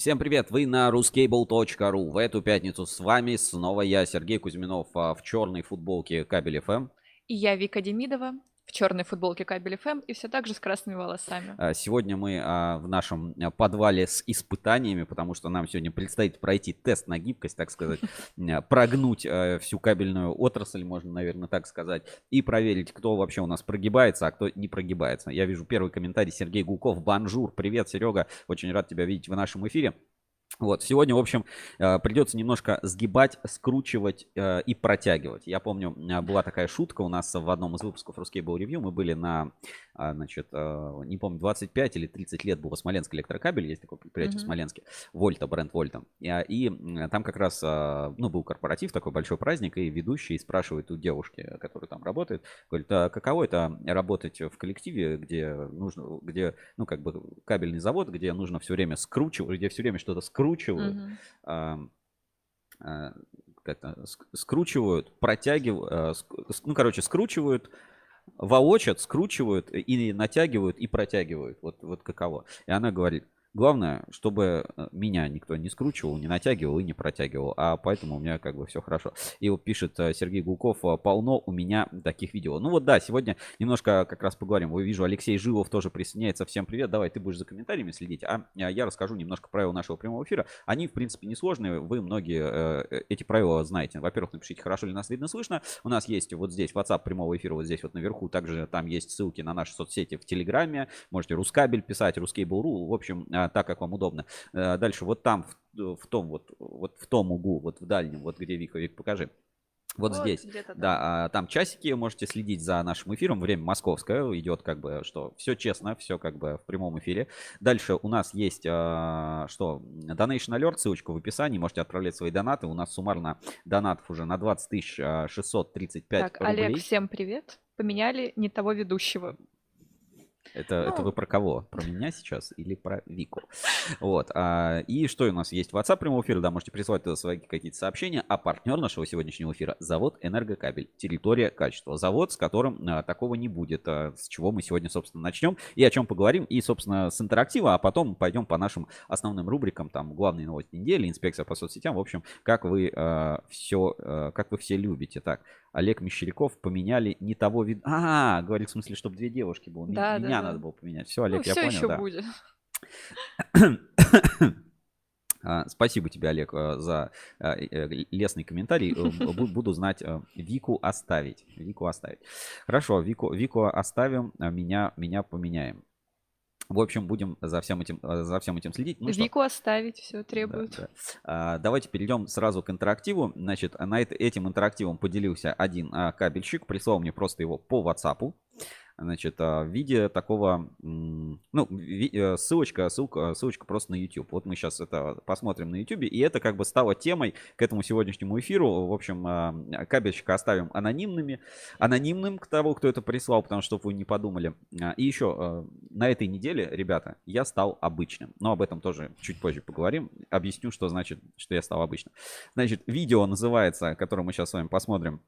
Всем привет, вы на ruscable.ru. В эту пятницу с вами снова я, Сергей Кузьминов, а, в черной футболке Кабель ФМ. И я, Вика Демидова, в черной футболке Кабель ФМ и все так же с красными волосами. А, сегодня мы а, в нашем подвале с испытаниями, потому что нам сегодня предстоит пройти тест на гибкость, так сказать, прогнуть всю кабельную отрасль, можно, наверное, так сказать, и проверить, кто вообще у нас прогибается, а кто не прогибается. Я вижу первый комментарий Сергей Гулков. Бонжур, привет, Серега, очень рад тебя видеть в нашем эфире. Вот, сегодня, в общем, э, придется немножко сгибать, скручивать э, и протягивать. Я помню, э, была такая шутка у нас в одном из выпусков Ruscable Review. Мы были на значит, не помню, 25 или 30 лет было Смоленск электрокабель, есть такое предприятие mm-hmm. в Смоленске, Вольта, бренд Вольта. И, там как раз, ну, был корпоратив, такой большой праздник, и ведущий спрашивает у девушки, которая там работает, говорит, а каково это работать в коллективе, где нужно, где, ну, как бы кабельный завод, где нужно все время скручивать, где все время что-то скручивают, mm-hmm. как-то скручивают, протягивают, ну, короче, скручивают, волочат, скручивают и натягивают и протягивают. Вот, вот каково. И она говорит, Главное, чтобы э, меня никто не скручивал, не натягивал и не протягивал. А поэтому у меня как бы все хорошо. И вот пишет э, Сергей Гулков, э, полно у меня таких видео. Ну вот да, сегодня немножко как раз поговорим. Вижу, Алексей Жилов тоже присоединяется. Всем привет. Давай, ты будешь за комментариями следить. А я расскажу немножко правил нашего прямого эфира. Они, в принципе, несложные. Вы многие эти правила знаете. Во-первых, напишите, хорошо ли нас видно, слышно. У нас есть вот здесь WhatsApp прямого эфира, вот здесь вот наверху. Также там есть ссылки на наши соцсети в Телеграме. Можете Рускабель писать, Рускейбл.ру. В общем, так, как вам удобно. Э, дальше вот там, в, в том вот, вот в том углу, вот в дальнем, вот где Вика, Вик, покажи. Вот, вот здесь, да, да, там часики, можете следить за нашим эфиром, время московское идет как бы, что все честно, все как бы в прямом эфире. Дальше у нас есть, а, что, Donation Alert, ссылочка в описании, можете отправлять свои донаты, у нас суммарно донатов уже на 20 635 так, рублей. Олег, всем привет, поменяли не того ведущего. Это, ну... это вы про кого? Про меня сейчас или про Вику? Вот. А, и что у нас есть? WhatsApp прямого эфира, да, можете присылать туда свои какие-то сообщения. А партнер нашего сегодняшнего эфира – завод «Энергокабель». Территория качества. Завод, с которым а, такого не будет. А, с чего мы сегодня, собственно, начнем. И о чем поговорим. И, собственно, с интерактива. А потом пойдем по нашим основным рубрикам. Там главные новости недели, инспекция по соцсетям. В общем, как вы а, все, а, как вы все любите. Так, Олег Мещеряков поменяли не того вида. А, говорит в смысле, чтобы две девушки было. Да, Меня да, надо да. было поменять. Все, Олег, ну, я все понял. Еще да. будет. А, спасибо тебе, Олег, э, за э, э, лестный комментарий. Буду знать Вику оставить. Вику оставить. Хорошо, Вику, Вику оставим, а меня, меня поменяем. В общем, будем за всем этим, э, за всем этим следить. Ну, Вику что? оставить все требует. Да, да. А, давайте перейдем сразу к интерактиву. Значит, на это, этим интерактивом поделился один а, кабельщик, прислал мне просто его по WhatsApp значит, а, в виде такого, ну, э, ссылочка, ссылка, ссылочка просто на YouTube. Вот мы сейчас это посмотрим на YouTube, и это как бы стало темой к этому сегодняшнему эфиру. В общем, а, кабельщика оставим анонимными, анонимным к того, кто это прислал, потому что вы не подумали. А, и еще на этой неделе, ребята, я стал обычным, но об этом тоже чуть позже поговорим. Объясню, что значит, что я стал обычным. Значит, видео называется, которое мы сейчас с вами посмотрим.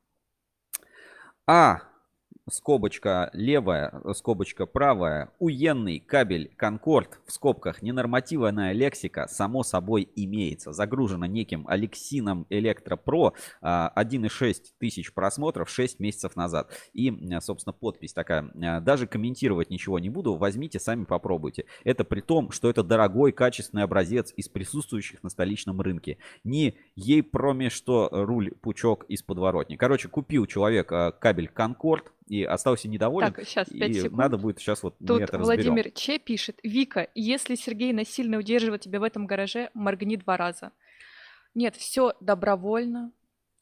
А, скобочка левая, скобочка правая, уенный кабель Конкорд в скобках ненормативная лексика само собой имеется. Загружена неким Алексином Электро Про 1,6 тысяч просмотров 6 месяцев назад. И, собственно, подпись такая. Даже комментировать ничего не буду, возьмите, сами попробуйте. Это при том, что это дорогой, качественный образец из присутствующих на столичном рынке. Не ей проме, что руль пучок из подворотни. Короче, купил человек а, кабель Конкорд, и остался недоволен. Так, сейчас, 5 и секунд. надо будет сейчас вот Тут это Владимир разберем. Че пишет. Вика, если Сергей насильно удерживает тебя в этом гараже, моргни два раза. Нет, все добровольно,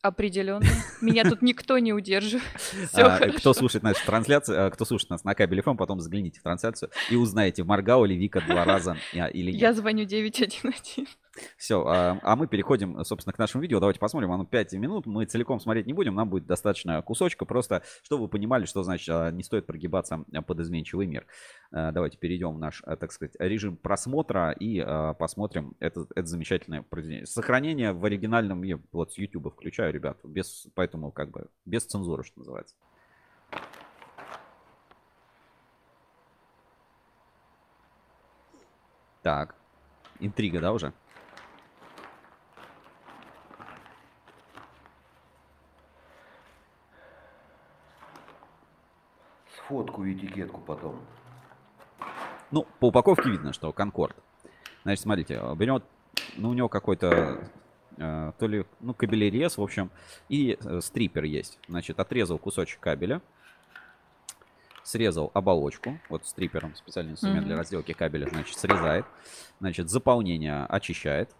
Определенно. Меня тут никто не удерживает. Все а, кто слушает нашу трансляцию, а, кто слушает нас на кабеле ФМ, потом загляните в трансляцию и узнаете, моргал ли Вика два раза или нет. Я звоню 911. Все, а, а мы переходим, собственно, к нашему видео. Давайте посмотрим, оно 5 минут. Мы целиком смотреть не будем, нам будет достаточно кусочка, просто чтобы вы понимали, что значит а, не стоит прогибаться под изменчивый мир. А, давайте перейдем в наш, так сказать, режим просмотра и посмотрим это, это замечательное произведение. Сохранение в оригинальном, я вот с YouTube включаю, ребят, без, поэтому как бы без цензуры, что называется. Так. интрига, да, уже? Сфоткаю этикетку потом. Ну, по упаковке видно, что Конкорд. Значит, смотрите, берет, ну, у него какой-то э, то ли, ну, кабелерез, в общем, и э, стрипер есть. Значит, отрезал кусочек кабеля, срезал оболочку, вот стрипером, специальный инструмент mm-hmm. для разделки кабеля, значит, срезает, значит, заполнение очищает.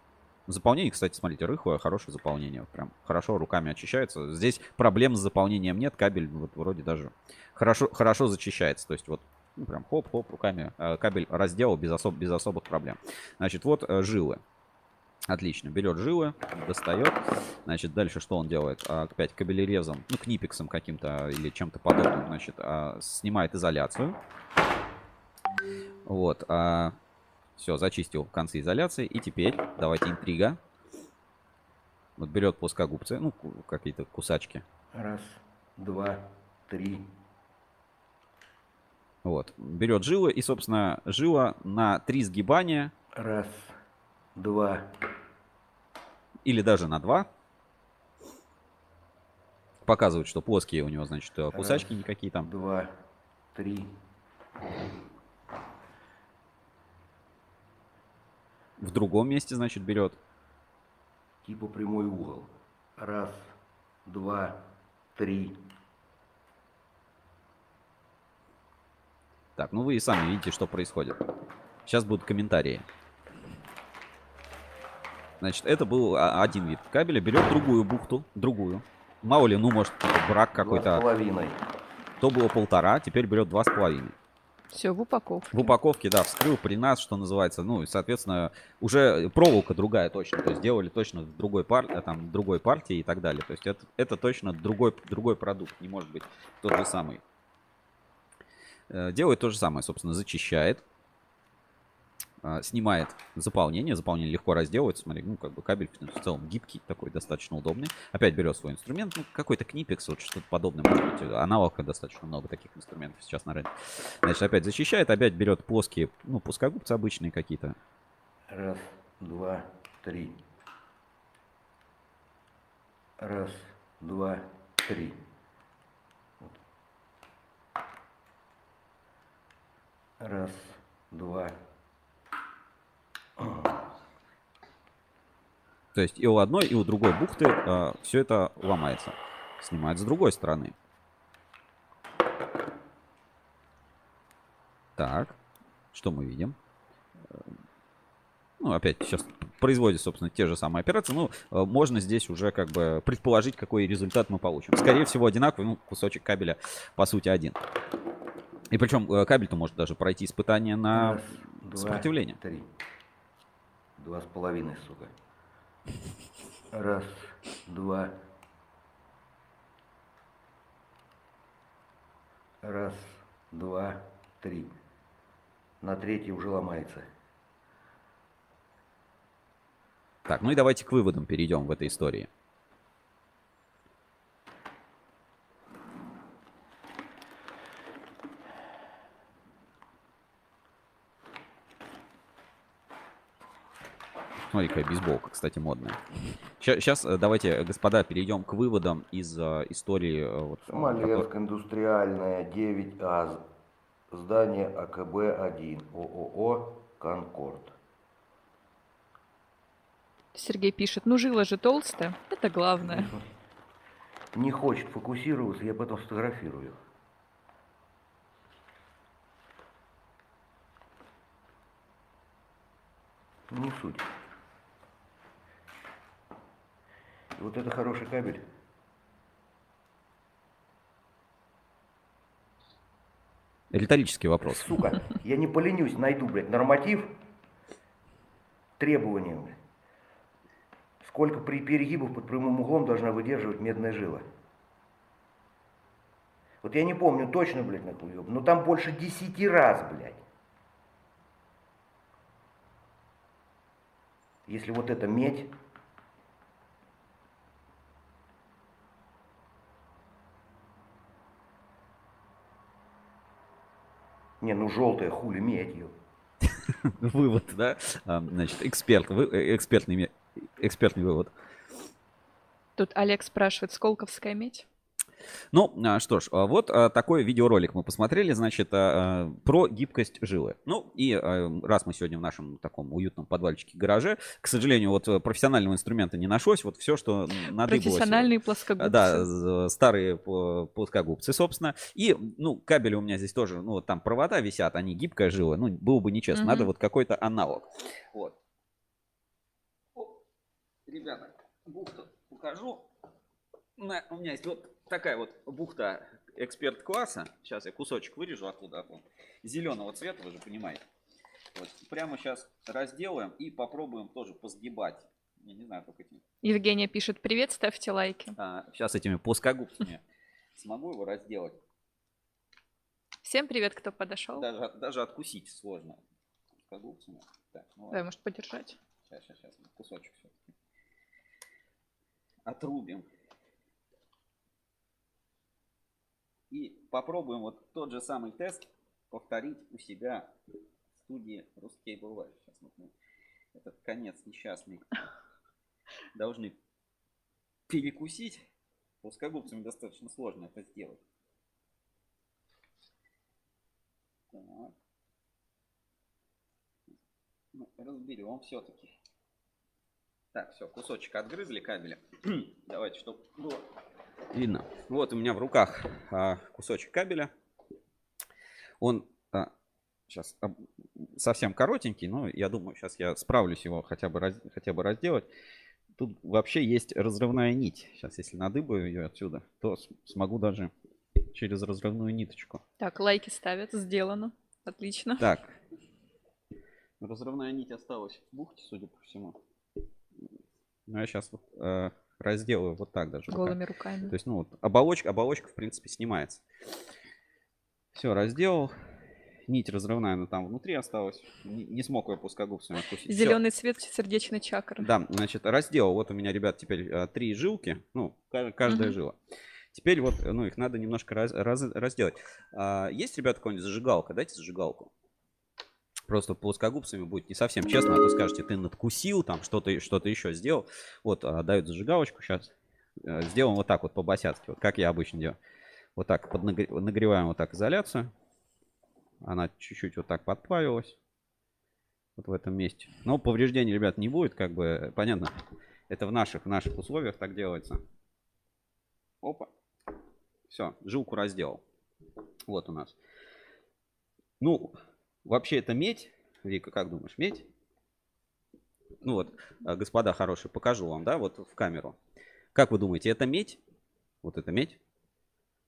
Заполнение, кстати, смотрите, рыхлое, хорошее заполнение, прям хорошо руками очищается. Здесь проблем с заполнением нет, кабель вот вроде даже хорошо, хорошо зачищается, то есть вот ну, прям хоп-хоп, руками э, кабель разделал без, особ, без особых проблем. Значит, вот э, жилы. Отлично. Берет жилы, достает. Значит, дальше что он делает? А, опять кабелерезом, ну, книпексом каким-то или чем-то подобным, значит, а, снимает изоляцию. Вот. А, все, зачистил концы изоляции. И теперь, давайте интрига. Вот берет плоскогубцы, ну, какие-то кусачки. Раз, два, три, вот. Берет жилы и, собственно, жила на три сгибания. Раз, два. Или даже на два. Показывают, что плоские у него, значит, кусачки Раз, никакие там. Два, три. В другом месте, значит, берет. Типа прямой угол. Раз, два, три. Так, ну вы и сами видите, что происходит. Сейчас будут комментарии. Значит, это был один вид кабеля. Берет другую бухту, другую. Мало ли, ну, может, брак какой-то. Половиной. То было полтора, теперь берет два с половиной. Все, в упаковке. В упаковке, да, вскрыл при нас, что называется. Ну, и, соответственно, уже проволока другая точно. То есть сделали точно в другой, пар... Э, там, другой партии и так далее. То есть это, это точно другой, другой продукт. Не может быть тот же самый. Э, делает то же самое, собственно, зачищает, а, снимает заполнение. Заполнение легко разделывается. Смотри, ну, как бы кабель в целом гибкий, такой достаточно удобный. Опять берет свой инструмент, ну, какой-то книпекс, вот что-то подобное. Может быть, аналогов достаточно много таких инструментов сейчас на рынке. Значит, опять зачищает, опять берет плоские, ну, пускогубцы обычные какие-то. Раз, два, три. Раз, два, три. Раз, два. То есть и у одной, и у другой бухты э, все это ломается. Снимает с другой стороны. Так, что мы видим? Ну, опять сейчас производит, собственно, те же самые операции. Ну, э, можно здесь уже как бы предположить, какой результат мы получим. Скорее всего, одинаковый, ну, кусочек кабеля, по сути, один. И причем э, кабель-то может даже пройти испытание на Раз, сопротивление. Два, три. Два с половиной, сука. Раз, два. Раз, два, три. На третий уже ломается. Так, ну и давайте к выводам перейдем в этой истории. Смотри, какая бейсболка, кстати, модная. Сейчас э, давайте, господа, перейдем к выводам из э, истории. Э, вот, Смоленск, который... индустриальная, 9А, здание АКБ-1, ООО «Конкорд». Сергей пишет, ну жила же толстая, это главное. Не хочет фокусироваться, я потом сфотографирую. Не суть. Вот это хороший кабель. Риторический вопрос. Сука, я не поленюсь, найду, блядь, норматив требованиям. Сколько при перегибах под прямым углом должна выдерживать медная жила. Вот я не помню точно, блядь, на хуёб, но там больше десяти раз, блядь. Если вот это медь, Не, ну желтая хули медью. вывод, да, а, значит, эксперт, э, экспертный, экспертный вывод. Тут Олег спрашивает, Сколковская медь? Ну, а, что ж, а, вот а, такой видеоролик мы посмотрели, значит, про гибкость жилы. Ну, и раз мы сегодня в нашем таком уютном подвальчике гараже, к сожалению, вот профессионального инструмента не нашлось, вот все, что надыбалось. Профессиональные плоскогубцы. Да, старые плоскогубцы, собственно. И, ну, кабели у меня здесь тоже, ну, там провода висят, они гибкая жила, ну, было бы нечестно, угу. надо вот какой-то аналог. Вот. Ребята, бухту покажу. У меня есть вот такая вот бухта эксперт класса. Сейчас я кусочек вырежу оттуда. Вот, зеленого цвета, вы же понимаете. Вот, прямо сейчас разделаем и попробуем тоже посгибать. Я не знаю, как этим. Евгения пишет привет, ставьте лайки. А, сейчас этими плоскогубцами смогу его разделать. Всем привет, кто подошел. Даже, даже откусить сложно плоскогубцами. Так, ну Давай, может, подержать. Сейчас, сейчас, сейчас. Кусочек все-таки. Отрубим. И попробуем вот тот же самый тест повторить у себя в студии Ruscable Live. Сейчас вот мы этот конец несчастный должны перекусить. Плоскогубцами достаточно сложно это сделать. Так. Ну, разберем все-таки. Так, все, кусочек отгрызли кабеля. Давайте, чтобы было видно. Вот у меня в руках а, кусочек кабеля. Он а, сейчас а, совсем коротенький, но я думаю, сейчас я справлюсь его хотя бы, раз, хотя бы разделать. Тут вообще есть разрывная нить. Сейчас, если надыбаю ее отсюда, то смогу даже через разрывную ниточку. Так, лайки ставят, сделано. Отлично. Так. Разрывная нить осталась в бухте, судя по всему. Ну, я сейчас вот, э, разделаю вот так даже. Голыми руками. руками. То есть, ну, вот, оболочка, оболочка, в принципе, снимается. Все, разделал. Нить разрывная, она там внутри осталась. Не, не смог ее плоскогубцами откусить. Зеленый Все. цвет сердечный чакры. Да, значит, разделал. Вот у меня, ребят, теперь а, три жилки. Ну, каждая угу. жила. Теперь вот, ну, их надо немножко раз, раз, разделать. А, есть, ребят, какая-нибудь зажигалка? Дайте зажигалку просто плоскогубцами будет не совсем честно, а то скажете, ты надкусил, там что-то что еще сделал. Вот, а, дают зажигалочку сейчас. Э, сделаем вот так вот по-босяцки, вот как я обычно делаю. Вот так нагреваем вот так изоляцию. Она чуть-чуть вот так подплавилась. Вот в этом месте. Но повреждений, ребят, не будет, как бы, понятно. Это в наших, в наших условиях так делается. Опа. Все, жилку разделал. Вот у нас. Ну, Вообще это медь. Вика, как думаешь, медь? Ну вот, а, господа хорошие, покажу вам, да, вот в камеру. Как вы думаете, это медь? Вот это медь?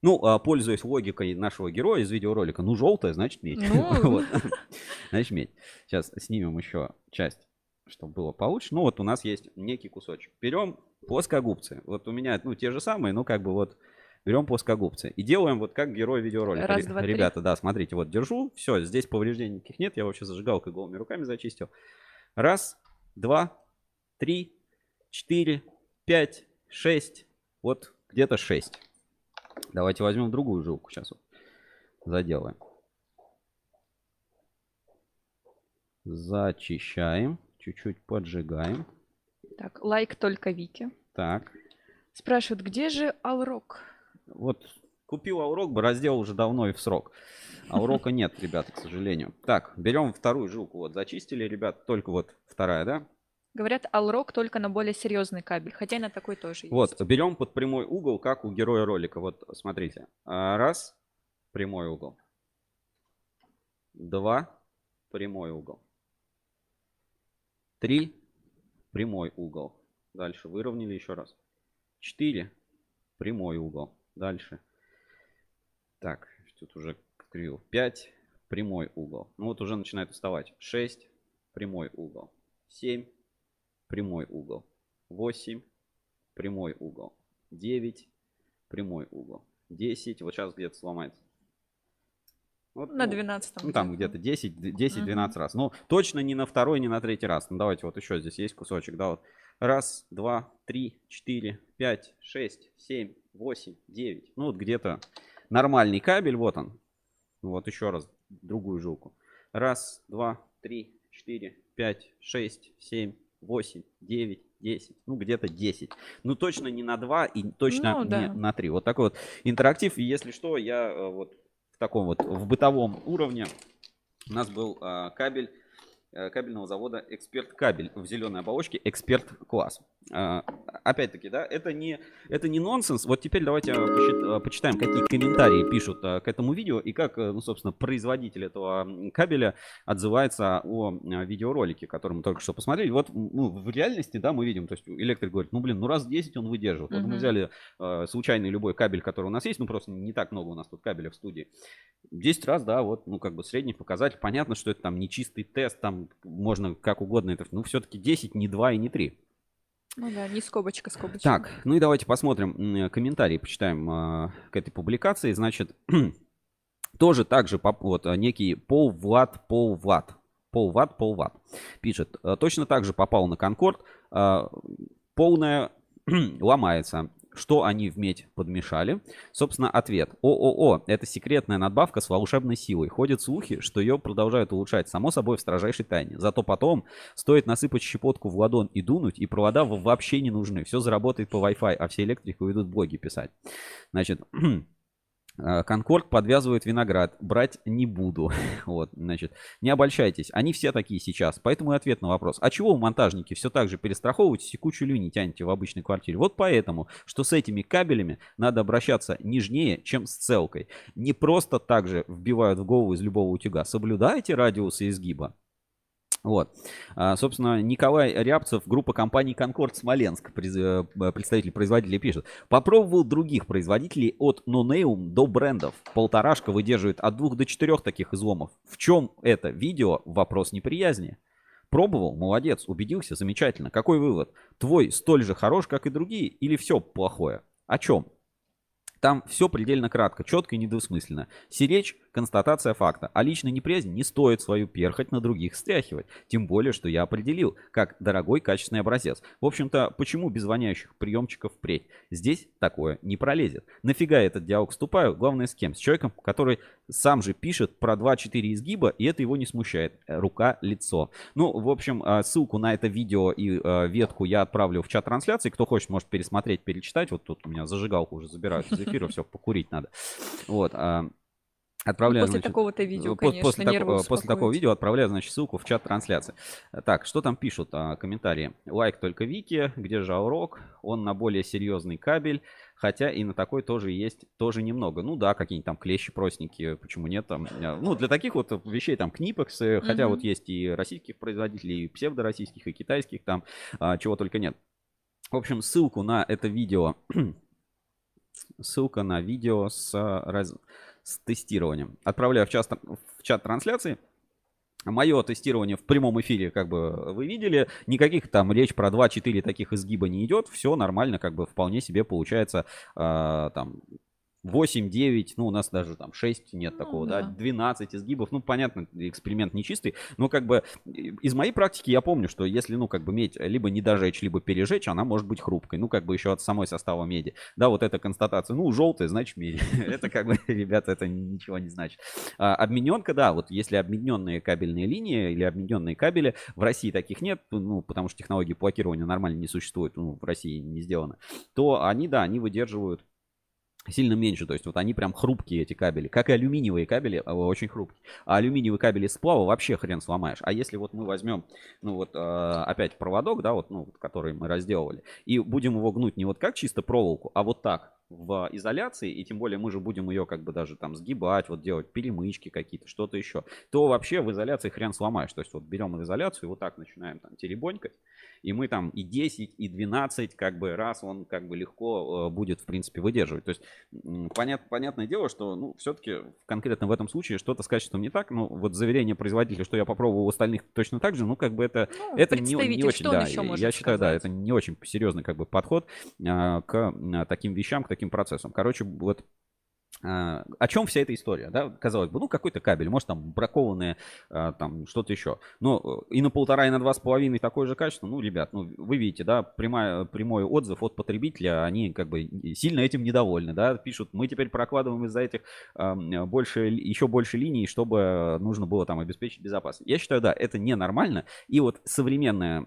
Ну, а, пользуясь логикой нашего героя из видеоролика, ну, желтая, значит медь. Ну. Значит медь. Сейчас снимем еще часть, чтобы было получше. Ну, вот у нас есть некий кусочек. Берем плоскогубцы. Вот у меня, ну, те же самые, ну, как бы вот берем плоскогубцы и делаем вот как герой видеоролика. Раз, два, Ребята, три. да, смотрите, вот держу, все, здесь повреждений никаких нет, я вообще зажигалкой голыми руками зачистил. Раз, два, три, четыре, пять, шесть, вот где-то шесть. Давайте возьмем другую жилку сейчас вот заделаем. Зачищаем, чуть-чуть поджигаем. Так, лайк только Вики. Так. Спрашивают, где же Алрок? Вот купил Аурок бы, раздел уже давно и в срок. Аурока нет, ребята, к сожалению. Так, берем вторую жилку. Вот, зачистили, ребят, только вот вторая, да? Говорят, Алрок только на более серьезный кабель, хотя и на такой тоже есть. Вот, берем под прямой угол, как у героя ролика. Вот, смотрите. А, раз, прямой угол. Два, прямой угол. Три, прямой угол. Дальше выровняли еще раз. Четыре, прямой угол. Дальше. Так, тут уже криво. 5. Прямой угол. Ну вот уже начинает уставать. 6. Прямой угол. 7. Прямой угол. 8. Прямой угол. 9. Прямой угол. 10. Вот сейчас где-то сломается. Вот, на 12 ну, там где-то 10-12 10 раз. Ну, точно не на второй, не на третий раз. Ну, давайте вот еще здесь есть кусочек, да, вот. Раз, два, три, четыре, пять, шесть, семь, 8, 9. Ну вот где-то нормальный кабель, вот он. Вот еще раз другую жилку. Раз, два, 3, 4, 5, 6, 7, 8, 9, 10, ну где-то 10. Ну точно не на 2 и точно Ну, не да. на 3. Вот такой вот интерактив. И если что, я э, вот в таком вот, в бытовом уровне у нас был а, кабель э, кабельного завода Эксперт Кабель в зеленой оболочке Эксперт класс. А, Опять-таки, да, это не, это не нонсенс. Вот теперь давайте посчит- а, почитаем, какие комментарии пишут а, к этому видео и как, э, ну, собственно, производитель этого кабеля отзывается о видеоролике, который мы только что посмотрели. Вот ну, в реальности, да, мы видим, то есть электрик говорит, ну, блин, ну раз 10 он выдерживает. Вот мы Мгм. взяли э, случайный любой кабель, который у нас есть, ну, просто не так много у нас тут кабеля в студии. 10 раз, да, вот, ну, как бы средний показатель. Понятно, что это там не чистый тест, там можно как угодно это, ну, все-таки 10, не 2 и не 3. Ну да, не скобочка, скобочка. Так, ну и давайте посмотрим м, комментарии, почитаем а, к этой публикации. Значит, тоже также вот а, некий Пол Влад, Пол Влад, Пол Ват, Пол Ват пишет, «А, точно так же попал на Конкорд, а, полная ломается. Что они в медь подмешали? Собственно, ответ. ООО – это секретная надбавка с волшебной силой. Ходят слухи, что ее продолжают улучшать, само собой, в строжайшей тайне. Зато потом стоит насыпать щепотку в ладон и дунуть, и провода вообще не нужны. Все заработает по Wi-Fi, а все электрики уйдут блоги писать. Значит, Конкорд подвязывает виноград. Брать не буду. Вот, значит, не обольщайтесь. Они все такие сейчас. Поэтому и ответ на вопрос. А чего вы, монтажники, все так же перестраховываетесь и кучу люни тянете в обычной квартире? Вот поэтому, что с этими кабелями надо обращаться нежнее, чем с целкой. Не просто так же вбивают в голову из любого утюга. Соблюдайте радиусы изгиба. Вот. А, Собственно, Николай Рябцев, группа компаний Конкорд Смоленск, э, представитель производителей, пишет. Попробовал других производителей от нонеум до брендов. Полторашка выдерживает от двух до четырех таких изломов. В чем это видео? Вопрос неприязни. Пробовал? Молодец. Убедился? Замечательно. Какой вывод? Твой столь же хорош, как и другие? Или все плохое? О чем? Там все предельно кратко, четко и недвусмысленно. Сиречь – констатация факта. А личной неприязни не стоит свою перхоть на других стряхивать. Тем более, что я определил, как дорогой качественный образец. В общем-то, почему без воняющих приемчиков впредь? Здесь такое не пролезет. Нафига этот диалог вступаю? Главное с кем? С человеком, который сам же пишет про 2-4 изгиба, и это его не смущает. Э, Рука, лицо. Ну, в общем, а, ссылку на это видео и а, ветку я отправлю в чат трансляции. Кто хочет, может пересмотреть, перечитать. Вот тут у меня зажигалку уже забирают из эфира, все, покурить надо. Вот. Отправляю, После такого-то видео, Пос- конечно, после, нервы после такого видео отправляю, значит, ссылку в чат трансляции. Так, что там пишут а, комментарии? Лайк только Вики, где же Аурок? Он на более серьезный кабель, хотя и на такой тоже есть, тоже немного. Ну да, какие-нибудь там клещи простенькие, почему нет там. а, Ну, для таких вот вещей там Книпексы, хотя Мгм. вот есть и российских производителей, и псевдороссийских, и китайских там, а, чего только нет. В общем, ссылку на это видео, ссылка на видео с, раз- с тестированием. Отправляю в чат, в чат трансляции. Мое тестирование в прямом эфире, как бы вы видели, никаких там речь про 2-4 таких изгиба не идет, все нормально, как бы вполне себе получается а, там 8, 9, ну у нас даже там 6 нет Ну, такого, да. да. 12 изгибов, ну понятно, эксперимент нечистый, но как бы из моей практики я помню, что если, ну как бы медь либо не дожечь, либо пережечь, она может быть хрупкой, ну как бы еще от самой состава меди. Да, вот эта констатация, ну желтая, значит медь. Это как бы, ребята, это ничего не значит. А, Обмененка, да, вот если обмененные кабельные линии или обмененные кабели, в России таких нет, ну, потому что технологии блокирования нормально не существует, ну, в России не сделано, то они, да, они выдерживают сильно меньше, то есть вот они прям хрупкие эти кабели, как и алюминиевые кабели, а, очень хрупкие. А алюминиевые кабели сплава вообще хрен сломаешь. А если вот мы возьмем, ну вот э, опять проводок, да, вот, ну, который мы разделывали, и будем его гнуть не вот как чисто проволоку, а вот так, в изоляции, и тем более мы же будем ее как бы даже там сгибать, вот делать перемычки какие-то, что-то еще, то вообще в изоляции хрен сломаешь. То есть вот берем изоляцию и вот так начинаем там теребонькать, и мы там и 10, и 12 как бы раз он как бы легко э, будет в принципе выдерживать. То есть понят, понятное дело, что ну все-таки конкретно в этом случае что-то с качеством не так. Ну вот заверение производителя, что я попробовал у остальных точно так же, ну как бы это Ну, это не, не очень, да, я считаю, да, сказать? это не очень серьезный как бы подход а, к а, таким вещам, к таким процессам. Короче, вот о чем вся эта история, да, казалось бы, ну какой-то кабель, может там бракованные, а, там что-то еще, но и на полтора, и на два с половиной такое же качество, ну, ребят, ну вы видите, да, прямая, прямой отзыв от потребителя, они как бы сильно этим недовольны, да, пишут, мы теперь прокладываем из-за этих больше, еще больше линий, чтобы нужно было там обеспечить безопасность. Я считаю, да, это ненормально, и вот современная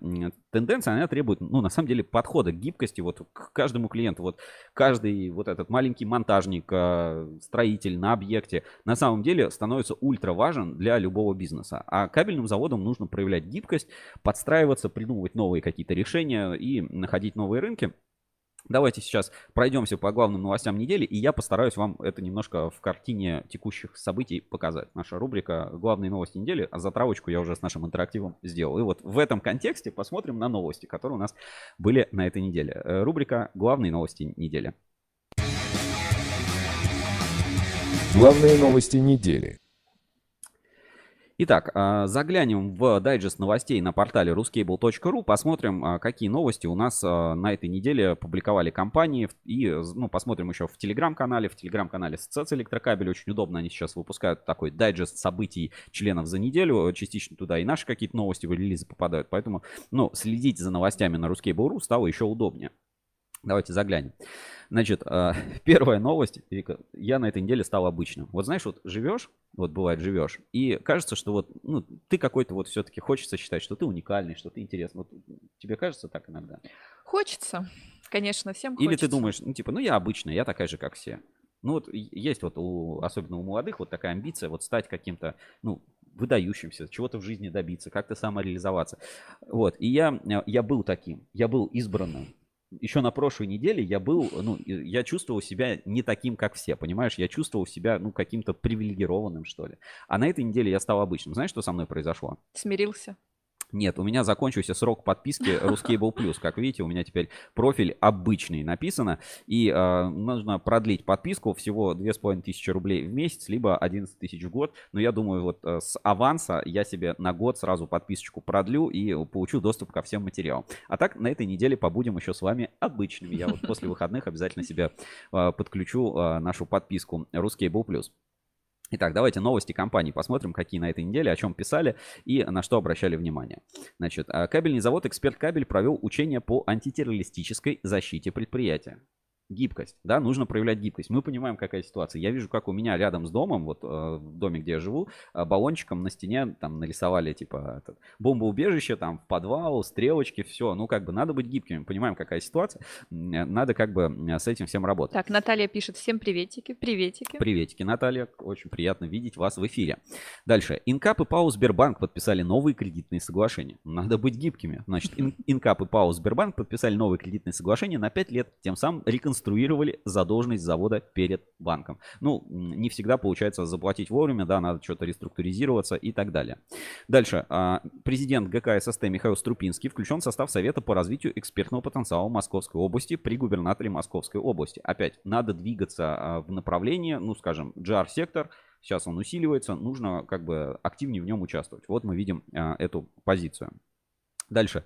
тенденция, она требует, ну, на самом деле, подхода к гибкости вот к каждому клиенту, вот каждый вот этот маленький монтажник, а, строитель на объекте, на самом деле становится ультра важен для любого бизнеса. А кабельным заводам нужно проявлять гибкость, подстраиваться, придумывать новые какие-то решения и находить новые рынки. Давайте сейчас пройдемся по главным новостям недели, и я постараюсь вам это немножко в картине текущих событий показать. Наша рубрика «Главные новости недели», а затравочку я уже с нашим интерактивом сделал. И вот в этом контексте посмотрим на новости, которые у нас были на этой неделе. Э, рубрика «Главные новости недели». Главные новости недели. Итак, а, заглянем в дайджест новостей на портале ruscable.ru, посмотрим, а, какие новости у нас а, на этой неделе публиковали компании, и ну, посмотрим еще в телеграм-канале, в телеграм-канале Ассоциации Электрокабель, очень удобно, они сейчас выпускают такой дайджест событий членов за неделю, частично туда и наши какие-то новости в релизы попадают, поэтому, ну, следить за новостями на ruscable.ru стало еще удобнее. Давайте заглянем. Значит, а, первая новость, я на этой неделе стал обычным. Вот знаешь, вот живешь, вот бывает живешь, и кажется, что вот, ну, ты какой-то вот все-таки хочется считать, что ты уникальный, что ты интересный. Вот тебе кажется так иногда? Хочется, конечно, всем Или хочется. ты думаешь, ну, типа, ну, я обычный, я такая же, как все. Ну, вот есть вот, у, особенно у молодых, вот такая амбиция, вот стать каким-то, ну, выдающимся, чего-то в жизни добиться, как-то самореализоваться. Вот, и я, я был таким, я был избранным еще на прошлой неделе я был, ну, я чувствовал себя не таким, как все, понимаешь? Я чувствовал себя, ну, каким-то привилегированным, что ли. А на этой неделе я стал обычным. Знаешь, что со мной произошло? Смирился. Нет, у меня закончился срок подписки Ruscable Plus. Как видите, у меня теперь профиль обычный написано. И э, нужно продлить подписку всего 2500 рублей в месяц, либо 11 тысяч в год. Но я думаю, вот э, с аванса я себе на год сразу подписочку продлю и получу доступ ко всем материалам. А так, на этой неделе побудем еще с вами обычными. Я вот после выходных обязательно себе э, подключу э, нашу подписку Ruscable Plus. Итак, давайте новости компании посмотрим, какие на этой неделе, о чем писали и на что обращали внимание. Значит, а, кабельный завод «Эксперт Кабель» провел учение по антитеррористической защите предприятия гибкость, да, нужно проявлять гибкость. Мы понимаем, какая ситуация. Я вижу, как у меня рядом с домом, вот э, в доме, где я живу, э, баллончиком на стене там нарисовали, типа, этот, бомбоубежище, там, в подвал, стрелочки, все. Ну, как бы, надо быть гибкими. Понимаем, какая ситуация. Надо, как бы, с этим всем работать. Так, Наталья пишет, всем приветики, приветики. Приветики, Наталья. Очень приятно видеть вас в эфире. Дальше. Инкап и ПАО Сбербанк подписали новые кредитные соглашения. Надо быть гибкими. Значит, Инкап и ПАО Сбербанк подписали новые кредитные соглашения на 5 лет, тем самым реконструируя реконструировали задолженность завода перед банком. Ну, не всегда получается заплатить вовремя, да, надо что-то реструктуризироваться и так далее. Дальше. А, президент ГК ССТ Михаил Струпинский включен в состав Совета по развитию экспертного потенциала Московской области при губернаторе Московской области. Опять, надо двигаться а, в направлении, ну, скажем, GR-сектор, сейчас он усиливается, нужно как бы активнее в нем участвовать. Вот мы видим а, эту позицию. Дальше.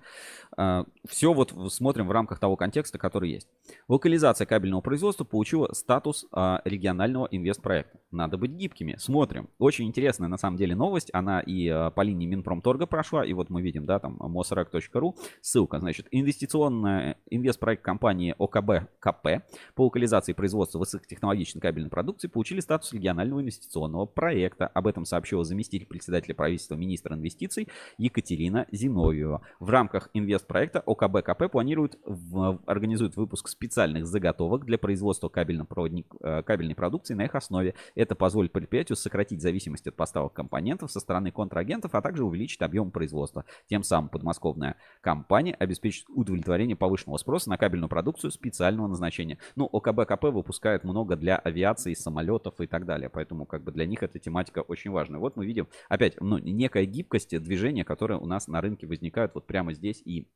А, Все вот смотрим в рамках того контекста, который есть. Локализация кабельного производства получила статус а, регионального инвестпроекта. Надо быть гибкими. Смотрим. Очень интересная на самом деле новость. Она и а, по линии Минпромторга прошла. И вот мы видим, да, там mosrec.ru. Ссылка. Значит, инвестиционная инвестпроект компании ОКБ КП по локализации производства высокотехнологичной кабельной продукции получили статус регионального инвестиционного проекта. Об этом сообщила заместитель председателя правительства министра инвестиций Екатерина Зиновьева. В рамках инвестпроекта ОКБ КП планирует в, организует выпуск специальных заготовок для производства э, кабельной продукции на их основе. Это позволит предприятию сократить зависимость от поставок компонентов со стороны контрагентов, а также увеличить объем производства. Тем самым подмосковная компания обеспечит удовлетворение повышенного спроса на кабельную продукцию специального назначения. Ну, ОКБ КП выпускает много для авиации, самолетов и так далее, поэтому как бы для них эта тематика очень важна. Вот мы видим опять ну, некая гибкость движения, которая у нас на рынке возникает вот прямо здесь и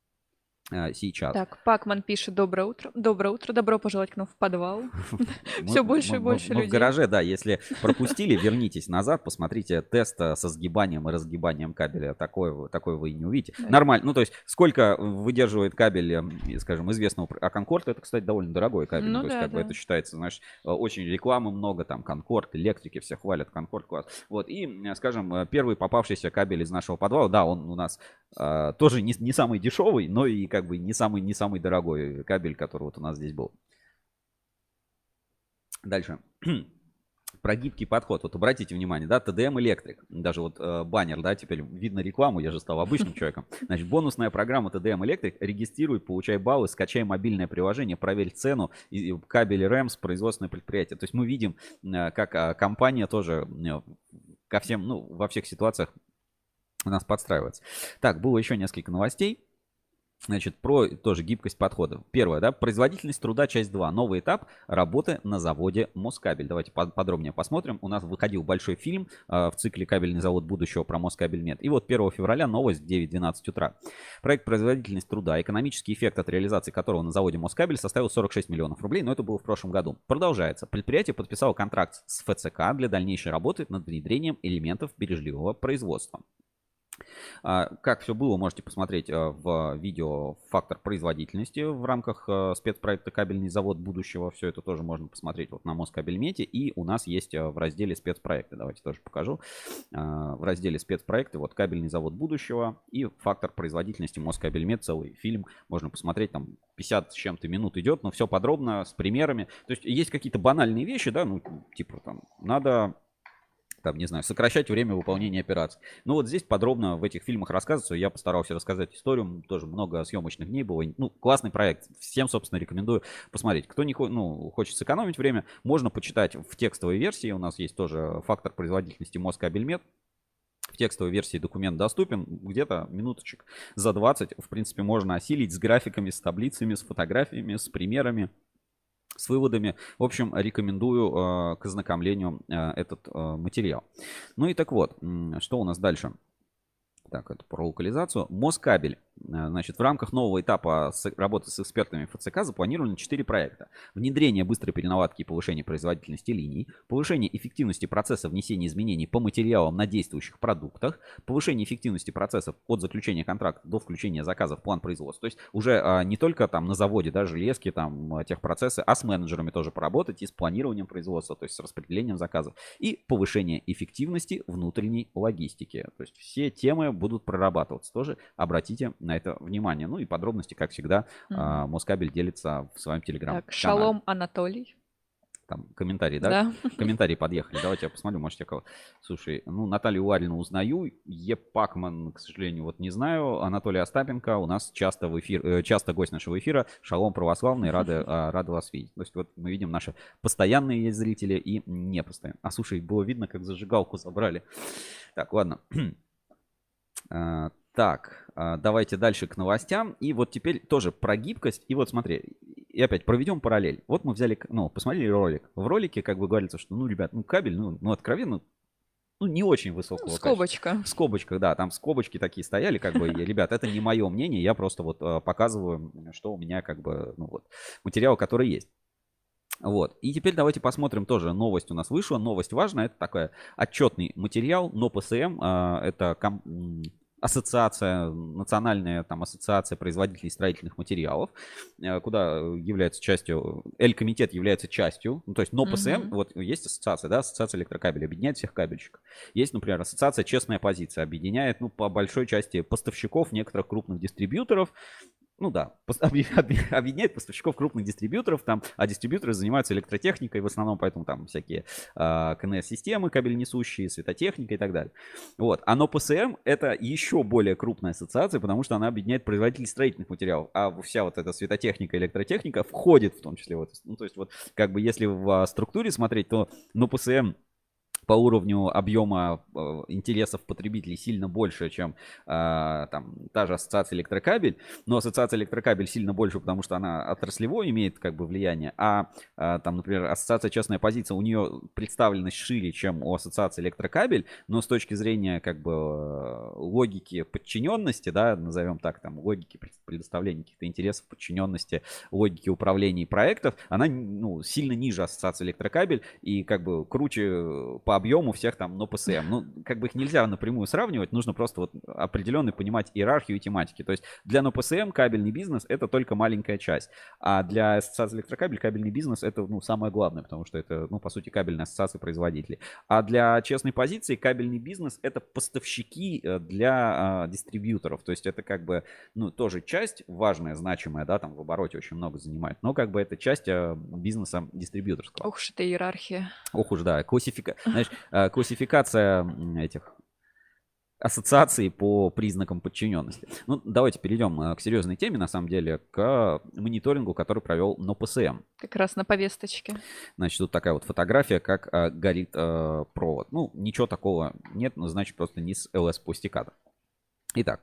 сейчас. Так, Пакман пишет «Доброе утро». Доброе утро, добро пожелать к нам в подвал. Всё больше и больше мы в людей. гараже, да, если пропустили, вернитесь назад, посмотрите тест э, со сгибанием и разгибанием кабеля. Такое, вы- такое вы и не увидите. Нормально. Ну, то есть, сколько выдерживает кабель, э, и, скажем, известного... А Конкорд это, кстати, довольно дорогой кабель. Ну то есть, как бы это считается, знаешь, э, очень рекламы много, там, Конкорд, электрики, все хвалят, Конкорд класс. Вот, и, э, скажем, э, первый попавшийся кабель из нашего подвала, да, он у нас э, тоже не, не самый дешевый, но и как бы не самый, не самый дорогой кабель, который вот у нас здесь был. Дальше. Про гибкий подход. Вот обратите внимание, да, TDM Electric. Даже вот э, баннер, да, теперь видно рекламу, я же стал обычным человеком. Значит, бонусная программа TDM Electric. Регистрируй, получай баллы, скачай мобильное приложение, проверь цену, и, и кабели RAM с производственное предприятие. То есть мы видим, э, как э, компания тоже э, ко всем, ну, во всех ситуациях у нас подстраивается. Так, было еще несколько новостей. Значит, про тоже гибкость подхода. Первое, да, производительность труда, часть 2. Новый этап работы на заводе Москабель. Давайте по- подробнее посмотрим. У нас выходил большой фильм э, в цикле «Кабельный завод будущего» про Москабельмет. И вот 1 февраля новость в 9-12 утра. Проект «Производительность труда», экономический эффект от реализации которого на заводе Москабель составил 46 миллионов рублей, но это было в прошлом году. Продолжается. Предприятие подписало контракт с ФЦК для дальнейшей работы над внедрением элементов бережливого производства. А, Как все было, можете посмотреть а, в видео «Фактор производительности» в рамках а, спецпроекта «Кабельный завод будущего». Все это тоже можно посмотреть вот на Москабельмете. И у нас есть а, в разделе «Спецпроекты». Давайте тоже покажу. А, В разделе «Спецпроекты» вот «Кабельный завод будущего» и «Фактор производительности Москабельмет». Целый фильм можно посмотреть. Там 50 с чем-то минут идет, но все подробно, с примерами. То есть есть какие-то банальные вещи, да, ну типа там надо там, не знаю, сокращать время выполнения операций. Ну вот здесь подробно в этих фильмах рассказывается. Я постарался рассказать историю. Тоже много съемочных дней было. Ну, классный проект. Всем, собственно, рекомендую посмотреть. Кто не ну, хочет сэкономить время, можно почитать в текстовой версии. У нас есть тоже фактор производительности Москабельмет. В текстовой версии документ доступен. Где-то минуточек за 20. В принципе, можно осилить с графиками, с таблицами, с фотографиями, с примерами с выводами. В общем, рекомендую э, к ознакомлению э, этот э, материал. Ну и так вот, что у нас дальше? Так, это про локализацию. Москабель. Э, Значит, в рамках нового этапа работы с экспертами ФЦК запланированы 4 проекта. Внедрение быстрой переналадки и повышение производительности линий, повышение эффективности процесса внесения изменений по материалам на действующих продуктах, повышение эффективности процессов от заключения контракта до включения заказа в план производства. То есть уже а, не только там на заводе, да, железки, там а, техпроцессы, а с менеджерами тоже поработать и с планированием производства, то есть с распределением заказов. И повышение эффективности внутренней логистики. То есть все темы будут прорабатываться. Тоже обратите на это внимание. Ну и подробности, как всегда, а, Мгм. Москабель делится в своем телеграм Так, шалом, Анатолий. Там комментарии, да? Да. Комментарии подъехали. Давайте я посмотрю, может я кого. Слушай, ну Наталью Ларину узнаю, Е. Пакман, к сожалению, вот не знаю. Анатолий Остапенко у нас часто в эфир, э, часто гость нашего эфира. Шалом православный, рады, а, рады вас видеть. То есть вот мы видим наши постоянные есть зрители и непостоянные. А слушай, было видно, как зажигалку забрали. Так, ладно. А, Так, а, давайте дальше к новостям. И вот теперь тоже про гибкость. И вот смотри, и опять проведем параллель. Вот мы взяли, ну, посмотрели ролик. В ролике как бы говорится, что, ну, ребят, ну, кабель, ну, ну откровенно, ну, не очень высокого Ну, качества. Скобочка. Да, там скобочки такие стояли, как бы, и, ребят, это не мое мнение, я просто вот э, показываю, что у меня как бы, ну вот, материал, который есть. Вот. И теперь давайте посмотрим тоже. Новость у нас вышла. Новость важная. Это такой отчетный материал. Но ПСМ э, это ком- ассоциация, национальная там ассоциация производителей строительных материалов, э, куда является частью, Л-комитет является частью, ну, то есть но ПСМ, Мгм. вот есть ассоциация, да, ассоциация электрокабелей, объединяет всех кабельщиков. Есть, например, ассоциация «Честная позиция», объединяет, ну, по большой части поставщиков некоторых крупных дистрибьюторов, ну да, объединяет поставщиков крупных дистрибьюторов, там, а дистрибьюторы занимаются электротехникой в основном, поэтому там всякие а, КНС-системы кабельнесущие, светотехника и так далее. Вот. А но ПСМ это еще более крупная ассоциация, потому что она объединяет производителей строительных материалов, а вся вот эта светотехника, электротехника входит в том числе в это. Ну, то есть вот как бы если в а, структуре смотреть, то но ПСМ по уровню объема э, интересов потребителей сильно больше, чем э, там та же ассоциация электрокабель, но ассоциация электрокабель сильно больше, потому что она отраслевое имеет как бы влияние, а э, там, например, ассоциация частная позиция, у нее представленность шире, чем у ассоциации электрокабель, но с точки зрения как бы логики подчиненности, да, назовем так, там, логики предоставления каких-то интересов, подчиненности, логики управления проектов, она ну, сильно ниже ассоциации электрокабель и как бы круче по объему всех там но ПСМ. Ну, как бы их нельзя напрямую сравнивать, нужно просто вот определенно понимать иерархию и тематики. То есть для НОПСМ кабельный бизнес это только маленькая часть, а для ассоциации электрокабель кабельный бизнес это ну, самое главное, потому что это, ну, по сути, кабельная ассоциация производителей. А для честной позиции кабельный бизнес это поставщики э, для а, дистрибьюторов. То есть это как бы, ну, тоже часть важная, значимая, да, там в обороте очень много занимает, но как бы это часть а, бизнеса дистрибьюторского. Ох уж это иерархия. Ох уж, да, классифика... Знаешь, а, классификация этих ассоциаций по признакам подчиненности. Ну, давайте перейдем э, к серьезной теме, на самом деле, к мониторингу, который провел НОПСМ. Как раз на повесточке. Значит, тут такая вот фотография, как а, горит а, провод. Ну, ничего такого нет, но значит просто низ ЛС пластиката. Итак,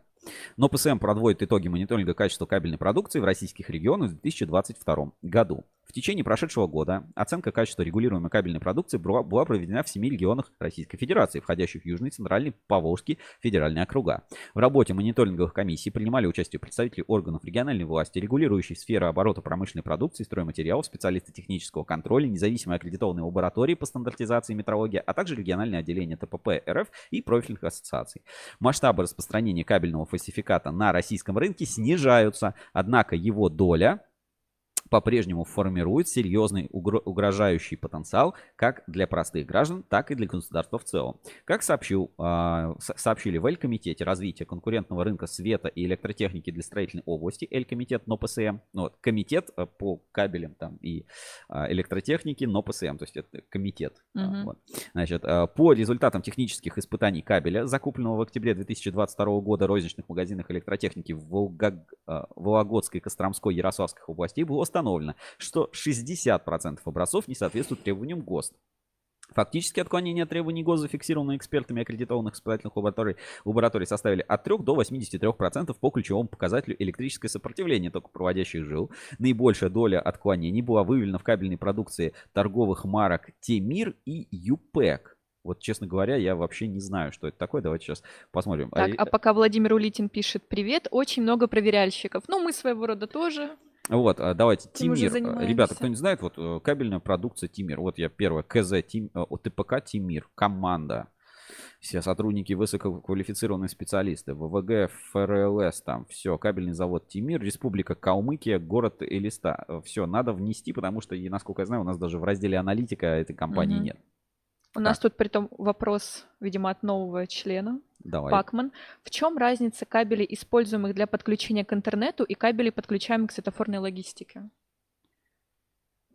но ПСМ подводит итоги мониторинга качества кабельной продукции в российских регионах в 2022 году. В течение прошедшего года оценка качества регулируемой кабельной продукции была проведена в семи регионах Российской Федерации, входящих в Южный, Центральный, Поволжский федеральные округа. В работе мониторинговых комиссий принимали участие представители органов региональной власти, регулирующей сферы оборота промышленной продукции, стройматериалов, специалисты технического контроля, независимые аккредитованные лаборатории по стандартизации и метрологии, а также региональные отделения ТПП РФ и профильных ассоциаций. Масштабы распространения кабельного фальсификата на российском рынке снижаются, однако его доля по-прежнему формирует серьезный угрожающий потенциал как для простых граждан, так и для государства в целом. Как сообщил, а, сообщили в Эль-комитете развития конкурентного рынка света и электротехники для строительной области, Эль-комитет НОПСМ, ну, вот, комитет э, по кабелям там и а, электротехнике НОПСМ, то есть это комитет. Uh-huh. Вот. Значит, э, по результатам технических испытаний кабеля, закупленного в октябре 2022 года в розничных магазинах электротехники в Волгог... Вологодской, Костромской, Ярославской областей было установлено, установлено, что 60% образцов не соответствуют требованиям ГОСТ. Фактически отклонения от требований ГОС, зафиксированные экспертами аккредитованных испытательных лабораторий, лабораторий составили от 3 до 83% по ключевому показателю электрическое сопротивление токопроводящих жил. Наибольшая доля отклонений была выявлена в кабельной продукции торговых марок Темир и ЮПЭК. Вот, честно говоря, я вообще не знаю, что это такое. Давайте сейчас посмотрим. Так, а пока Владимир Улитин пишет «Привет», очень много проверяльщиков. Ну, мы своего рода тоже. Вот, а, давайте, Тимир. Ребята, кто не знает, вот э, кабельная продукция Тимир. Вот я первая, КЗ, Тим, э, ТПК Тимир, команда. Все сотрудники высококвалифицированные специалисты, ВВГ, ФРЛС, там все, кабельный завод Тимир, Республика Калмыкия, город Элиста. Все, надо внести, потому что, насколько я знаю, у нас даже в разделе аналитика этой компании угу. нет. У нас тут при том вопрос, видимо, от нового члена. Давай. Пакман. В чем разница кабелей, используемых для подключения к интернету, и кабелей, подключаемых к светофорной логистике?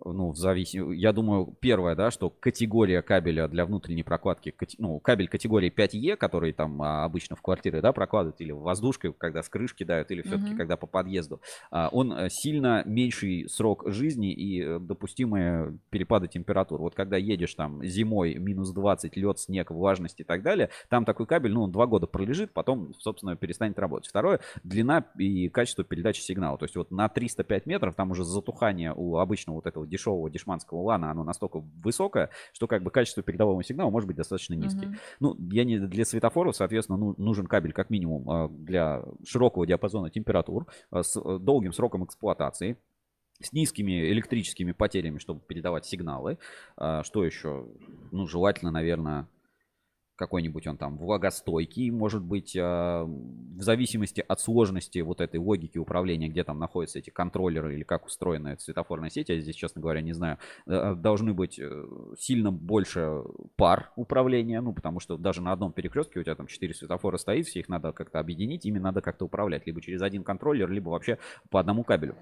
Ну, в зависимости, я думаю, первое, да, что категория кабеля для внутренней прокладки, ну, кабель категории 5Е, который там а, обычно в квартиры, да, прокладывают, или воздушкой, когда с крышки дают, или все-таки uh-huh. когда по подъезду, а, он э, сильно меньший срок жизни и э, допустимые перепады температур. Вот когда едешь там зимой, минус 20, лед, снег, влажность и так далее, там такой кабель, ну, он два года пролежит, потом, собственно, перестанет работать. Второе, длина и качество передачи сигнала. То есть вот на 305 метров там уже затухание у обычного вот этого дешевого дешманского лана, оно настолько высокое, что как бы качество передового сигнала может быть достаточно низкий. Uh-huh. Ну, я не для светофоров, соответственно, ну, нужен кабель как минимум а, для широкого диапазона температур а, с э, долгим сроком эксплуатации, с низкими электрическими потерями, чтобы передавать сигналы. А, что еще? Ну, желательно, наверное, какой-нибудь он там влагостойкий, может быть, а, в зависимости от сложности вот этой логики управления, где там находятся эти контроллеры или как устроена эта светофорная сеть, я здесь, честно говоря, не знаю, э, должны быть э, сильно больше пар управления, ну, потому что даже на одном перекрестке у тебя там 4 светофора стоит, все их надо как-то объединить, ими надо как-то управлять, либо через один контроллер, либо вообще по одному кабелю.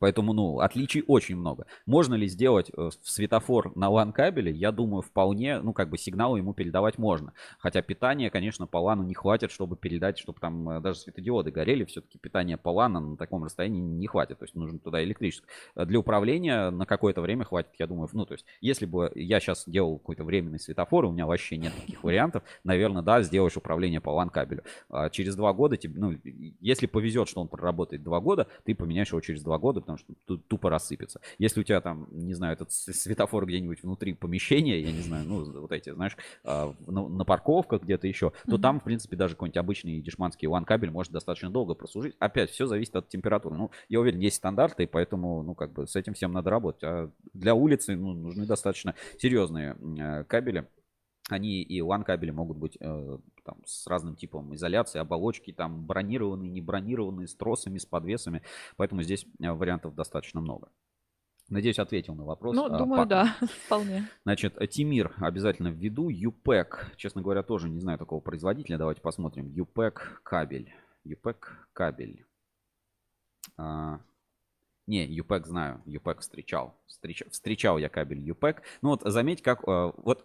Поэтому, ну, отличий очень много. Можно ли сделать э, светофор на LAN кабеле? Я думаю, вполне, ну, как бы сигналы ему передавать можно. Хотя питание, конечно, по LAN не хватит, чтобы передать, чтобы там э, даже светодиоды горели. Все-таки питание по LAN на таком расстоянии не хватит. То есть нужно туда электричество. Э, для управления на какое-то время хватит, я думаю. Ну, то есть, если бы я сейчас делал какой-то временный светофор, у меня вообще нет таких вариантов, наверное, да, сделаешь управление по LAN кабелю. А через два года, ну, если повезет, что он проработает два года, ты поменяешь его через два года, потому что тупо рассыпется. Если у тебя там, не знаю, этот светофор где-нибудь внутри помещения, я не знаю, ну, вот эти, знаешь, а, на, парковках где-то еще, то mm-hmm. там, в принципе, даже какой-нибудь обычный дешманский LAN кабель может достаточно долго прослужить. Опять, все зависит от температуры. Ну, я уверен, есть стандарты, и поэтому, ну, как бы с этим всем надо работать. А для улицы, ну, нужны достаточно серьезные э, кабели они и LAN кабели могут быть э, там, с разным типом изоляции, оболочки, там бронированные, не бронированные, с тросами, с подвесами. Поэтому здесь э, вариантов достаточно много. Надеюсь, ответил на вопрос. Ну, а, думаю, по... да, вполне. Значит, Тимир обязательно введу. ЮПЭК, честно говоря, тоже не знаю такого производителя. Давайте посмотрим. ЮПЭК кабель. ЮПЭК кабель. А... Не, ЮПЭК знаю. ЮПЭК встречал. Встречал, встречал я кабель ЮПЭК. Ну вот заметь, как... Э, вот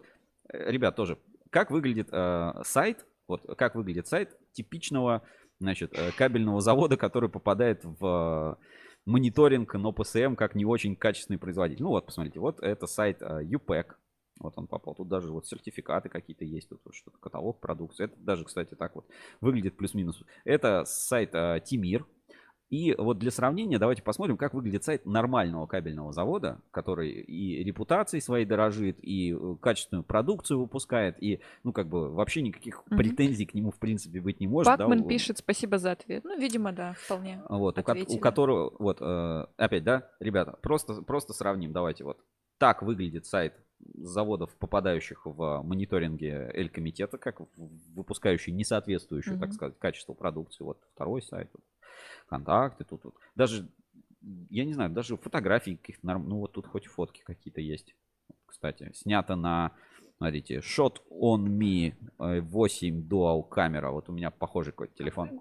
ребят, тоже, как выглядит э, сайт, вот как выглядит сайт типичного, значит, э, кабельного завода, который попадает в мониторинг на ПСМ как не очень качественный производитель. Ну вот, посмотрите, вот это сайт э, UPEC, вот он попал. Тут даже вот сертификаты какие-то есть, тут вот что-то каталог продукции. Это даже, кстати, так вот выглядит плюс-минус. Это сайт э, Тимир, и вот для сравнения давайте посмотрим, как выглядит сайт нормального кабельного завода, который и репутацией своей дорожит, и э, качественную продукцию выпускает, и, ну, как бы вообще никаких угу. претензий к нему, в принципе, быть не может. Пакман да, пишет, спасибо за ответ. Ну, видимо, да, вполне Вот, у, у которого, вот, э, опять, да, ребята, просто, просто сравним, давайте вот. Так выглядит сайт заводов, попадающих в мониторинге Эль-комитета, как выпускающий несоответствующую, mm так сказать, качеству продукции. Вот второй сайт, контакты, тут вот. Даже, я не знаю, даже фотографии каких-то, ну вот тут хоть фотки какие-то есть. Кстати, снято на, смотрите, Shot on Me 8 э, Dual камера. Вот у меня похожий какой-то телефон.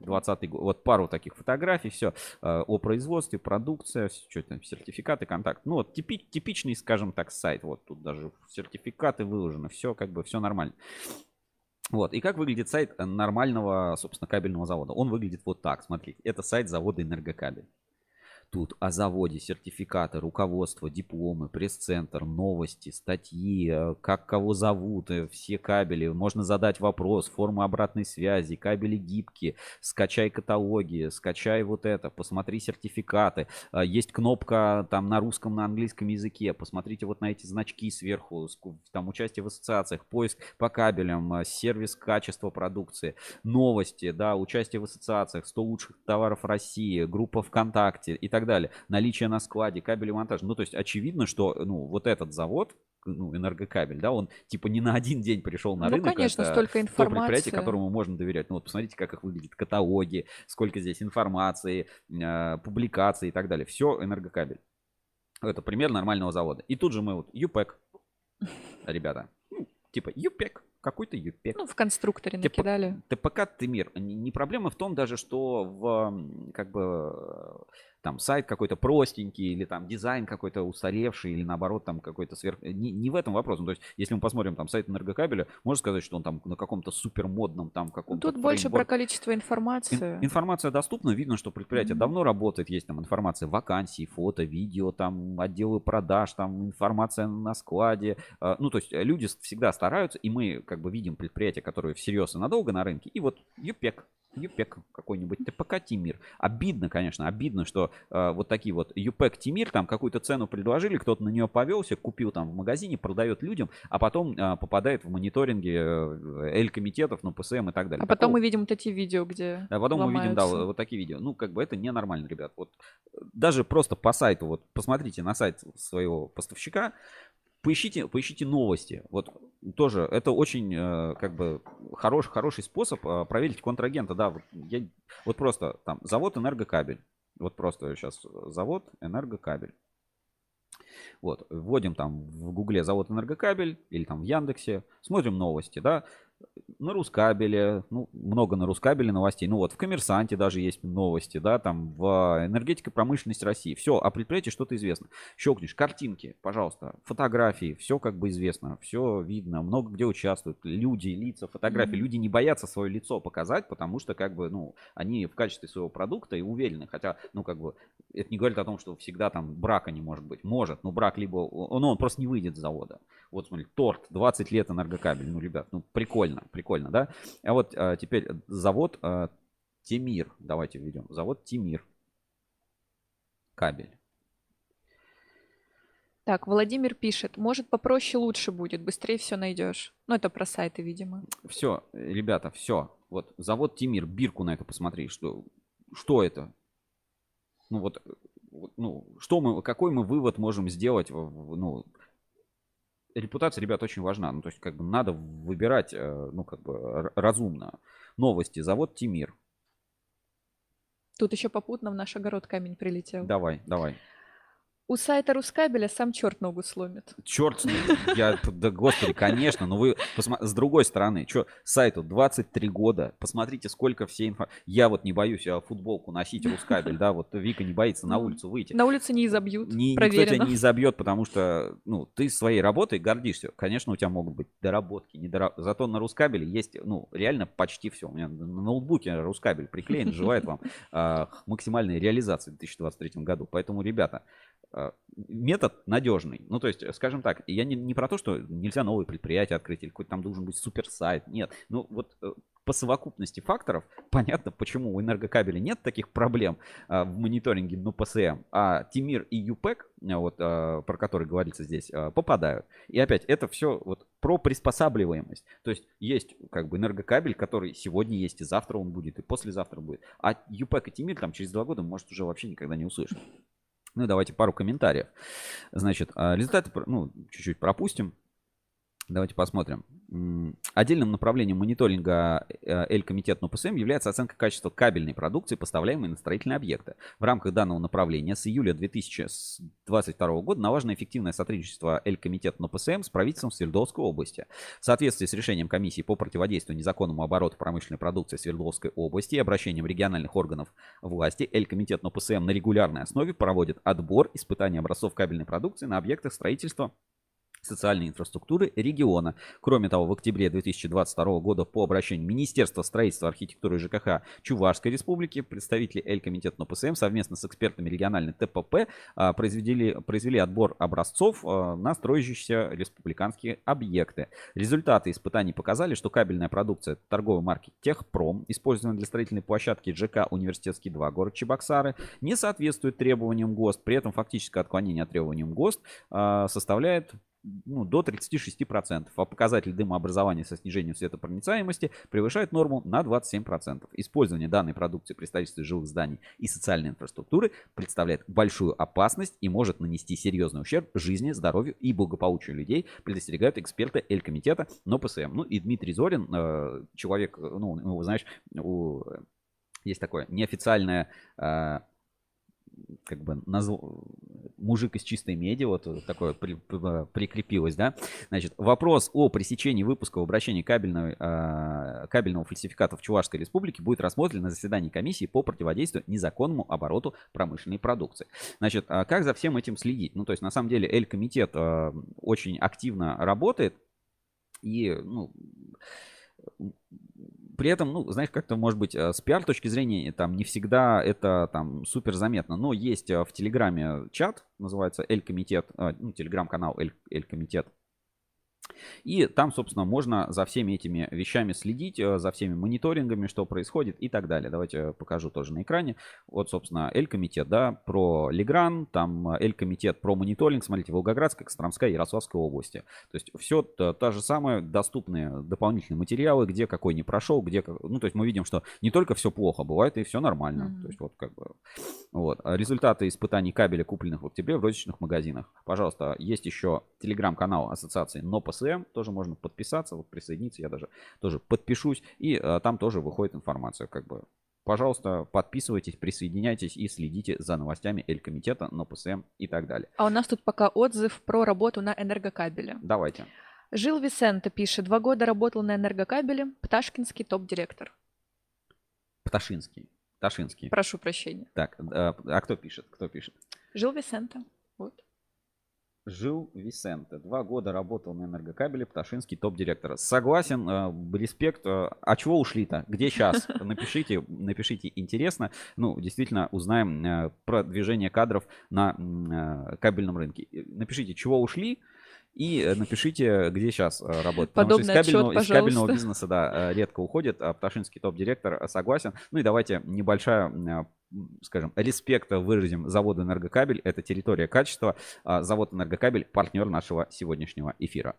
20 год. Вот пару таких фотографий, все э, о производстве, продукция, что там, сертификаты, контакт. Ну вот типи, типичный, скажем так, сайт. Вот тут даже сертификаты выложены, все как бы, все нормально. Вот. И как выглядит сайт нормального, собственно, кабельного завода? Он выглядит вот так. Смотрите, это сайт завода Энергокабель тут о заводе, сертификаты, руководство, дипломы, пресс-центр, новости, статьи, э, как кого зовут, э, все кабели. Можно задать вопрос, формы обратной связи, кабели гибкие, скачай каталоги, скачай вот это, посмотри сертификаты. Э, есть кнопка там на русском, на английском языке. Посмотрите вот на эти значки сверху, там участие в ассоциациях, поиск по кабелям, сервис качества продукции, новости, да, участие в ассоциациях, 100 лучших товаров России, группа ВКонтакте и так так далее. Наличие на складе, кабели монтаж. Ну, то есть очевидно, что ну, вот этот завод, ну, энергокабель, да, он типа не на один день пришел на ну, рынок. конечно, это столько информации. То предприятие, которому можно доверять. Ну, вот посмотрите, как их выглядят каталоги, сколько здесь информации, э, публикаций и так далее. Все энергокабель. Это пример нормального завода. И тут же мы вот ЮПЭК, ребята, ну, типа ЮПЕК, какой-то ЮПЕК. Ну, в конструкторе накидали. ТПК Тымир. Не проблема в том даже, что в как бы там сайт какой-то простенький или там дизайн какой-то устаревший или наоборот там какой-то сверх... Не, не в этом вопрос. Ну, то есть, если мы посмотрим там сайт энергокабеля, можно сказать, что он там на каком-то супер модном там каком-то... Тут фреймворк. больше про количество информации. Ин- информация доступна, видно, что предприятие mm-hmm. давно работает, есть там информация вакансий, фото, видео, там отделы продаж, там информация на складе. А, ну, то есть люди всегда стараются, и мы как бы видим предприятия, которые всерьез и надолго на рынке, и вот ЮПЕК, ЮПЕК какой-нибудь, ТПК Тимир. Обидно, конечно, обидно, что э, вот такие вот ЮПЕК Тимир там какую-то цену предложили, кто-то на нее повелся, купил там в магазине, продает людям, а потом э, попадает в мониторинги э, L-комитетов, ну, ПСМ и так далее. А потом мы видим вот эти видео, где А потом ломаются. мы видим, да, вот такие видео. Ну, как бы это ненормально, ребят. Вот даже просто по сайту, вот посмотрите на сайт своего поставщика, Поищите, поищите новости. Вот тоже это очень э, как бы хорош, хороший способ э, проверить контрагента. Да, вот, я, вот просто там завод энергокабель. Вот просто сейчас завод энергокабель. Вот, вводим там в Гугле завод энергокабель или там в Яндексе, смотрим новости, да. На Рускабеле, ну, много на Рускабеле новостей. Ну вот, в Коммерсанте даже есть новости, да, там в энергетика промышленность России. Все, о предприятии что-то известно. Щелкнешь, картинки, пожалуйста, фотографии, все как бы известно, все видно, много где участвуют, люди, лица, фотографии. Мгм. Люди не боятся свое лицо показать, потому что как бы, ну, они в качестве своего продукта и уверены. Хотя, ну, как бы, это не говорит о том, что всегда там брака не может быть. Может, но брак либо, ну, он просто не выйдет с завода. Вот смотри, торт, 20 лет энергокабель. Ну, ребят, ну прикольно, прикольно, да? А вот а, теперь завод а, Тимир. Давайте введем. Завод Тимир. Кабель. Так, Владимир пишет, может попроще лучше будет, быстрее все найдешь. Ну, это про сайты, видимо. Все, ребята, все. Вот завод Тимир, бирку на это посмотри. Что, что это? Ну вот, ну, что мы, какой мы вывод можем сделать? Ну, репутация, ребят, очень важна. Ну, то есть, как бы надо выбирать, э, ну, как бы разумно. Новости. Завод Тимир. Тут еще попутно в наш огород камень прилетел. Давай, давай. У сайта Рускабеля сам черт ногу сломит. Черт, я, да господи, конечно, но вы, посма- с другой стороны, что, сайту 23 года, посмотрите, сколько всей инфо... Я вот не боюсь а, футболку носить, рускабель, да, вот Вика не боится на улицу выйти. На улице не изобьют, Ни- никто тебя проверено. не забьет, потому что, ну, ты своей работой гордишься. Конечно, у тебя могут быть доработки, недора... зато на Рускабеле есть, ну, реально почти все. У меня на ноутбуке Рускабель приклеен, желает вам а, максимальной реализации в 2023 году. Поэтому, ребята, метод надежный. Ну, то есть, скажем так, я не, не про то, что нельзя новые предприятия открыть, или какой-то там должен быть суперсайт. Нет. Ну, вот э, по совокупности факторов понятно, почему у энергокабеля нет таких проблем а, в мониторинге на ПСМ, а Тимир и ЮПЕК, а, вот, а, про который говорится здесь, а, попадают. И опять, это все вот про приспосабливаемость. То есть есть как бы энергокабель, который сегодня есть, и завтра он будет, и послезавтра будет. А ЮПЕК и Тимир там через два года, может, уже вообще никогда не услышим. Ну, и давайте пару комментариев. Значит, а, результаты, ну, чуть-чуть пропустим. Давайте посмотрим. Отдельным направлением мониторинга Эль-комитет НОПСМ является оценка качества кабельной продукции, поставляемой на строительные объекты. В рамках данного направления с июля 2022 года налажено эффективное сотрудничество Эль-комитет НОПСМ с правительством Свердловской области. В соответствии с решением комиссии по противодействию незаконному обороту промышленной продукции Свердловской области и обращением региональных органов власти, Эль-комитет НОПСМ на регулярной основе проводит отбор испытаний образцов кабельной продукции на объектах строительства социальной инфраструктуры региона. Кроме того, в октябре 2022 года по обращению Министерства строительства, архитектуры и ЖКХ Чувашской республики представители Эль-комитета НОПСМ совместно с экспертами региональной ТПП а, произвели, произвели отбор образцов а, на строящиеся республиканские объекты. Результаты испытаний показали, что кабельная продукция торговой марки Техпром, использованная для строительной площадки ЖК Университетский 2, город Чебоксары, не соответствует требованиям ГОСТ. При этом фактическое отклонение от требованиям ГОСТ а, составляет ну, до 36%, а показатель дымообразования со снижением светопроницаемости превышает норму на 27%. Использование данной продукции при строительстве жилых зданий и социальной инфраструктуры представляет большую опасность и может нанести серьезный ущерб жизни, здоровью и благополучию людей, предостерегают эксперты Эль-комитета НОПСМ. Ну и Дмитрий Зорин, э, человек, э, ну, ну, знаешь, у, есть такое неофициальное э, как бы назв- мужик из чистой меди, вот такое при- при- прикрепилось, да. Значит, вопрос о пресечении выпуска в обращении кабельного, э, кабельного фальсификата в Чувашской республике будет рассмотрен на заседании комиссии по противодействию незаконному обороту промышленной продукции. Значит, а как за всем этим следить? Ну, то есть, на самом деле, Эль-комитет э, очень активно работает и, ну, при этом, ну, знаешь, как-то, может быть, э, с пиар точки зрения, там, не всегда это, там, супер заметно. Но есть э, в Телеграме чат, называется Эль-комитет, э, ну, Телеграм-канал Эль- Эль-комитет. И там, собственно, можно за всеми этими вещами следить, э, за всеми мониторингами, что происходит и так далее. Давайте я покажу тоже на экране. Вот, собственно, Эль-комитет, да, про Легран, там э, Эль-комитет про мониторинг, смотрите, Волгоградская, Костромская, Ярославская области. То есть все та, та же самая, доступные дополнительные материалы, где какой не прошел, где... Ну, то есть мы видим, что не только все плохо, бывает и все нормально. Мгм. То есть вот как бы... Вот. А Результаты испытаний кабеля, купленных в октябре в розничных магазинах. Пожалуйста, есть еще телеграм-канал ассоциации НОПСМ, тоже можно подписаться, вот присоединиться, я даже тоже подпишусь, и а, там тоже выходит информация, как бы. Пожалуйста, подписывайтесь, присоединяйтесь и следите за новостями Эль-комитета, НОПСМ и так далее. А у нас тут пока отзыв про работу на энергокабеле. Давайте. Жил Висенто пишет, два года работал на энергокабеле, Пташкинский топ-директор. Пташинский. Пташинский. Прошу прощения. Так, а, а кто пишет? Кто пишет? Жил Висенто. Жил Висенте. Два года работал на энергокабеле, Пташинский топ-директор. Согласен, э, респект. Э, а чего ушли-то? Где сейчас? Напишите, напишите, интересно. Ну, действительно, узнаем э, про движение кадров на э, кабельном рынке. Напишите, чего ушли, и э, напишите, где сейчас э, работает. Потому Подобный что из кабельного, отчет, из кабельного бизнеса, да, э, редко уходит. А Пташинский топ-директор согласен. Ну и давайте небольшая, скажем, респект выразим заводу «Энергокабель». Это территория качества. А Завод «Энергокабель» – партнер нашего сегодняшнего эфира.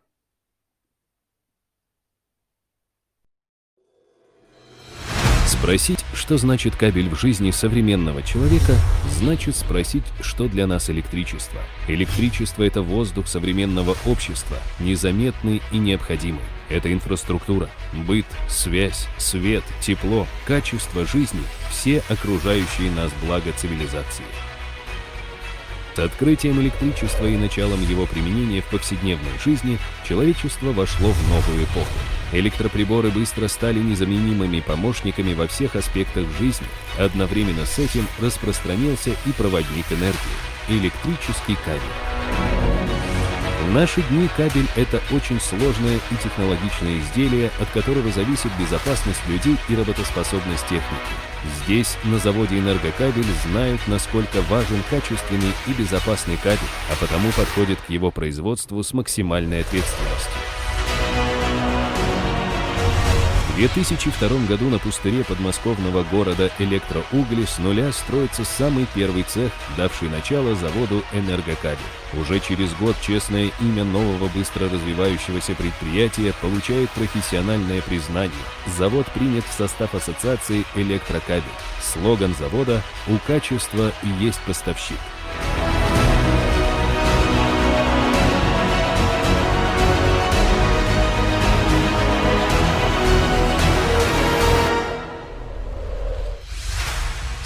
Спросить, что значит кабель в жизни современного человека, значит спросить, что для нас электричество. Электричество – это воздух современного общества, незаметный и необходимый. Это инфраструктура, быт, связь, свет, тепло, качество жизни – все окружающие нас блага цивилизации. С открытием электричества и началом его применения в повседневной жизни человечество вошло в новую эпоху. Электроприборы быстро стали незаменимыми помощниками во всех аспектах жизни. Одновременно с этим распространился и проводник энергии – электрический кабель. В наши дни кабель – это очень сложное и технологичное изделие, от которого зависит безопасность людей и работоспособность техники. Здесь, на заводе «Энергокабель», знают, насколько важен качественный и безопасный кабель, а потому подходят к его производству с максимальной ответственностью. 2002 году на пустыре подмосковного города Электроугли с нуля строится самый первый цех, давший начало заводу «Энергокабель». Уже через год честное имя нового быстро развивающегося предприятия получает профессиональное признание. Завод принят в состав ассоциации «Электрокабель». Слоган завода «У качества и есть поставщик».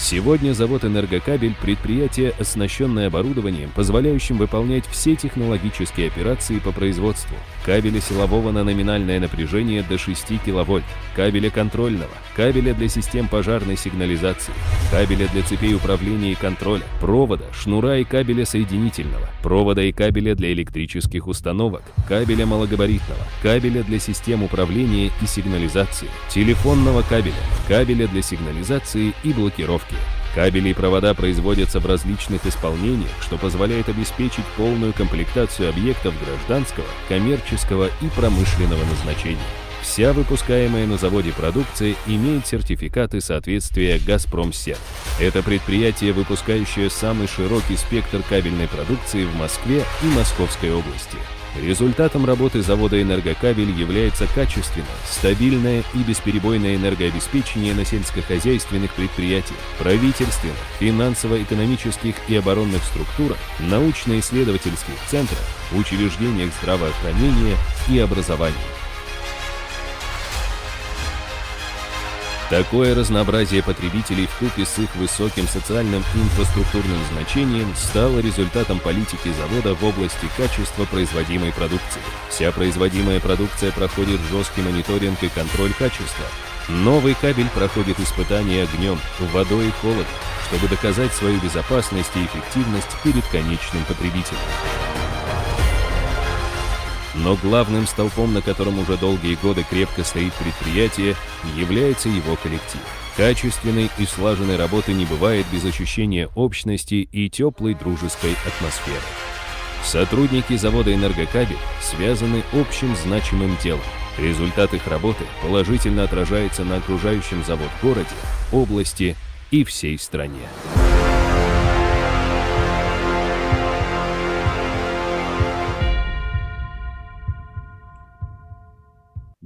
Сегодня завод «Энергокабель» – предприятие, оснащенное оборудованием, позволяющим выполнять все технологические операции по производству. Кабеля силового на номинальное напряжение до 6 кВт, кабеля контрольного, кабеля для систем пожарной сигнализации, кабеля для цепей управления и контроля, провода, шнура и кабеля соединительного, провода и кабеля для электрических установок, кабеля малогабаритного, кабеля для систем управления и сигнализации, телефонного кабеля, кабеля для сигнализации и блокировки. Кабели и провода производятся в различных исполнениях, что позволяет обеспечить полную комплектацию объектов гражданского, коммерческого и промышленного назначения. Вся выпускаемая на заводе продукция имеет сертификаты соответствия «Газпромсерв». Это предприятие, выпускающее самый широкий спектр кабельной продукции в Москве и Московской области. Результатом работы завода «Энергокабель» является качественное, стабильное и бесперебойное энергообеспечение на сельскохозяйственных предприятиях, правительственных, финансово-экономических и оборонных структурах, научно-исследовательских центрах, учреждениях здравоохранения и образования. Такое разнообразие потребителей вкупе с их высоким социальным и инфраструктурным значением стало результатом политики завода в области качества производимой продукции. Вся производимая продукция проходит жесткий мониторинг и контроль качества. Новый кабель проходит испытания огнем, водой и холодом, чтобы доказать свою безопасность и эффективность перед конечным потребителем. Но главным столпом, на котором уже долгие годы крепко стоит предприятие, является его коллектив. Качественной и слаженной работы не бывает без ощущения общности и теплой дружеской атмосферы. Сотрудники завода «Энергокабель» связаны общим значимым делом. Результат их работы положительно отражается на окружающем завод городе, области и всей стране.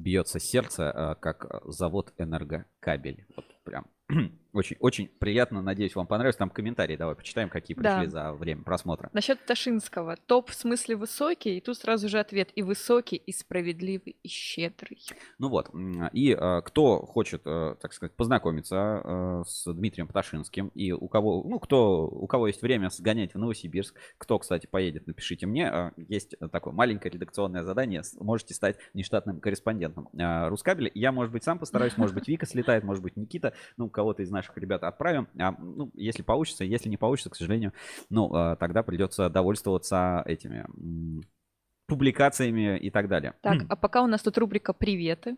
Бьется сердце, э, как завод «Энергокабель». Вот прям Очень, очень приятно, надеюсь, вам понравилось. Там комментарии давай почитаем, какие пришли Да. за время просмотра. Насчет Ташинского. Топ в смысле высокий, и тут сразу же ответ. И высокий, и справедливый, и щедрый. Ну вот, и э, кто хочет, э, так сказать, познакомиться э, с Дмитрием Пташинским, и у кого, ну, кто, у кого есть время сгонять в Новосибирск, кто, кстати, поедет, напишите мне. Есть такое маленькое редакционное задание, можете стать нештатным корреспондентом Рускабеля. Я, может быть, сам постараюсь, может быть, Вика слетает, может быть, Никита, ну, кого-то из наших ребят отправим. А, ну, если получится, если не получится, к сожалению, ну, э, тогда придется довольствоваться этими м, публикациями и так далее. Так, а пока у нас тут рубрика «Приветы».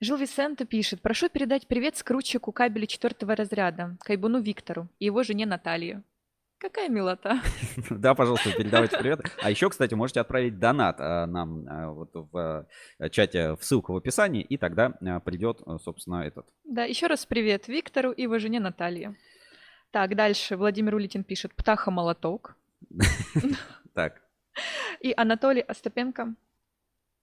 Жил Висенто пишет, прошу передать привет скрутчику кабеля четвертого разряда, Кайбуну Виктору и его жене Наталье. Какая милота. Да, пожалуйста, передавайте привет. А еще, кстати, можете отправить донат а, нам а, вот в а, чате, в ссылку в описании, и тогда придет, собственно, этот. Да, еще раз привет Виктору и его жене Наталье. Так, дальше Владимир Улитин пишет «Птаха-молоток». Так, И Анатолий Остапенко.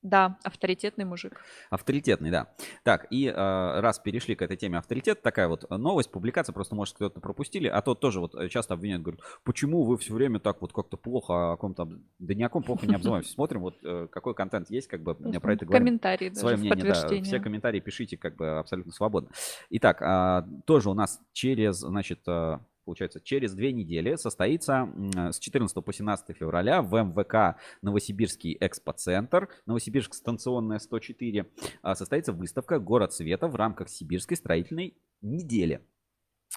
Да, авторитетный мужик. авторитетный, да. Так, и а, раз перешли к этой теме авторитет, такая вот новость, публикация, просто, может, кто-то пропустили, а то тоже вот часто обвиняют, говорят, почему вы все время так вот как-то плохо о ком-то... об- Да ни о ком плохо не обзываемся. Смотрим, вот э, какой контент есть, как бы про это говорим. Комментарии Свое мнение, да. Все комментарии пишите как бы абсолютно свободно. Итак, а, тоже у нас через, значит, а, получается, через две недели состоится с 14 по 17 февраля в МВК Новосибирский экспоцентр, Новосибирск станционная 104, а, состоится выставка «Город света» в рамках Сибирской строительной недели.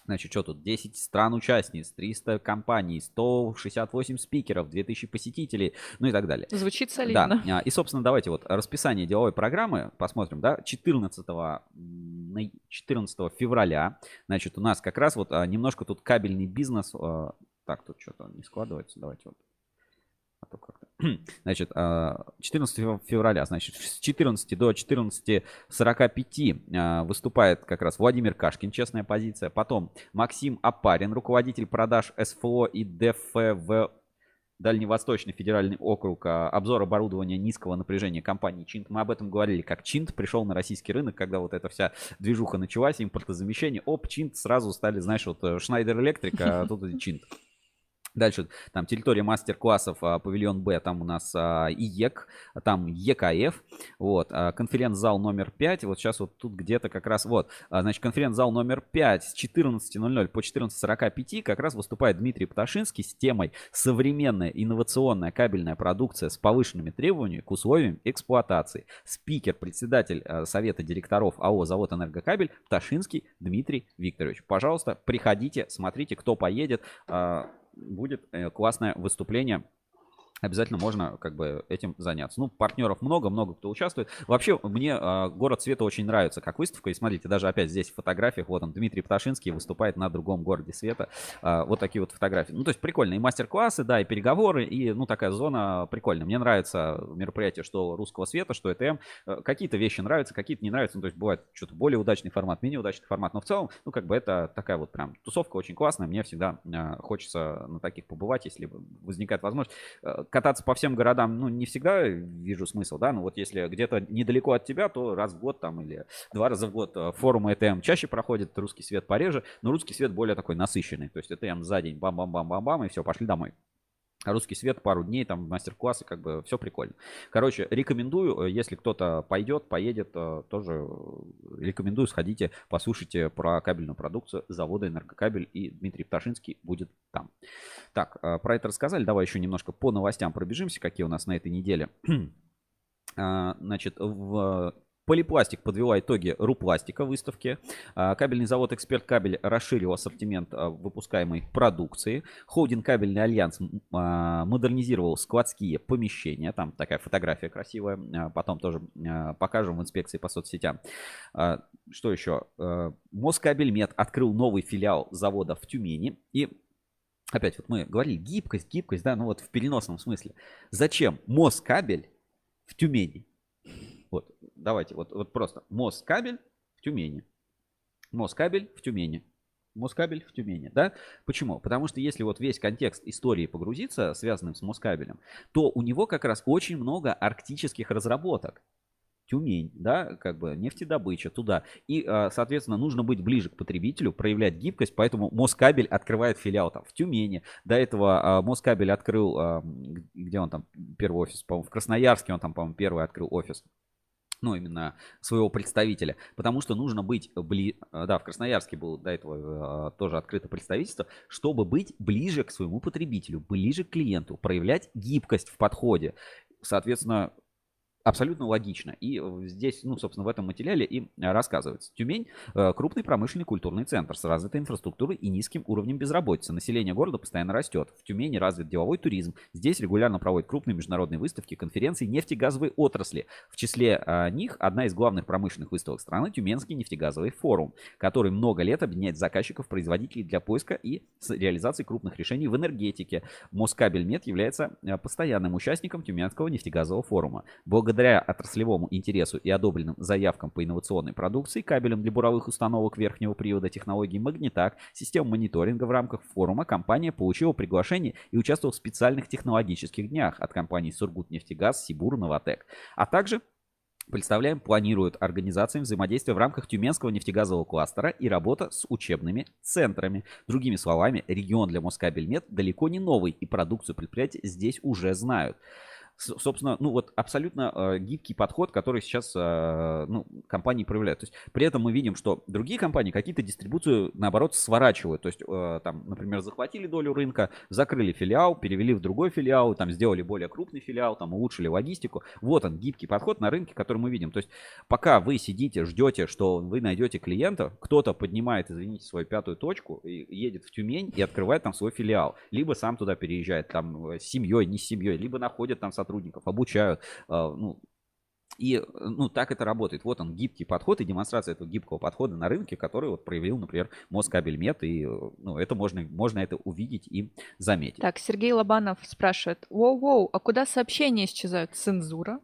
Значит, что тут? 10 стран-участниц, 300 компаний, 168 спикеров, 2000 посетителей, ну и так далее. Звучит солидно. Да, и, собственно, давайте вот расписание деловой программы посмотрим, да, 14, м, на- 14 февраля, значит, у нас как раз вот а, немножко тут кабельный бизнес, а, так, тут что-то не складывается, давайте вот. А то как-то. Значит, а, 14 фев- февраля, значит, с 14 до 14.45 а, выступает как раз Владимир Кашкин, честная позиция. Потом Максим Апарин, руководитель продаж СФО и ДФВ Дальневосточный федеральный округ, а, обзор оборудования низкого напряжения компании Чинт. Мы об этом говорили, как Чинт пришел на российский рынок, когда вот эта вся движуха началась, импортозамещение. Оп, Chint сразу стали, знаешь, вот э, Schneider Electric, а тут Chint. Дальше там территория мастер-классов, а, павильон Б, там у нас а, IEK, там EKF, вот, а, конференц-зал номер 5, вот сейчас вот тут где-то как раз, вот, значит, конференц-зал номер 5 с 14.00 по 14.45 как раз выступает Дмитрий Пташинский с темой «Современная инновационная кабельная продукция с повышенными требованиями к условиям эксплуатации». Спикер, председатель совета директоров АО «Завод Энергокабель» Пташинский Дмитрий Викторович. Пожалуйста, приходите, смотрите, кто поедет, будет э, классное выступление. Обязательно можно как бы этим заняться. Ну, партнеров много, много кто участвует. Вообще, мне э, город света очень нравится как выставка. И смотрите, даже опять здесь в фотографиях, вот он, Дмитрий Пташинский выступает на другом городе света. А, вот такие вот фотографии. Ну, то есть прикольно. И мастер-классы, да, и переговоры, и, ну, такая зона прикольная. Мне нравится мероприятие, что русского света, что ЭТМ. Э, Какие-то вещи нравятся, какие-то не нравятся. Ну, то есть бывает что-то более удачный формат, менее удачный формат. Но в целом, ну, как бы это такая вот прям тусовка очень классная. Мне всегда э, хочется на таких побывать, если возникает возможность. Кататься по всем городам, ну, не всегда вижу смысл, да, но вот если где-то недалеко от тебя, то раз в год там или два раза в год э, форумы ЭТМ чаще проходит, русский свет пореже, но русский свет более такой насыщенный, то есть ЭТМ за день бам-бам-бам-бам-бам и все, пошли домой. Русский свет пару дней, там мастер-классы, как бы все прикольно. Короче, рекомендую, э, если кто-то пойдет, поедет, э, тоже э, рекомендую, сходите, послушайте про кабельную продукцию завода Энергокабель, и Дмитрий Пташинский будет там. Так, про это рассказали, давай еще немножко по новостям пробежимся, какие у нас на этой неделе. А, Значит, в Полипластик подвела итоги РУПластика выставки. А, Кабельный завод «Эксперт Кабель» расширил ассортимент а, выпускаемой продукции. Холдинг «Кабельный альянс» а, модернизировал складские помещения. Там такая фотография красивая. Потом тоже покажем в инспекции по соцсетям. Что еще? Москабельмет открыл новый филиал завода в Тюмени. И опять вот мы говорили гибкость, гибкость, да, ну вот в переносном смысле. Зачем Москабель в Тюмени? Давайте, вот, вот просто Москабель в Тюмени. Москабель в Тюмени. Москабель в Тюмени, да? Почему? Потому что если вот весь контекст истории погрузиться, связанным с Москабелем, то у него как раз очень много арктических разработок. Тюмень, да, как бы нефтедобыча туда. И, а, соответственно, нужно быть ближе к потребителю, проявлять гибкость, поэтому Москабель открывает филиал там в Тюмени. До этого а, Москабель открыл, а, где он там, первый офис, по-моему, в Красноярске он там, по-моему, первый открыл офис ну, именно своего представителя, потому что нужно быть, бли... да, в Красноярске было до этого э, тоже открыто представительство, чтобы быть ближе к своему потребителю, ближе к клиенту, проявлять гибкость в подходе. Соответственно, Абсолютно логично. И здесь, ну, собственно, в этом материале и рассказывается. Тюмень – крупный промышленный культурный центр с развитой инфраструктурой и низким уровнем безработицы. Население города постоянно растет. В Тюмени развит деловой туризм. Здесь регулярно проводят крупные международные выставки, конференции нефтегазовой отрасли. В числе них одна из главных промышленных выставок страны – Тюменский нефтегазовый форум, который много лет объединяет заказчиков, производителей для поиска и реализации крупных решений в энергетике. Москабельмет является постоянным участником Тюменского нефтегазового форума. Благодаря Благодаря отраслевому интересу и одобренным заявкам по инновационной продукции, кабелям для буровых установок верхнего привода технологии Магнитак, систем мониторинга в рамках форума компания получила приглашение и участвовала в специальных технологических днях от компаний Сургутнефтегаз, Сибур, Новотек, а также Представляем, планируют организациям взаимодействия в рамках Тюменского нефтегазового кластера и работа с учебными центрами. Другими словами, регион для Москабельмет далеко не новый, и продукцию предприятия здесь уже знают собственно, ну вот абсолютно э, гибкий подход, который сейчас э, ну, компании проявляют. То есть при этом мы видим, что другие компании какие-то дистрибуцию, наоборот, сворачивают. То есть э, там, например, захватили долю рынка, закрыли филиал, перевели в другой филиал, там сделали более крупный филиал, там улучшили логистику. Вот он, гибкий подход на рынке, который мы видим. То есть пока вы сидите, ждете, что вы найдете клиента, кто-то поднимает, извините, свою пятую точку, и едет в Тюмень и открывает там свой филиал. Либо сам туда переезжает, там с семьей, не с семьей, либо находит там сотрудников, обучают. А, ну, и ну, так это работает. Вот он, гибкий подход и демонстрация этого гибкого подхода на рынке, который вот проявил, например, Москабельмет. И ну, это можно, можно это увидеть и заметить. Так, Сергей Лобанов спрашивает. Воу-воу, а куда сообщения исчезают? Цензура?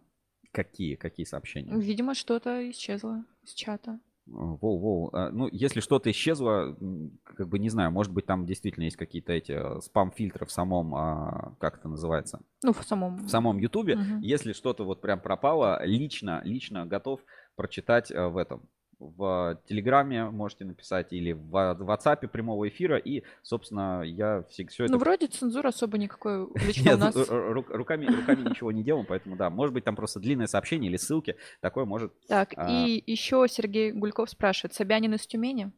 Какие? Какие сообщения? Видимо, что-то исчезло из чата. Воу-воу. А, ну, если что-то исчезло, как бы не знаю, может быть, там действительно есть какие-то эти э, спам-фильтры в самом, а, как это называется? Ну, в самом. В самом Ютубе. Угу. Если что-то вот прям пропало, лично, лично готов прочитать э, в этом, в Телеграме можете написать или в WhatsApp прямого эфира. И, собственно, я все, все это... Ну, вроде цензуры особо никакой лично у нас. руками, руками ничего не делаем, поэтому да, может быть там просто длинное сообщение или ссылки, такое может... Так, а... и еще Сергей Гульков спрашивает, Собянин из Тюмени?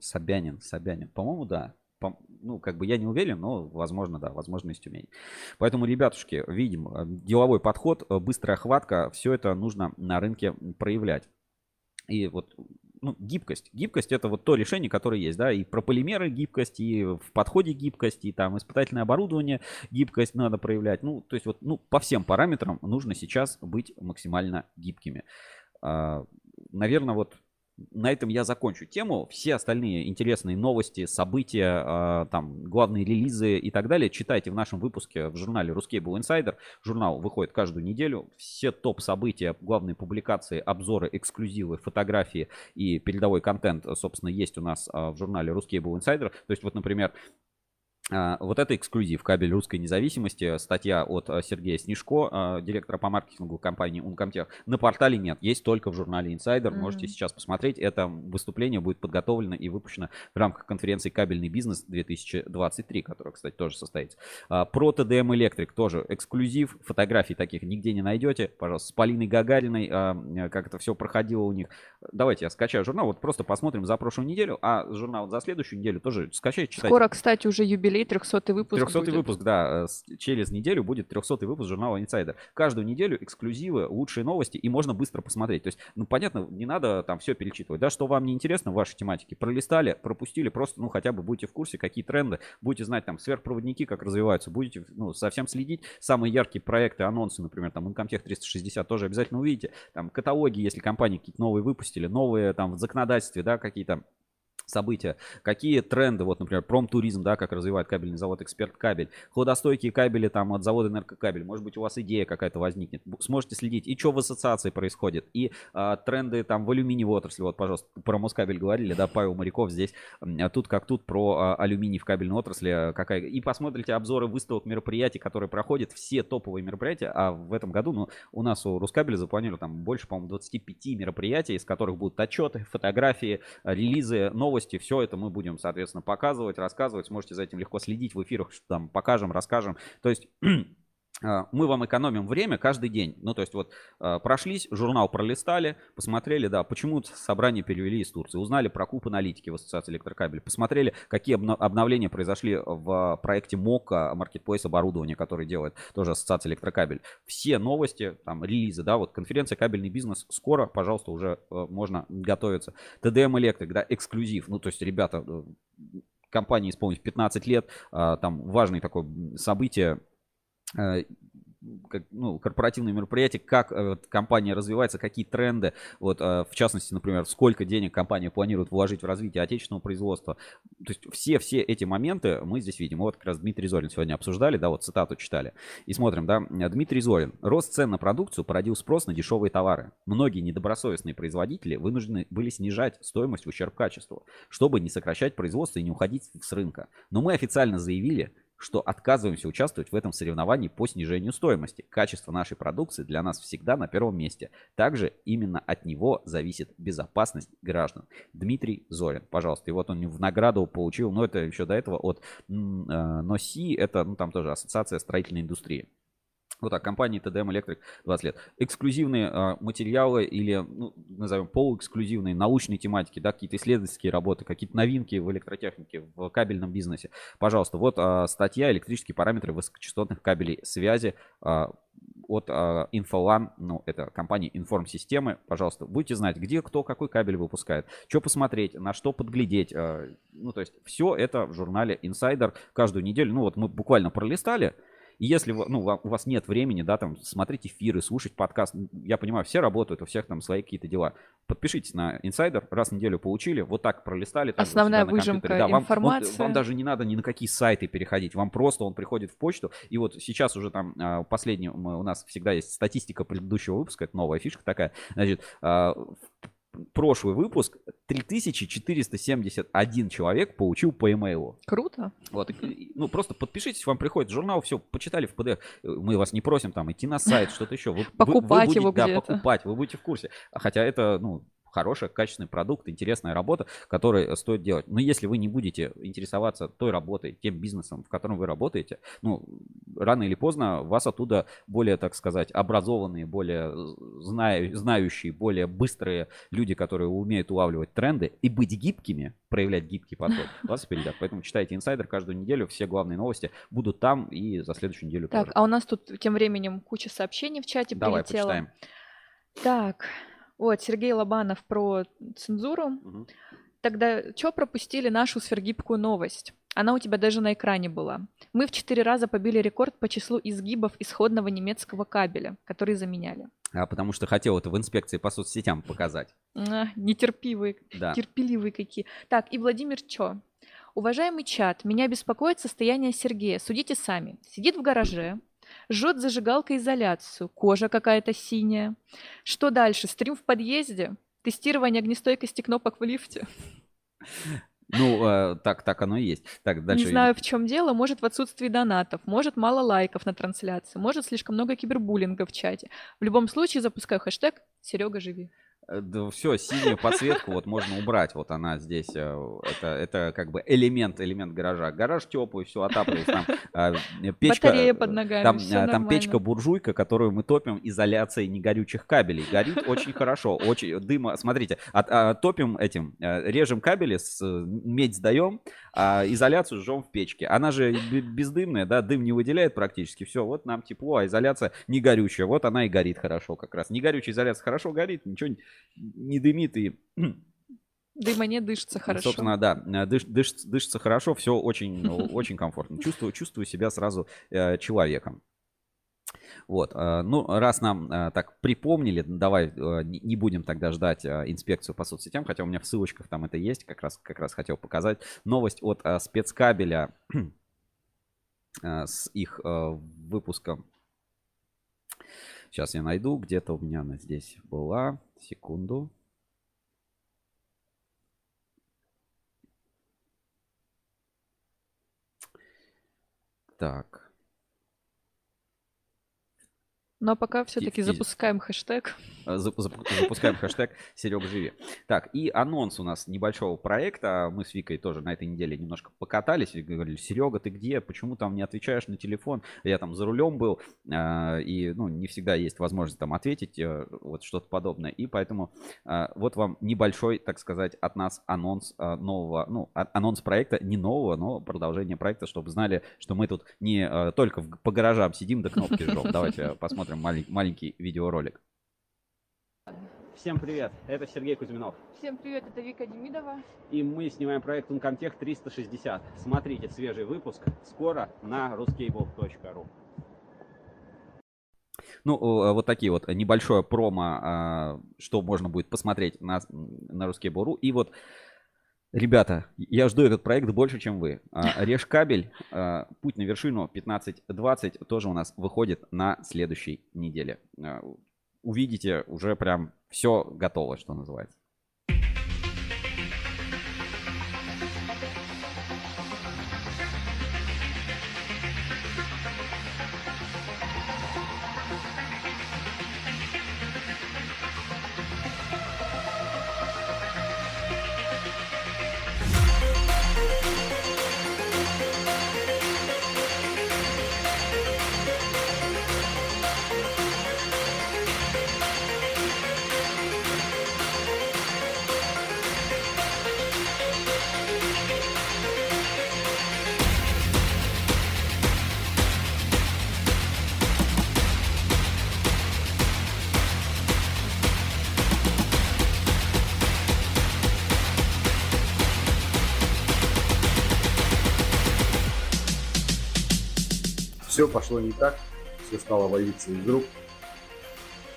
Собянин, Собянин, по-моему, да ну, как бы я не уверен, но возможно, да, возможно из Тюмени. Поэтому, ребятушки, видим, э, деловой подход, э, быстрая хватка, все это нужно на рынке проявлять. И вот ну, гибкость. Гибкость это вот то решение, которое есть, да, и про полимеры гибкость, и в подходе гибкость, и там испытательное оборудование гибкость надо проявлять. Ну, то есть вот, ну, по всем параметрам нужно сейчас быть максимально гибкими. А, наверное, вот на этом я закончу тему. Все остальные интересные новости, события, а, там, главные релизы и так далее читайте в нашем выпуске в журнале Ruskable Insider. Журнал выходит каждую неделю. Все топ-события, главные публикации, обзоры, эксклюзивы, фотографии и передовой контент, собственно, есть у нас а, в журнале Ruskable Insider. То есть вот, например, вот это эксклюзив, кабель русской независимости, статья от а, Сергея Снежко, а, директора по маркетингу компании Uncomtech. На портале нет, есть только в журнале Insider, mm-hmm. можете сейчас посмотреть. Это выступление будет подготовлено и выпущено в рамках конференции «Кабельный бизнес 2023», которая, кстати, тоже состоится. Про TDM Electric тоже эксклюзив, фотографий таких нигде не найдете. Пожалуйста, с Полиной Гагариной, как это все проходило у них. Давайте я скачаю журнал, вот просто посмотрим за прошлую неделю, а журнал за следующую неделю тоже скачайте, читайте. Скоро, кстати, уже юбилей юбилей, 300 выпуск 300 будет. выпуск, да. Э, через неделю будет 300 выпуск журнала Insider. Каждую неделю эксклюзивы, лучшие новости, и можно быстро посмотреть. То есть, ну, понятно, не надо там все перечитывать. Да, что вам не интересно в вашей тематике, пролистали, пропустили, просто, ну, хотя бы будете в курсе, какие тренды, будете знать там сверхпроводники, как развиваются, будете, ну, совсем следить. Самые яркие проекты, анонсы, например, там, Incomtech 360 тоже обязательно увидите. Там, каталоги, если компании какие-то новые выпустили, новые там в законодательстве, да, какие-то события, какие тренды, вот, например, промтуризм, да, как развивает кабельный завод Эксперт Кабель, хладостойкие кабели там от завода Энергокабель, может быть, у вас идея какая-то возникнет, сможете следить, и что в ассоциации происходит, и а, тренды там в алюминиевой отрасли, вот, пожалуйста, про Москабель говорили, да, Павел Моряков здесь, а тут как тут про а, алюминий в кабельной отрасли, а, какая, и посмотрите обзоры выставок мероприятий, которые проходят, все топовые мероприятия, а в этом году, ну, у нас у Рускабеля запланировано там больше, по-моему, 25 мероприятий, из которых будут отчеты, фотографии, релизы, новости, все это мы будем, соответственно, показывать, рассказывать. Сможете за этим легко следить в эфирах, что там покажем, расскажем. То есть мы вам экономим время каждый день. Ну, то есть вот а, прошлись, журнал пролистали, посмотрели, да, почему собрание перевели из Турции, узнали про куб аналитики в Ассоциации электрокабелей, посмотрели, какие обновления произошли в проекте МОКа, Marketplace оборудования, который делает тоже Ассоциация электрокабель. Все новости, там, релизы, да, вот конференция «Кабельный бизнес» скоро, пожалуйста, уже э, можно готовиться. ТДМ Электрик, да, эксклюзив. Ну, то есть, ребята, э, компании исполнилось 15 лет, а, там важное такое событие, как, ну, корпоративные мероприятия, как э, вот компания развивается, какие тренды, вот, э, в частности, например, сколько денег компания планирует вложить в развитие отечественного производства. То есть все-все эти моменты мы здесь видим. Вот как раз Дмитрий Зорин сегодня обсуждали, да, вот цитату читали. И смотрим, да, Дмитрий Зорин. Рост цен на продукцию породил спрос на дешевые товары. Многие недобросовестные производители вынуждены были снижать стоимость в ущерб качеству, чтобы не сокращать производство и не уходить с рынка. Но мы официально заявили, что отказываемся участвовать в этом соревновании по снижению стоимости. Качество нашей продукции для нас всегда на первом месте. Также именно от него зависит безопасность граждан. Дмитрий Зорин, пожалуйста. И вот он в награду получил, но это еще до этого от э, НОСИ, это ну, там тоже Ассоциация строительной индустрии. Вот так, компании TDM Electric 20 лет. Эксклюзивные э, материалы или, ну, назовем, полуэксклюзивные научные тематики, да, какие-то исследовательские работы, какие-то новинки в электротехнике, в кабельном бизнесе. Пожалуйста, вот э, статья «Электрические параметры высокочастотных кабелей связи» э, от э, Infolan, ну, это компания Информсистемы. Пожалуйста, будете знать, где кто какой кабель выпускает, что посмотреть, на что подглядеть. э, ну, то есть все это в журнале Insider каждую неделю. Ну, вот мы буквально пролистали, и если вы, ну, у вас нет времени, да, там, смотреть эфиры, слушать подкаст, я понимаю, все работают, у всех там свои какие-то дела. Подпишитесь на инсайдер, раз в неделю получили, вот так пролистали. себя Основная на компьютере. выжимка Да, вам, он- информации. вам даже не надо ни на какие сайты переходить, вам просто он приходит в почту. И вот сейчас уже там а, последний, мы- у нас всегда есть статистика предыдущего выпуска, это новая фишка такая. Значит, а, прошлый выпуск 3471 человек получил по имейлу. Круто. Вот, ну просто подпишитесь, вам приходит журнал, все, почитали в PDF. Э, Мы вас не просим там идти на сайт, что-то еще. Вы, вы- вы Покупать будете- его да, покупать, вы будете в курсе. Хотя это, ну, хороший, качественный продукт, интересная работа, которую стоит делать. Но если вы не будете интересоваться той работой, тем бизнесом, в котором вы работаете, ну, рано или поздно вас оттуда более, так сказать, образованные, более знаю, знающие, более быстрые люди, которые умеют улавливать тренды и быть гибкими, проявлять гибкий подход, вас впередят. Поэтому читайте инсайдер каждую неделю, все главные новости будут там и за следующую неделю Так, тоже. а у нас тут тем временем куча сообщений в чате Давай, прилетела. почитаем. Так, вот Сергей Лобанов про цензуру. Мгм. Тогда что пропустили нашу сверхгибкую новость? Она у тебя даже на экране была. Мы в четыре раза побили рекорд по числу изгибов исходного немецкого кабеля, который заменяли. А, потому что хотел это в инспекции по соцсетям показать. А, нетерпивые, Да. терпеливые какие. Так, и Владимир Чо. Уважаемый чат, меня беспокоит состояние Сергея. Судите сами. Сидит в гараже, жжет зажигалкой изоляцию, кожа какая-то синяя. Что дальше? Стрим в подъезде? Тестирование огнестойкости кнопок в лифте? Ну, э, так, так оно и есть. Так, дальше. Не знаю, в чем дело. Может, в отсутствии донатов, может, мало лайков на трансляции, может, слишком много кибербуллинга в чате. В любом случае, запускаю хэштег «Серега, живи». Все, синюю подсветку вот можно убрать. Вот она здесь. э, Это, это как бы элемент, элемент гаража. Гараж теплый, все отапливается. Там а, печка, Батарея э, под ногами, Там, там нормально. печка-буржуйка, которую мы топим изоляцией негорючих кабелей. Горит очень хорошо, очень дыма. Смотрите, от- а, топим этим, э, режем кабели, с, э, медь сдаем, а изоляцию жжем в печке. Она же бе- бездымная, да, дым не выделяет практически. Все, вот нам тепло, а изоляция не горючая. Вот она и горит хорошо как раз. Не горючая изоляция хорошо горит, ничего не- не дымит и Дыма не дышится хорошо. Собственно, да, э, дыш- дыш- дышится хорошо, все очень, ну, очень комфортно. Чувствую, чувствую себя сразу э, человеком. Вот, э, ну, раз нам э, так припомнили, давай э, не будем тогда ждать инспекцию по соцсетям, хотя у меня в ссылочках там это есть, как раз, как раз хотел показать. Новость от спецкабеля с их выпуском. Сейчас я найду, где-то у меня она здесь была. Секунду. Так. Но пока все-таки запускаем хэштег. Э, зап- Запускаем хэштег Серег Живи. Так, и анонс у нас небольшого проекта. Мы с Викой тоже на этой неделе немножко покатались и говорили, Серега, ты где? Почему там не отвечаешь на телефон? Я там за рулем был, а, и ну, не всегда есть возможность там ответить, э, вот что-то подобное. И поэтому а, вот вам небольшой, так сказать, от нас анонс а, нового, ну, а- анонс проекта, не нового, но продолжение проекта, чтобы знали, что мы тут не а, только по гаражам сидим да кнопки жжем. Давайте посмотрим малень- маленький видеоролик. Всем привет, это Сергей Кузьминов. Всем привет, это Вика Демидова. И мы снимаем проект Uncomtech 360. Смотрите свежий выпуск скоро на ruscable.ru. Ну, э, вот такие вот небольшое промо, а, что можно будет посмотреть на, на русский Бору. И вот, ребята, я жду этот проект больше, чем вы. А, Режь кабель, а, путь на вершину 15-20 тоже у нас выходит на следующей неделе. Увидите, уже прям все готово, что называется. Так, все стало валиться из рук.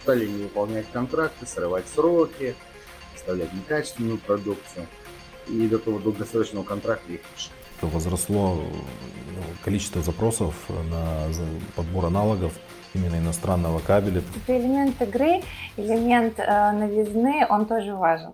Стали не выполнять контракты, срывать сроки, поставлять некачественную продукцию. И до того долгосрочного контракта их лишили. возросло ну, количество запросов на подбор аналогов именно иностранного кабеля. Это элемент игры, элемент э, новизны, он тоже важен.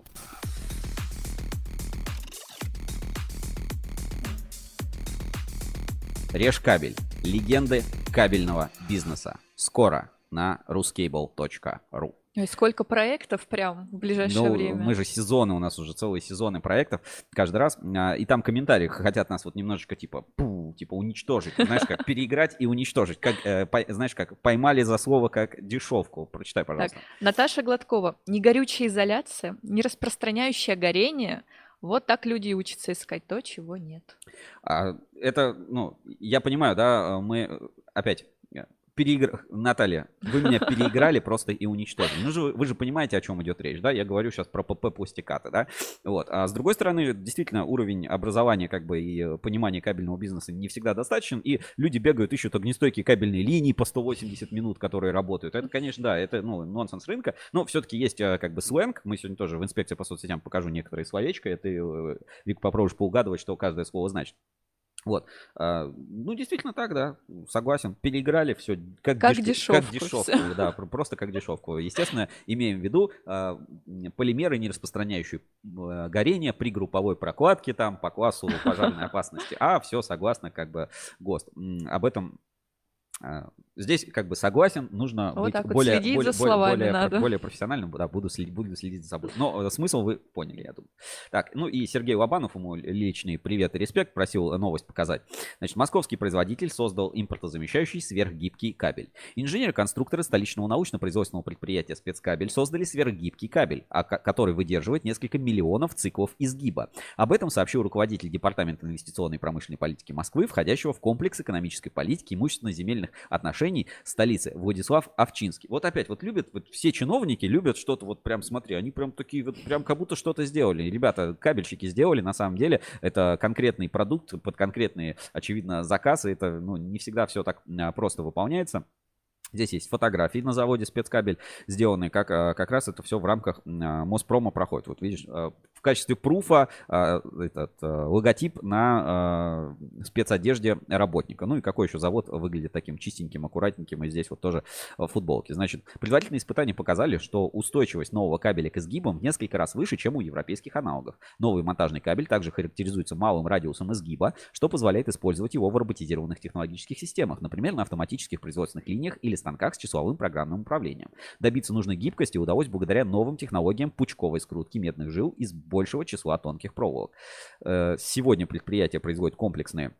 Режь кабель. Легенды кабельного бизнеса. Скоро на ruscable.ru. Ой, сколько проектов прям в ближайшее Ну, время. мы же сезоны, у нас уже целые сезоны проектов каждый раз. а, И там комментарии хотят нас вот немножечко типа, пу, типа уничтожить. Знаешь, как переиграть и уничтожить. Как, э, пой- знаешь, как поймали за слово как дешевку. Прочитай, пожалуйста. Наташа Гладкова. Негорючая изоляция, не распространяющая горение. Вот так люди и учатся искать то, чего нет. А, это, ну, я понимаю, да, мы э, опять переигр... Наталья, вы меня переиграли просто и уничтожили. Ну же, вы- же понимаете, о чем идет речь, да? Я говорю сейчас про ПП пластикаты, да? Вот. А с другой стороны, действительно, уровень образования как бы и э, понимания кабельного бизнеса не всегда достаточен, и люди бегают, ищут огнестойкие кабельные линии по 180 минут, которые работают. Это, конечно, да, это, ну, нонсенс рынка, но все-таки есть э, как бы сленг. Мы сегодня тоже в инспекции по соцсетям покажу некоторые словечко, и ты, э, Вик, попробуешь поугадывать, что каждое слово значит. Вот. А, Ну, действительно так, да. Согласен. Переиграли все. Как, Как деш- дешевку Как дешевку, всё. да. пр- Просто как дешевку. Естественно, имеем в виду а, полимеры, не распространяющие э, горение при групповой прокладке там по классу пожарной опасности. А все согласно как бы ГОСТ. Об этом а, Здесь как бы согласен, нужно Вот быть так вот более, следить более, за более- словами более, надо. более профессиональным, да, буду следить, буду следить за собой. Но э, смысл вы поняли, я думаю. Так, ну и Сергей Лобанов, ему личный привет и респект, просил э, новость показать. Значит, московский производитель создал импортозамещающий сверхгибкий кабель. Инженеры-конструкторы столичного научно-производственного предприятия «Спецкабель» создали сверхгибкий кабель, а ко- который выдерживает несколько миллионов циклов изгиба. Об этом сообщил руководитель Департамента инвестиционной и промышленной политики Москвы, входящего в комплекс экономической политики и имущественно-земельных отношений столицы Владислав Овчинский. Вот опять, вот любят, вот все чиновники любят что-то, вот прям смотри, они прям такие, вот прям как будто что-то сделали. Ребята, кабельщики сделали, на самом деле, это конкретный продукт под конкретные, очевидно, заказы, это ну, не всегда все так а, просто выполняется. Здесь есть фотографии на заводе спецкабель, сделанные как, а, как раз это все в рамках а, Моспрома проходит. Вот видишь, в качестве пруфа этот логотип на спецодежде работника. Ну и какой еще завод выглядит таким чистеньким, аккуратненьким. И здесь вот тоже футболки. Значит, предварительные испытания показали, что устойчивость нового кабеля к изгибам в несколько раз выше, чем у европейских аналогов. Новый монтажный кабель также характеризуется малым радиусом изгиба, что позволяет использовать его в роботизированных технологических системах, например, на автоматических производственных линиях или станках с числовым программным управлением. Добиться нужной гибкости удалось благодаря новым технологиям пучковой скрутки медных жил из большего числа тонких проволок. Э, сегодня предприятие производит комплексные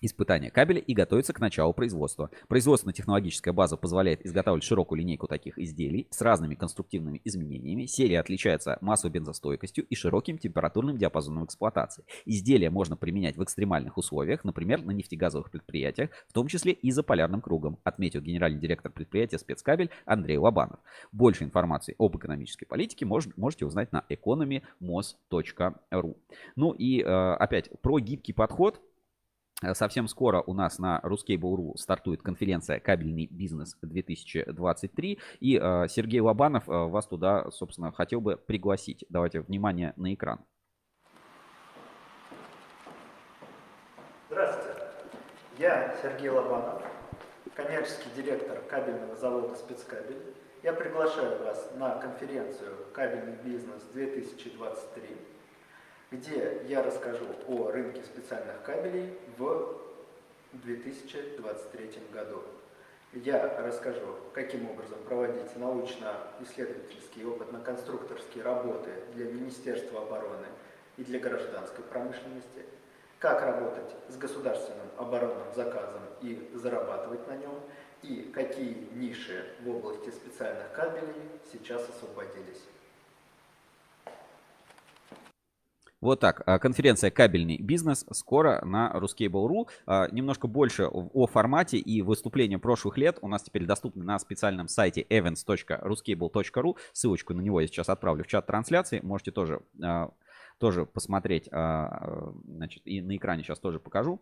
испытания кабеля и готовится к началу производства. Производственно-технологическая база позволяет изготавливать широкую линейку таких изделий с разными конструктивными изменениями. Серия отличается массовой бензостойкостью и широким температурным диапазоном эксплуатации. Изделия можно применять в экстремальных условиях, например, на нефтегазовых предприятиях, в том числе и за полярным кругом, отметил генеральный директор предприятия «Спецкабель» Андрей Лобанов. Больше информации об экономической политике можете узнать на economymos.ru. Ну и э, опять про гибкий подход – совсем скоро у нас на Ruskable.ru стартует конференция «Кабельный бизнес-2023». И э, Сергей Лобанов э, вас туда, собственно, хотел бы пригласить. Давайте внимание на экран. Здравствуйте. Я Сергей Лобанов, коммерческий директор кабельного завода «Спецкабель». Я приглашаю вас на конференцию «Кабельный бизнес-2023» где я расскажу о рынке специальных кабелей в 2023 году. Я расскажу, каким образом проводить научно-исследовательские и опытно-конструкторские работы для Министерства обороны и для гражданской промышленности, как работать с государственным оборонным заказом и зарабатывать на нем, и какие ниши в области специальных кабелей сейчас освободились. Вот так. А, конференция «Кабельный бизнес» скоро на Ruskable.ru. А, немножко больше о формате и выступлениям прошлых лет у нас теперь доступны на специальном сайте events.ruskable.ru. Ссылочку на него я сейчас отправлю в чат трансляции. Можете тоже, а, тоже посмотреть. Значит, и на экране сейчас тоже покажу.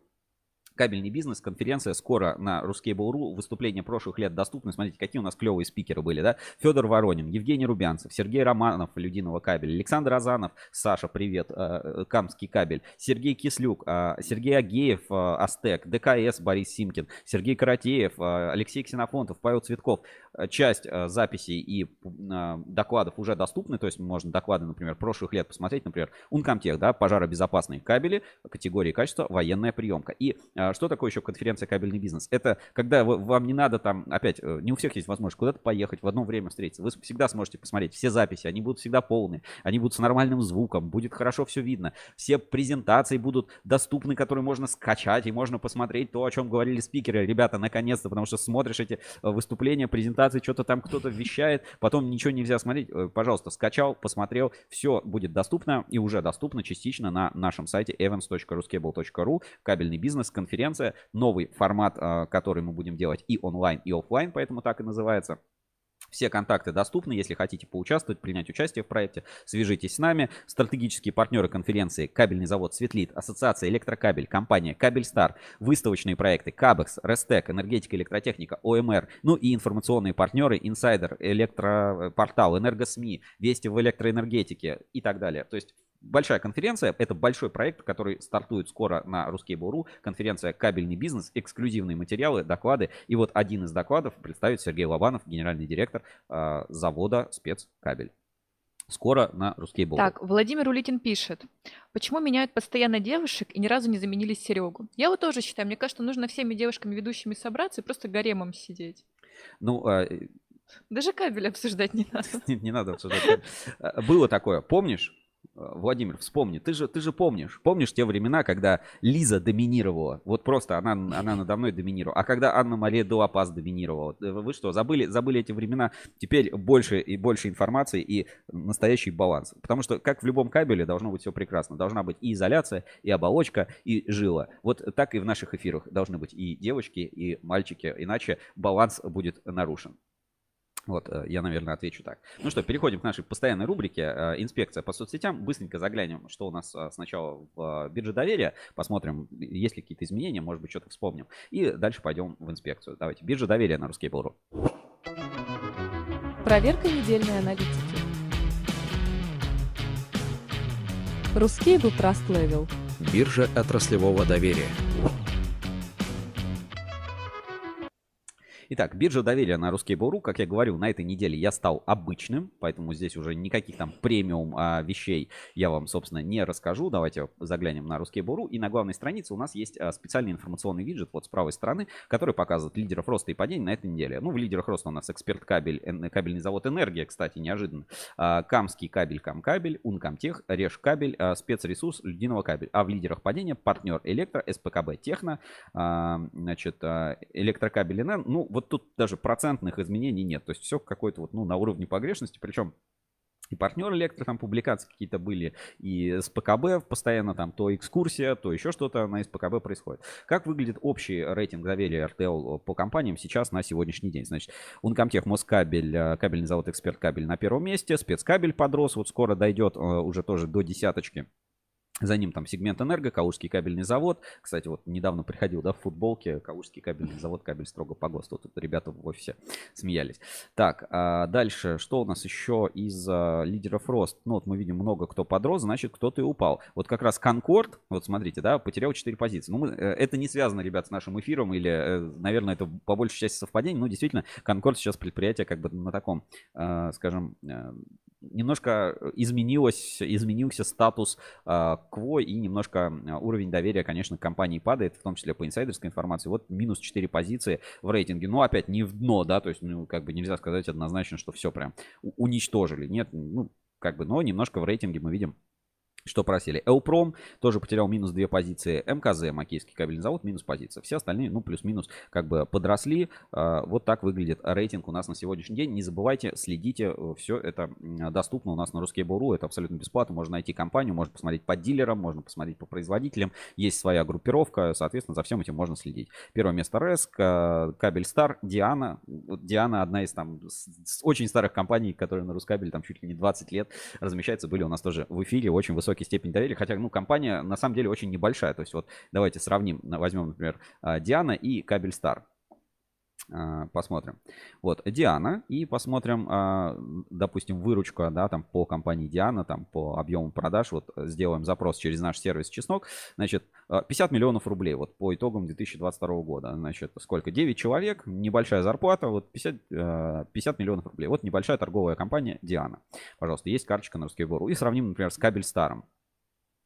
Кабельный бизнес, конференция скоро на Ruskable.ru. Выступления прошлых лет доступны. Смотрите, какие у нас клевые спикеры были, да? Федор Воронин, Евгений Рубянцев, Сергей Романов, Людиного кабеля, Александр Азанов, Саша, привет, э, Камский кабель, Сергей Кислюк, э, Сергей Агеев, э, Астек, ДКС, Борис Симкин, Сергей Каратеев, Алексей Ксенофонтов, Павел Цветков. Часть записей и докладов уже доступны, то есть можно доклады, например, прошлых лет посмотреть, например, Ункомтех, да, пожаробезопасные кабели, категории качества, военная приемка. И а что такое еще конференция «Кабельный бизнес»? Это когда вам не надо там, опять, э, не у всех есть возможность куда-то поехать, в одно время встретиться. Вы всегда сможете посмотреть все записи, они будут всегда полные, они будут с нормальным звуком, будет хорошо все видно. Все презентации будут доступны, которые можно скачать, и можно посмотреть то, о чем говорили спикеры. Ребята, наконец-то, потому что смотришь эти э, выступления, презентации, что-то там кто-то вещает, потом ничего нельзя смотреть. Э, пожалуйста, скачал, посмотрел, все будет доступно и уже доступно частично на нашем сайте evans.ruscable.ru. Кабельный бизнес, конференция конференция, новый формат, а, который мы будем делать и онлайн, и офлайн, поэтому так и называется. Все контакты доступны, если хотите поучаствовать, принять участие в проекте, свяжитесь с нами. Стратегические партнеры конференции Кабельный завод Светлит, Ассоциация Электрокабель, компания Кабельстар, выставочные проекты Кабекс, Рестек, Энергетика, Электротехника, ОМР, ну и информационные партнеры Инсайдер, Электропортал, Энергосми, Вести в электроэнергетике и так далее. То есть большая конференция, это большой проект, который стартует скоро на Ruskable.ru. Конференция «Кабельный бизнес», эксклюзивные материалы, доклады. И вот один из докладов представит Сергей Лобанов, генеральный директор э, завода «Спецкабель». Скоро на Ruskable. Так, Владимир Улитин пишет. Почему меняют постоянно девушек и ни разу не заменили Серегу? Я вот тоже считаю, мне кажется, нужно всеми девушками-ведущими собраться и просто гаремом сидеть. Ну, э, даже кабель обсуждать не надо. Не, не надо обсуждать. Э, было такое, помнишь? Э, Владимир, вспомни, ты же, ты же помнишь, помнишь те времена, когда Лиза доминировала, вот просто она, она надо мной доминировала, а когда Анна-Мария Дуапас доминировала, э, вы что, забыли, забыли эти времена, теперь больше и больше информации и настоящий баланс, потому что как в любом кабеле должно быть все прекрасно, должна быть и изоляция, и оболочка, и жила, вот так и в наших эфирах должны быть и девочки, и мальчики, иначе баланс будет нарушен. Вот, э, я, наверное, отвечу так. Ну что, переходим к нашей постоянной рубрике э, «Инспекция по соцсетям». Быстренько заглянем, что у нас э, сначала в бирже доверия. Посмотрим, есть ли какие-то изменения, может быть, что-то вспомним. И дальше пойдем в инспекцию. Давайте, биржа доверия на Ruskable.ru. Проверка недельной аналитики. Ruscable Trust Level. Биржа отраслевого доверия. Итак, биржа доверия на Ruskable.ru, как я говорил, на этой неделе я стал обычным, поэтому здесь уже никаких там премиум а, вещей я вам, собственно, не расскажу. Давайте заглянем на Ruskable.ru. И на главной странице у нас есть а, специальный информационный виджет вот с правой стороны, который показывает лидеров роста и падения на этой неделе. Ну, в лидерах роста у нас эксперт кабель, кабельный завод «Энергия», кстати, неожиданно. А, Камский кабель, Камкабель, Ункомтех, Реж кабель, а, спецресурс, Льдиного кабель. А в лидерах падения партнер Электро, СПКБ Техно, значит, Электрокабель НН. Ну, вот тут даже процентных изменений нет. То есть все какое-то вот, ну, на уровне погрешности. Причем и партнер электро, там публикации какие-то были, и с ПКБ постоянно там то экскурсия, то еще что-то на СПКБ происходит. Как выглядит общий рейтинг доверия РТЛ по компаниям сейчас на сегодняшний день? Значит, Ункомтех, Москабель, э, кабельный завод Эксперт Кабель на первом месте, спецкабель подрос, вот скоро дойдет э, уже тоже до десяточки. За ним там сегмент энерго, Калужский кабельный завод. Кстати, вот недавно приходил, да, в футболке Калужский кабельный завод, кабель строго по ГОСТу. Тут ребята в офисе смеялись. Так, а дальше, что у нас еще из а, лидеров рост? Ну, вот мы видим много кто подрос, значит, кто-то и упал. Вот как раз Конкорд, вот смотрите, да, потерял 4 позиции. Ну, мы, э, это не связано, ребят, с нашим эфиром или, э, наверное, это по большей части совпадение. Ну, действительно, Конкорд сейчас предприятие как бы на таком, э, скажем, немножко изменилось, изменился статус э, КВО и немножко уровень доверия, конечно, компании падает, в том числе по инсайдерской информации. Вот минус 4 позиции в рейтинге. Ну, опять не в дно, да, то есть, ну, как бы нельзя сказать однозначно, что все прям уничтожили. Нет, ну, как бы, но немножко в рейтинге мы видим что просили. Элпром тоже потерял минус две позиции. МКЗ, Макейский кабельный завод, минус позиция. Все остальные, ну, плюс-минус, как бы подросли. А, вот так выглядит рейтинг у нас на сегодняшний день. Не забывайте, следите, э, все это доступно у нас на Ruskable.ru. Это абсолютно бесплатно. Можно найти компанию, можно посмотреть по дилерам, можно посмотреть по производителям. Есть своя группировка, соответственно, за всем этим можно следить. Первое место РЭС, Кабель Стар, Диана. Диана одна из там очень старых компаний, которые на Рускабель там чуть ли не 20 лет размещаются, были у нас тоже в эфире. Очень высокий высокий степень доверия, хотя, ну, компания на самом деле очень небольшая. То есть вот давайте сравним, возьмем, например, а, Диана и Кабельстар. А, посмотрим. Вот, Диана. И посмотрим, а, допустим, выручка, да, там по компании Диана, там по объему продаж. Вот сделаем запрос через наш сервис Чеснок. Значит, 50 миллионов рублей вот по итогам 2022 года. Значит, сколько? 9 человек, небольшая зарплата, вот 50, 50 миллионов рублей. Вот небольшая торговая компания Диана. Пожалуйста, есть карточка на русский гору. И сравним, например, с Кабельстаром.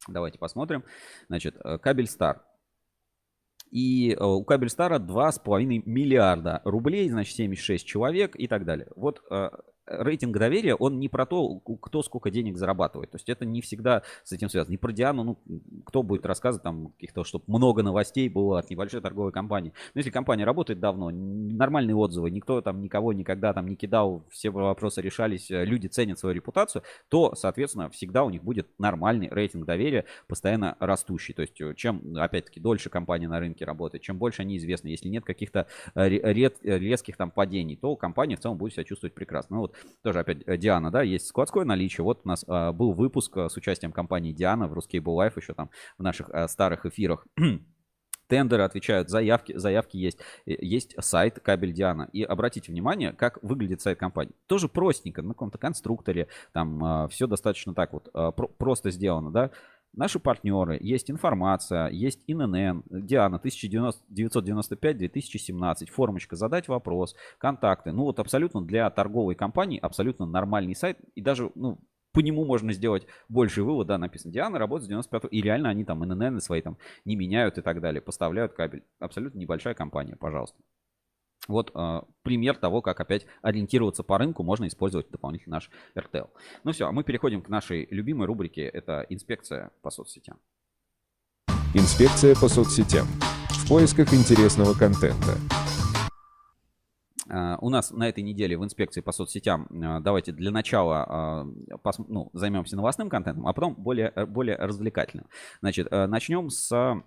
Давайте посмотрим. Значит, э, Кабельстар. И э, у Кабельстара 2,5 миллиарда рублей, значит, 76 человек и так далее. Вот э, рейтинг доверия, он не про то, кто сколько денег зарабатывает. То есть это не всегда с этим связано. Не про Диану, ну, кто будет рассказывать там каких-то, чтобы много новостей было от небольшой торговой компании. Но если компания работает давно, нормальные отзывы, никто там никого никогда там не кидал, все вопросы решались, э, люди ценят свою репутацию, то, соответственно, всегда у них будет нормальный рейтинг доверия, постоянно растущий. То есть э, чем, опять-таки, дольше компания на рынке работает, чем больше они известны, если нет каких-то э, резких там падений, то компания в целом будет себя чувствовать прекрасно. Ну вот тоже опять э, Диана, да, есть складское наличие. Вот у нас а, был выпуск э, с участием компании Диана в Ruscable Life еще там в наших а, старых эфирах. тендеры отвечают, заявки, заявки есть. Есть сайт Кабель Диана. И обратите внимание, как выглядит сайт компании. Тоже простенько, на каком-то конструкторе. Там э, все достаточно так вот э, про- просто сделано, да. Наши партнеры, есть информация, есть ИНН, Диана 1995-2017, формочка «Задать вопрос», контакты. Ну вот абсолютно для торговой компании абсолютно нормальный сайт. И даже, ну, по нему можно сделать больший вывод, да, написано Диана работает с 95 и реально они там ИНН свои там не меняют и так далее, поставляют кабель. Абсолютно небольшая компания, пожалуйста. Вот э, пример того, как опять ориентироваться по рынку, можно использовать дополнительно наш RTL. Ну все, а мы переходим к нашей любимой рубрике, это инспекция по соцсетям. Инспекция по соцсетям. В поисках интересного контента. Uh, у нас на этой неделе в инспекции по соцсетям uh, давайте для начала ну, займемся новостным контентом, а потом более, более развлекательным. Значит, начнем с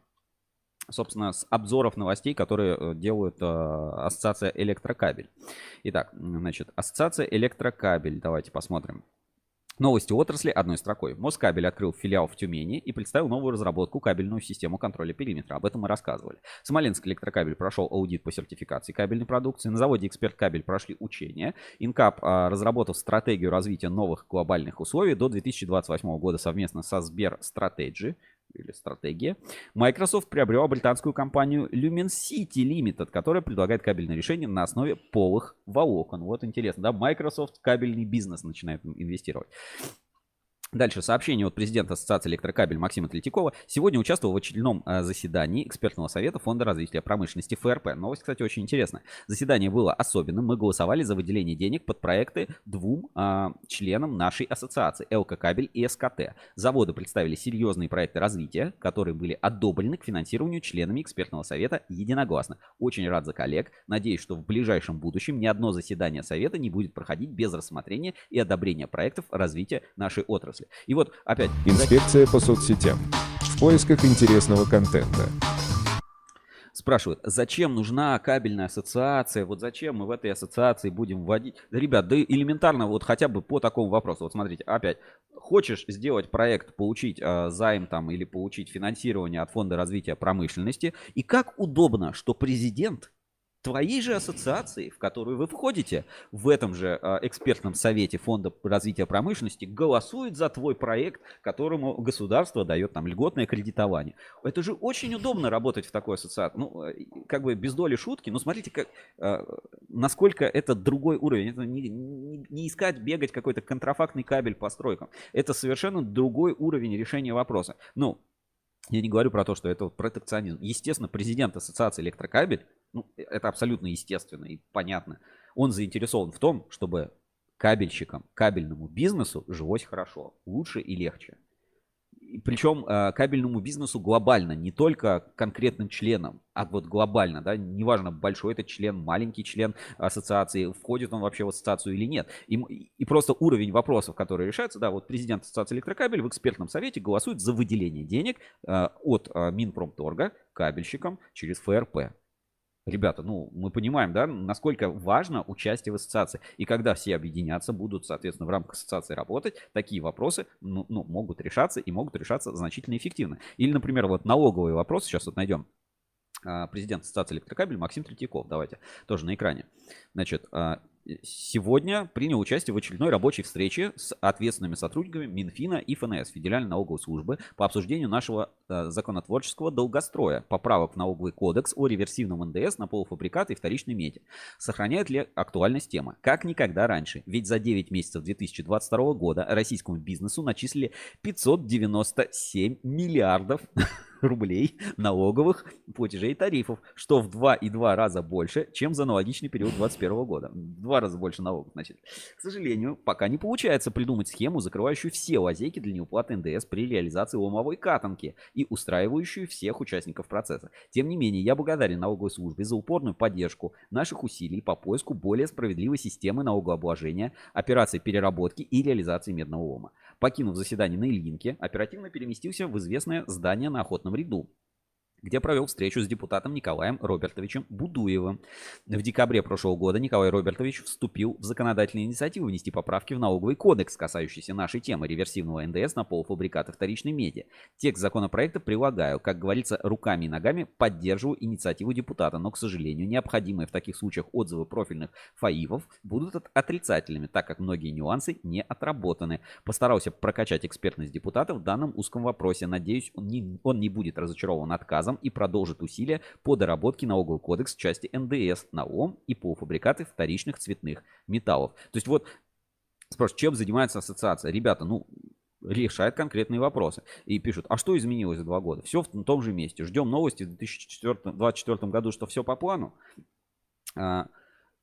собственно, с обзоров новостей, которые э, делают э, Ассоциация Электрокабель. Итак, значит, Ассоциация Электрокабель, давайте посмотрим. Новости отрасли одной строкой. Москабель открыл филиал в Тюмени и представил новую разработку кабельную систему контроля периметра. Об этом мы рассказывали. Смоленск электрокабель прошел аудит по сертификации кабельной продукции. На заводе Эксперт Кабель прошли учения. Инкап а, разработал стратегию развития новых глобальных условий до 2028 года совместно со Сбер Strategy или стратегия. Microsoft приобрела британскую компанию Lumen City Limited, которая предлагает кабельное решение на основе полых волокон. Вот интересно, да, Microsoft кабельный бизнес начинает инвестировать. Дальше сообщение от президента Ассоциации электрокабель Максима Третьякова. Сегодня участвовал в очередном э, заседании экспертного совета Фонда развития промышленности ФРП. Новость, кстати, очень интересная. Заседание было особенным. Мы голосовали за выделение денег под проекты двум а, членам нашей ассоциации ЛК Кабель и СКТ. Заводы представили серьезные проекты развития, которые были одобрены к финансированию членами экспертного совета единогласно. Очень рад за коллег. Надеюсь, что в ближайшем будущем ни одно заседание совета не будет проходить без рассмотрения и одобрения проектов развития нашей отрасли отрасли. И вот опять... Инспекция по соцсетям. В поисках интересного контента. Спрашивают, зачем нужна кабельная ассоциация? Вот зачем мы в этой ассоциации будем вводить? Да, ребят, да элементарно вот хотя бы по такому вопросу. Вот смотрите, опять, хочешь сделать проект, получить э, займ там или получить финансирование от Фонда развития промышленности, и как удобно, что президент твоей же ассоциации, в которую вы входите, в этом же э, экспертном совете Фонда развития промышленности, голосует за твой проект, которому государство дает там льготное кредитование. Это же очень удобно работать в такой ассоциации. Ну, э, как бы без доли шутки, но смотрите, как, э, насколько это другой уровень. Это не, не, не искать, бегать какой-то контрафактный кабель по стройкам. Это совершенно другой уровень решения вопроса. Ну, я не говорю про то, что это вот протекционизм. Естественно, президент Ассоциации электрокабель ну, э, это абсолютно естественно и понятно. Он заинтересован в том, чтобы кабельщикам, кабельному бизнесу жилось хорошо, лучше и легче. Причем э, кабельному бизнесу глобально, не только конкретным членам, а вот глобально, да, неважно, большой это член, маленький член ассоциации, входит он вообще в ассоциацию или нет. И, и просто уровень вопросов, которые решаются, да, вот президент ассоциации электрокабель в экспертном совете голосует за выделение денег э, от Минпромторга кабельщикам через ФРП. Ребята, ну, мы понимаем, да, насколько важно участие в ассоциации. И когда все объединятся, будут, соответственно, в рамках ассоциации работать, такие вопросы ну, ну, могут решаться и могут решаться значительно эффективно. Или, например, вот налоговые вопросы, сейчас вот найдем а, президент Ассоциации электрокабель Максим Третьяков. Давайте, тоже на экране. Значит, а, сегодня принял участие в очередной рабочей встрече с ответственными сотрудниками Минфина и ФНС, Федеральной налоговой службы, по обсуждению нашего э, законотворческого долгостроя, поправок в налоговый кодекс о реверсивном НДС на полуфабрикаты и вторичной меди. Сохраняет ли актуальность тема? Как никогда раньше. Ведь за 9 месяцев 2022 года российскому бизнесу начислили 597 миллиардов рублей налоговых платежей и тарифов, что в 2,2 раза больше, чем за аналогичный период 2021 года. В два раза больше налогов, значит. К сожалению, пока не получается придумать схему, закрывающую все лазейки для неуплаты НДС при реализации ломовой катанки и устраивающую всех участников процесса. Тем не менее, я благодарен налоговой службе за упорную поддержку наших усилий по поиску более справедливой системы налогообложения, операций переработки и реализации медного лома. Покинув заседание на Ильинке, оперативно переместился в известное здание на Охотном ряду, где провел встречу с депутатом Николаем Робертовичем Будуевым. В декабре прошлого года Николай Робертович вступил в законодательную инициативу внести поправки в налоговый кодекс, касающийся нашей темы реверсивного НДС на полуфабрикаты вторичной меди. Текст законопроекта прилагаю. Как говорится, руками и ногами поддерживаю инициативу депутата, но, к сожалению, необходимые в таких случаях отзывы профильных ФАИВов будут отрицательными, так как многие нюансы не отработаны. Постарался прокачать экспертность депутата в данном узком вопросе. Надеюсь, он не, он не будет разочарован отказом базам и продолжит усилия по доработке налогового кодекса части НДС на ОМ и полуфабрикаты вторичных цветных металлов. То есть вот спрашивают, чем занимается ассоциация? Ребята, ну, решает конкретные вопросы. И пишут, а что изменилось за два года? Все в том же месте. Ждем новости в 2024 году, что все по плану.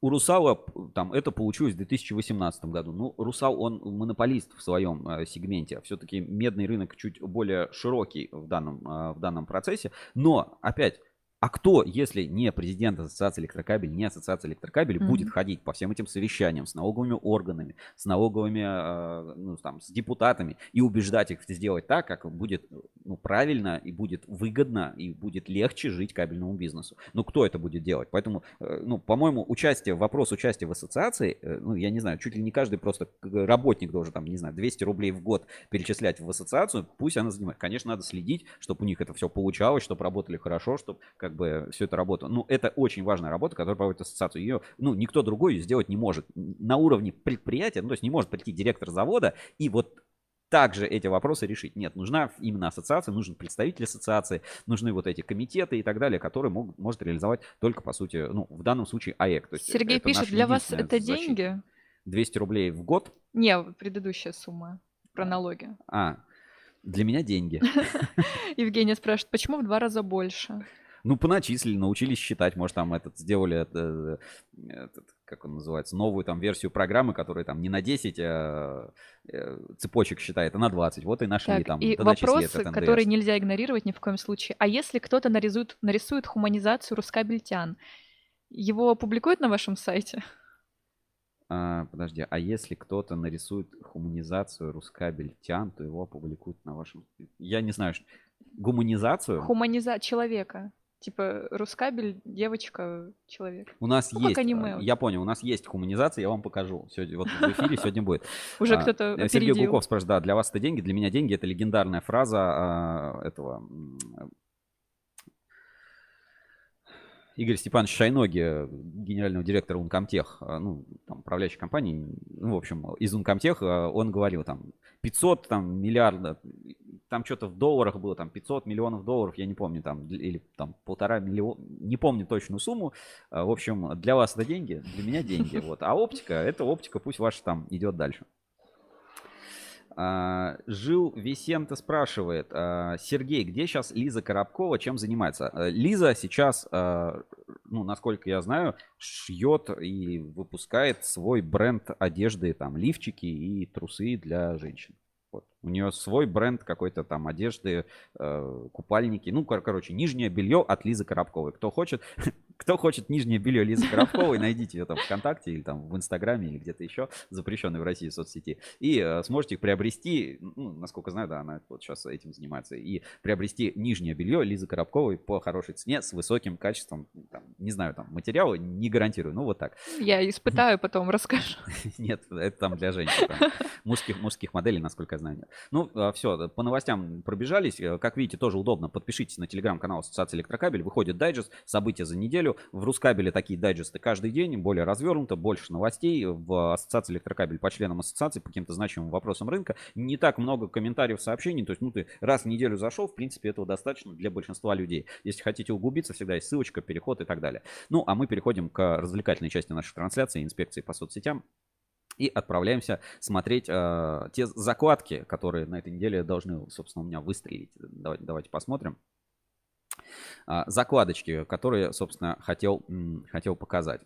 У Русала там это получилось в 2018 году. Ну, Русал, он монополист в своем э, сегменте. Все-таки медный рынок чуть более широкий в данном, э, в данном процессе. Но, опять, А кто, если не президент Ассоциации электрокабель, не Ассоциация электрокабель, Мгм. будет ходить по всем этим совещаниям с налоговыми органами, с налоговыми, э, ну, там, с депутатами и убеждать их сделать так, как будет ну, правильно и будет выгодно и будет легче жить кабельному бизнесу. Ну, кто это будет делать? Поэтому, э, ну, по-моему, участие, вопрос участия в ассоциации, э, ну, я не знаю, чуть ли не каждый просто работник должен, там, не знаю, 200 рублей в год перечислять в ассоциацию, пусть она занимает. Конечно, надо следить, чтобы у них это все получалось, чтобы работали хорошо, чтобы как бы все это работало. Ну, это очень важная работа, которую проводит ассоциацию. Ее, ну, никто другой сделать не может. На уровне предприятия, ну, то есть не может прийти директор завода и вот также эти вопросы решить. Нет, нужна именно ассоциация, нужен представитель ассоциации, нужны вот эти комитеты и так далее, которые могут, может реализовать только, по сути, ну, в данном случае АЭК. То есть Сергей это пишет, для вас это защита. деньги? 200 рублей в год. Не, предыдущая сумма про налоги. А, для меня деньги. Евгения спрашивает, почему в два раза больше? Ну, поначислили, научились считать. Может, там этот сделали, это, этот, как он называется, новую там версию программы, которая там не на 10 а, э, цепочек считает, а на 20. Вот и нашли Так, там. и вопрос, который нельзя игнорировать ни в коем случае. А если кто-то нарисует, нарисует хуманизацию рускабельтян, его опубликуют на вашем сайте? А, подожди, а если кто-то нарисует хуманизацию Рускабель-Тян, то его опубликуют на вашем... Я не знаю, гуманизацию? Хуманиза человека. Типа рускабель, девочка, человек. У нас Ну, как есть, аниме а, вот. я понял, у нас есть хуманизация, я вам покажу. Сегодня, вот в эфире сегодня будет. Уже А, кто-то э, Сергей опередил. Гуков спрашивает, да, для вас это деньги, для меня деньги это легендарная фраза а, этого м, Игорь Степанович Шайноги, э, генерального директора Ункомтех, э, ну, там, управляющей компании, ну, в общем, из Ункомтех, э, он говорил, там, 500 там, миллиарда, там что-то в долларах было, там, 500 миллионов долларов, я не помню, там, или там полтора миллиона, не помню точную сумму. Э, В общем, для вас это деньги, для меня деньги, вот. А оптика, это оптика, пусть ваша там идет дальше. А, Жил Висента спрашивает, а, Сергей, где сейчас Лиза Коробкова, чем занимается? Э, Лиза сейчас, а, ну, насколько я знаю, шьет и выпускает свой бренд одежды, там, лифчики и трусы для женщин. Вот. У нее свой бренд какой-то там одежды, купальники. Ну, кор- короче, нижнее белье от Лизы Коробковой. Кто хочет, кто хочет нижнее белье Лизы Коробковой, найдите ее там ВКонтакте или там в Инстаграме или где-то еще, запрещенной в России соцсети. И э, сможете их приобрести, ну, насколько знаю, да, она вот сейчас этим занимается. И приобрести нижнее белье Лизы Коробковой по хорошей цене с высоким качеством, там, не знаю, там, материала, не гарантирую, ну, вот так. Я испытаю, потом расскажу. Нет, это там для женщин. там Мужских, мужских моделей, насколько я знаю, нет. Ну, все, по новостям пробежались. Э, Как видите, тоже удобно. Подпишитесь на телеграм-канал Ассоциации Электрокабель. Выходит дайджест, события за неделю. В Рускабеле такие дайджесты каждый день, более развернуто, больше новостей. В Ассоциации Электрокабель по членам ассоциации, по каким-то значимым вопросам рынка. Не так много комментариев, сообщений. То есть, ну, ты раз в неделю зашел, в принципе, этого достаточно для большинства людей. Если хотите углубиться, всегда есть ссылочка, переход и так далее. Ну, а мы переходим к развлекательной части нашей трансляции, инспекции по соцсетям и отправляемся смотреть э, те закладки, которые на этой неделе должны, собственно, у меня выстрелить. Давайте, давайте посмотрим. А, закладочки, которые, собственно, хотел, хотел показать.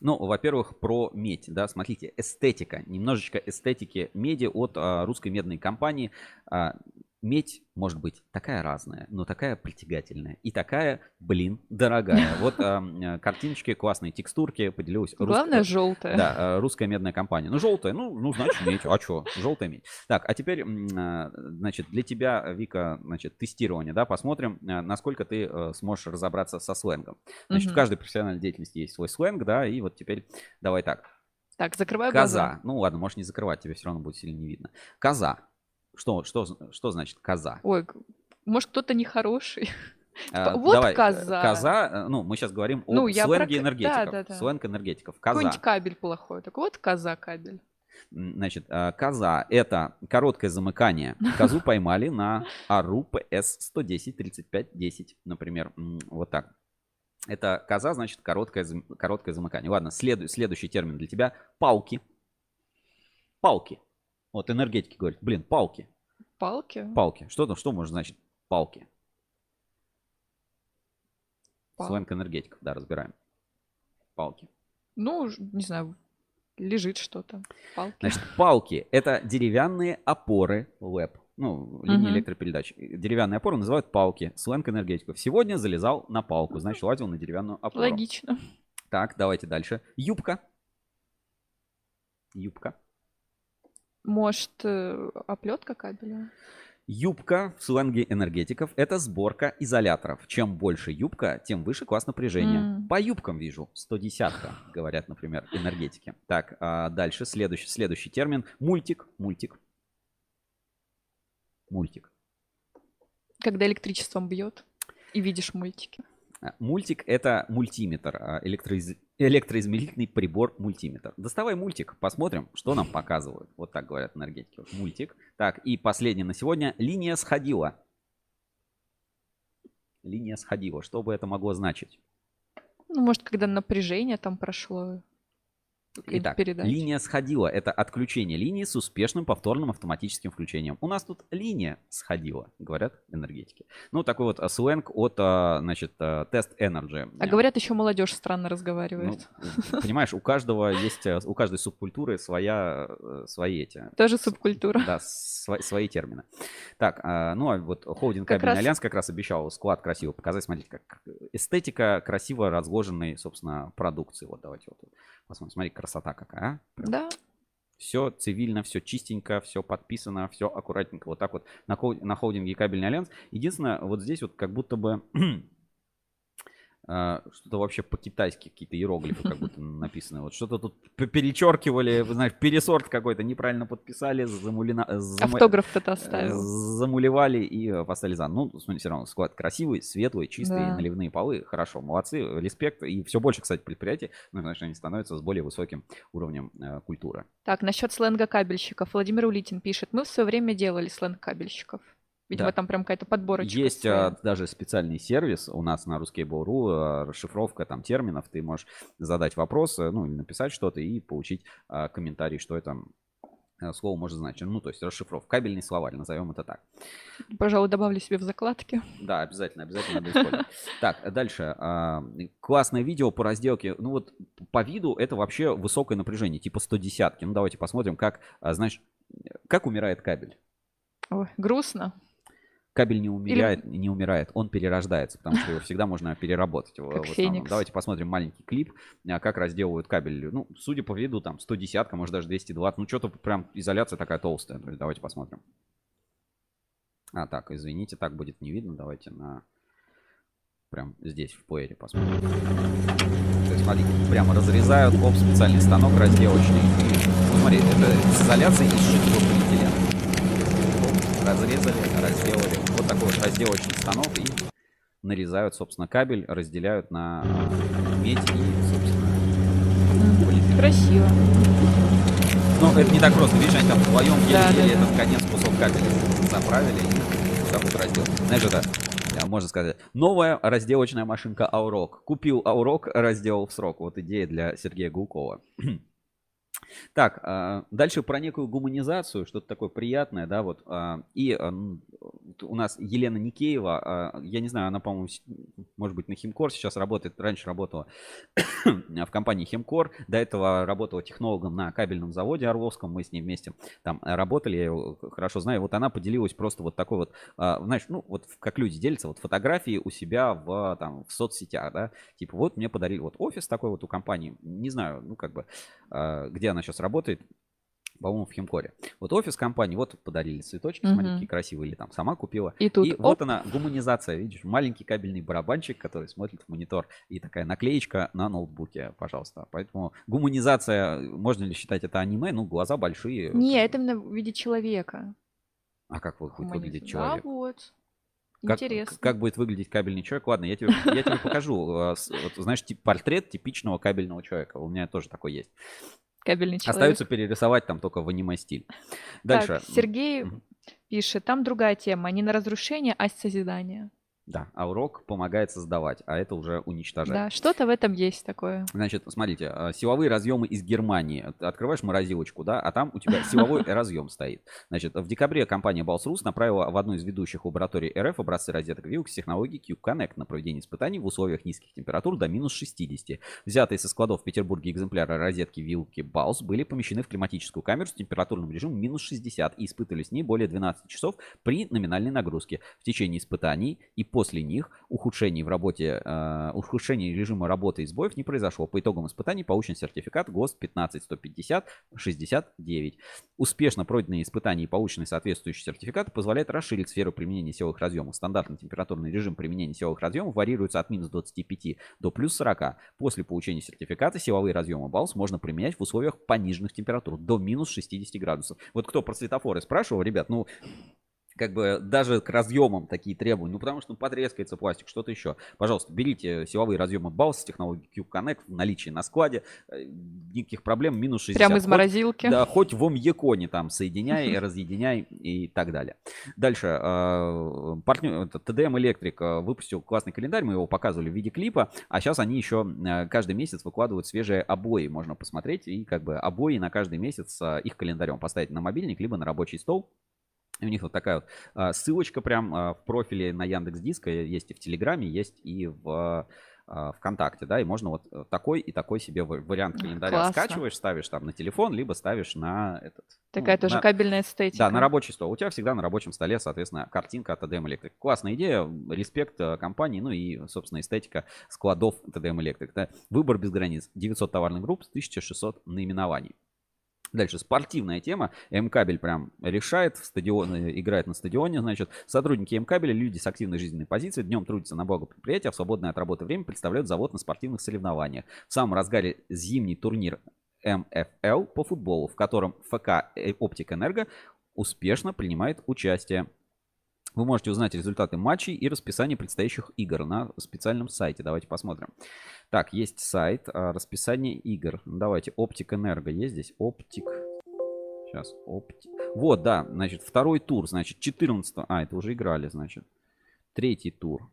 Ну, во-первых, про медь, да, смотрите, эстетика, немножечко эстетики меди от а, русской медной компании. А, медь может быть такая разная, но такая притягательная и такая, блин, дорогая. Вот а, м, картиночки, классные текстурки, поделилась. рус- Главное, желтая. Да, э, русская медная компания. Ну, желтая, ну, ну значит, медь. А что? Желтая медь. Так, а теперь, а, значит, для тебя, Вика, значит, тестирование, да, посмотрим, а, насколько ты э, сможешь разобраться со сленгом. Значит, в Мгм. каждой профессиональной деятельности есть свой сленг, да, и вот теперь давай так. Так, закрываю Коза. глаза. Ну ладно, можешь не закрывать, тебе все равно будет сильно не видно. Коза. Что, что, что значит коза? Ой, может, кто-то нехороший. А, Типа, вот давай, э, коза. Коза, э, ну, мы сейчас говорим о Ну, про сленге да, энергетиков. да, да. Сленг энергетиков. Коза. Какой-нибудь кабель плохой. Так вот, коза кабель. Значит, а, коза – это короткое замыкание. Козу поймали на АРУ ПС 110 35 10, например. Вот так. Это коза, значит, короткое, короткое замыкание. Ладно, следу- следующий термин для тебя – палки. Палки. Вот энергетики говорят, блин, палки. Палки? Палки. Что, там- что может значить палки? Пал- Сленг энергетиков, да, разбираем. Палки. Ну, не знаю, лежит что-то. Палки. Значит, палки – это деревянные опоры ЛЭП. Ну, линии Мгм. электропередач. Деревянные опоры называют палки. Сленг энергетиков. Сегодня залезал на палку, значит, лазил на деревянную опору. Логично. Так, давайте дальше. Юбка. Юбка. Может, э, оплетка кабеля? Юбка в сленге энергетиков – это сборка изоляторов. Чем больше юбка, тем выше класс напряжения. М. По юбкам вижу 110 говорят, например, энергетики. Так, а дальше следующий, следующий термин – мультик. Мультик. Мультик. Когда электричеством бьет и видишь мультики. А, Мультик – это мультиметр, а, электроиз- электроизмерительный прибор мультиметр. Доставай мультик, посмотрим, что нам показывают. Вот так говорят энергетики. Мультик. Так, и последнее на сегодня – линия сходила. Линия сходила. Что бы это могло значить? Ну, может, когда напряжение там прошло. Итак, передача. линия сходила. Это отключение линии с успешным повторным автоматическим включением. У нас тут линия сходила, говорят энергетики. Ну, такой вот а, сленг от, а, значит, тест Energy. А говорят, еще молодежь странно разговаривает. Ну, понимаешь, у каждого есть, э, у каждой субкультуры своя, э, свои эти... Тоже субкультура. Да, сво- свои термины. Так, ну а вот холдинг Как Кабельный раз- Альянс как раз обещал склад красиво показать. Смотрите, как эстетика красиво разложенной, собственно, продукции. Вот давайте вот посмотрим. Смотри, красота какая, а? Да. Все цивильно, все чистенько, все подписано, все аккуратненько. Вот так вот на, на холдинге Кабельный Альянс. Единственное, вот здесь вот как будто бы что-то вообще по-китайски, какие-то иероглифы как будто написаны. Вот что-то тут перечеркивали, вы знаешь, пересорт какой-то, неправильно подписали, замулина... зама- Автограф кто-то оставил. Замулевали и э, поставили за. Ну, смотри, все равно склад красивый, светлый, чистый, Да. наливные полы. Хорошо, молодцы, респект. И все больше, кстати, предприятий, ну, значит, они становятся с более высоким уровнем э, культуры. Так, насчет сленга кабельщиков. Владимир Улитин пишет. Мы в свое время делали сленг кабельщиков. Видимо, Да. там прям какая-то подборочка. Есть своя. а, даже специальный сервис у нас на Ruskable.ru, а, расшифровка там терминов. Ты можешь задать вопрос, э, ну или написать что-то и получить а, комментарий, что это э, слово может значить. Ну, то есть расшифровка. Кабельный словарь, назовем это так. Пожалуй, добавлю себе в закладки. Да, обязательно, обязательно надо использовать. Так, дальше. а, Классное видео по разделке. Ну вот по виду это вообще высокое напряжение, типа 110. Ну давайте посмотрим, как, а, знаешь, как умирает кабель. Ой, грустно. Кабель не умирает, не умирает, он перерождается, потому что его всегда можно переработать. основном. феникс. Давайте посмотрим маленький клип, а, как разделывают кабель. Ну, судя по виду, там 110, может даже 220. Ну, что-то прям изоляция такая толстая. Давайте посмотрим. А, так, извините, так будет не видно. Давайте на... Прям здесь, в плеере посмотрим. То есть, смотрите, прямо разрезают, оп, специальный станок разделочный. И, ну, смотри, это с изоляцией из полиэтилена. Разрезали, разделали. Вот такой вот разделочный станок и нарезают, собственно, кабель, разделяют на медь и, собственно, полиэтилен. Красиво. Ну, это не так просто. Видишь, они там вдвоем Да, еле-еле да, этот конец кусок кабеля заправили и вот так вот раздел. Знаешь, это, можно сказать, новая разделочная машинка Аурок. Купил Аурок, разделал в срок. Вот идея для Сергея Гулкова. Так, а, дальше про некую гуманизацию, что-то такое приятное, да, вот. а, И а, у нас Елена Никеева, я не знаю, она, по-моему, может быть, на Химкор сейчас работает, раньше работала в компании Химкор, до этого работала технологом на кабельном заводе Орловском, мы с ней вместе там работали, я ее хорошо знаю. Вот она поделилась просто вот такой вот, знаешь, ну вот как люди делятся, вот фотографии у себя в, там, в соцсетях, да, типа вот мне подарили вот офис такой вот у компании, не знаю, ну как бы, где она сейчас работает, по-моему, в Химкоре. Вот офис компании, вот подарили цветочки, смотри, Мгм. какие красивые, или там сама купила. И тут вот оп. она, гуманизация, видишь, маленький кабельный барабанчик, который смотрит в монитор, и такая наклеечка на ноутбуке, пожалуйста. Поэтому гуманизация, можно ли считать это аниме? Ну, глаза большие. Не, это именно в виде человека. А как вот будет выглядеть человек? Да, вот. Как, Интересно. как будет выглядеть кабельный человек? Ладно, я тебе, я тебе покажу. э, Вот, знаешь, тип, портрет типичного кабельного человека. У меня тоже такой есть. Кабельный человек. Остается перерисовать там только в аниме-стиль. Дальше. Так, Сергей пишет, там другая тема, не на разрушение, а созидание. Да, а урок помогает создавать, а это уже уничтожать. Да, что-то в этом есть такое. Значит, смотрите, а, силовые разъемы из Германии. Ты Открываешь морозилочку, да, а там у тебя силовой разъем стоит. Значит, в декабре компания Balsrus направила в одну из ведущих лабораторий РФ образцы розеток Vilk с технологией Cube Connect на проведение испытаний в условиях низких температур до минус 60. Взятые со складов в Петербурге экземпляры розетки Vilk Bals были помещены в климатическую камеру с температурным режимом минус 60 и испытывали с ней более 12 часов при номинальной нагрузке. В течение испытаний и после них ухудшений в работе, э, ухудшений режима работы и сбоев не произошло. По итогам испытаний получен сертификат ГОСТ 15150 69. Успешно пройденные испытания и полученный соответствующий сертификат позволяет расширить сферу применения силовых разъемов. Стандартный температурный режим применения силовых разъемов варьируется от минус 25 до плюс 40. После получения сертификата силовые разъемы БАУС можно применять в условиях пониженных температур до минус 60 градусов. Вот кто про светофоры спрашивал, ребят, ну как бы даже к разъемам такие требования, ну потому что ну, потрескается пластик, что-то еще. Пожалуйста, берите силовые разъемы BAUS с технологией Cube Connect в наличии на складе, э, никаких проблем, минус 60. Прямо из Хоть- морозилки. Да, хоть в омьеконе там соединяй, разъединяй и так далее. Дальше, э, партнер, TDM Electric э, выпустил классный календарь, мы его показывали в виде клипа, а сейчас они еще э, каждый месяц выкладывают свежие обои, можно посмотреть, и как бы обои на каждый месяц с их календарем поставить на мобильник, либо на рабочий стол. И у них вот такая вот а, ссылочка прям а, в профиле на Яндекс Диска есть и в Телеграме, есть и в а, ВКонтакте, да, и можно вот э, такой и такой себе ва- вариант календаря Классно. скачиваешь, ставишь там на телефон, либо ставишь на этот. Такая ну, тоже на- кабельная эстетика. Да, на рабочий стол. У тебя всегда на рабочем столе, соответственно, картинка от TDM Electric. Классная идея, респект э, компании, ну и, собственно, эстетика складов TDM Electric. да. Выбор без границ. 900 товарных групп, 1600 наименований. Дальше спортивная тема. М-кабель прям решает, в стадион, э, играет на стадионе, значит. Сотрудники М-кабеля, люди с активной жизненной позицией, днем трудятся на благо предприятия, а в свободное от работы время представляют завод на спортивных соревнованиях. В самом разгаре зимний турнир МФЛ по футболу, в котором ФК э, Оптик Энерго успешно принимает участие. Вы можете узнать результаты матчей и расписание предстоящих игр на специальном сайте. Давайте посмотрим. Так, есть сайт, а, расписание игр. Давайте, Оптик Энерго есть здесь? Оптик. Сейчас, Оптик. Вот, да, значит, второй тур, значит, 14 А, это уже играли, значит. Третий тур.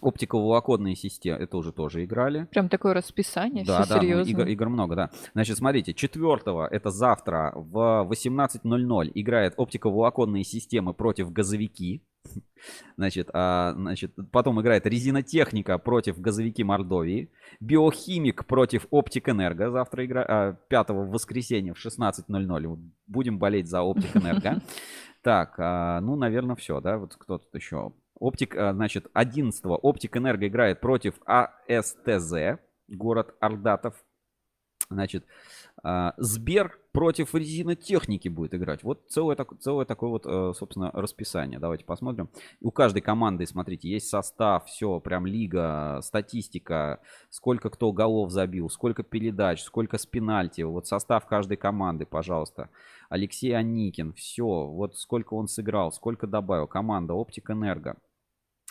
Оптиковолоконные системы, это уже тоже играли. Прям такое расписание, Да, все да, ну, серьезно. игр, игр много, да. Значит, смотрите, четвертого, это завтра в 18.00 играет оптиковолоконные системы против газовики. Значит, а, значит, потом играет резинотехника против газовики Мордовии. Биохимик против Оптик Энерго. Завтра игра, а, 5 в воскресенье в 16.00. Будем болеть за Оптик Энерго. Так, а, ну, наверное, все, да? Вот кто тут еще? Оптик, а, значит, 11 Оптик Энерго играет против АСТЗ, город Ордатов. Значит, а, Сбер против резинотехники будет играть. Вот целое, так- целое такое вот, э, собственно, расписание. Давайте посмотрим. У каждой команды, смотрите, есть состав, все, прям лига, статистика, сколько кто голов забил, сколько передач, сколько с пенальти. Вот состав каждой команды, пожалуйста. Алексей Аникин, все, вот сколько он сыграл, сколько добавил. Команда Оптик Энерго.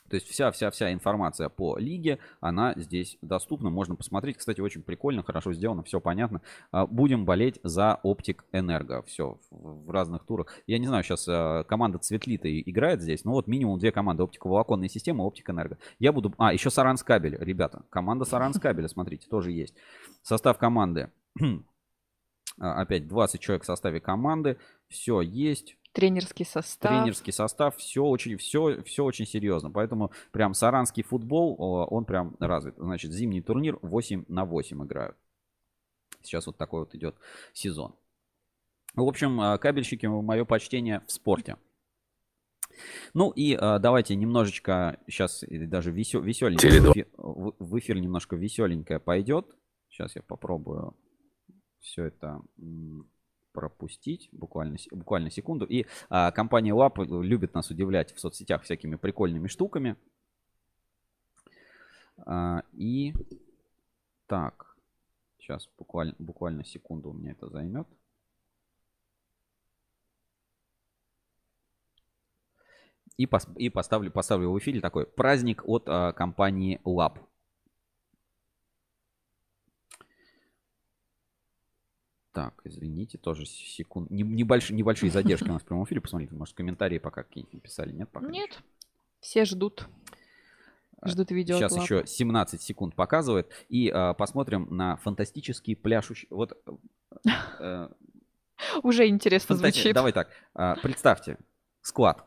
То есть вся-вся-вся информация по лиге, она здесь доступна. Можно посмотреть. Кстати, очень прикольно, хорошо сделано, все понятно. А, Будем болеть за Оптик Энерго. Все в разных турах. Я не знаю, сейчас команда Цветлита играет здесь. Но вот минимум две команды. Оптиковолоконная система, Оптик Энерго. Я буду... А, еще Саранскабель, ребята. Команда Саранскабеля, смотрите, тоже есть. Состав команды. А, Опять 20 человек в составе команды. Все есть. Тренерский состав. Тренерский состав, все очень, все, все очень серьезно. Поэтому прям саранский футбол, он прям развит. Значит, зимний турнир 8 на 8 играют. Сейчас вот такой вот идет сезон. В общем, э, кабельщики, мое почтение в спорте. Ну и э, давайте немножечко сейчас даже весел, веселенькое в эфир, в- эфир немножко веселенькое пойдет. Сейчас я попробую все это пропустить буквально, буквально секунду. И а, компания Lab любит нас удивлять в соцсетях всякими прикольными штуками. А, и так, сейчас буквально, буквально секунду у меня это займет. И, пос- и поставлю, поставлю в эфире такой праздник от а, компании Lab. Так, извините, тоже секунд. не- Небольшие, задержки у нас в прямом эфире. Посмотрите, может, комментарии пока какие-нибудь написали. Нет, пока? Нет. Все ждут. Ждут видео. Сейчас еще 17 секунд показывает. И а, посмотрим на фантастический пляшущий... Вот, э, Уже интересно фанта- звучит. Давай так. а, представьте, склад.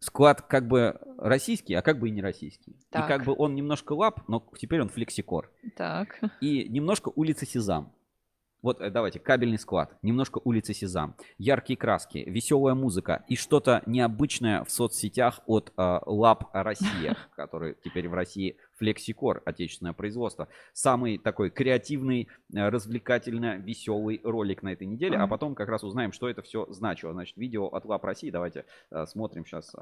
Склад как бы российский, а как бы и не российский. И Так. как бы он немножко лап, но теперь он флексикор. Так. И немножко улица Сезам. Вот э, давайте, кабельный склад, немножко улица Сезам, яркие краски, веселая музыка и что-то необычное в соцсетях от э, Lapp Россия, который теперь в России Флексикор, отечественное производство. Самый такой креативный, э, развлекательно веселый ролик на этой неделе, а потом как раз узнаем, что это все значило. Значит, видео от Lapp России, давайте э, смотрим сейчас.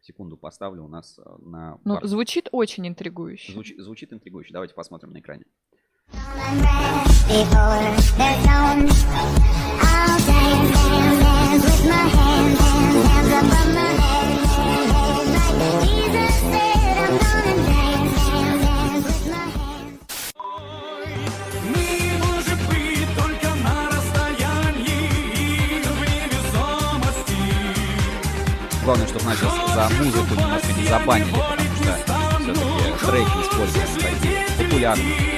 Секунду поставлю у нас э, на... Ну, бар- звучит очень интригующе. Звучит, звучит интригующе. Давайте посмотрим на экране. Главное, чтобы нас сейчас за музыку немножко не забанили, потому что все-таки треки используем такие популярные.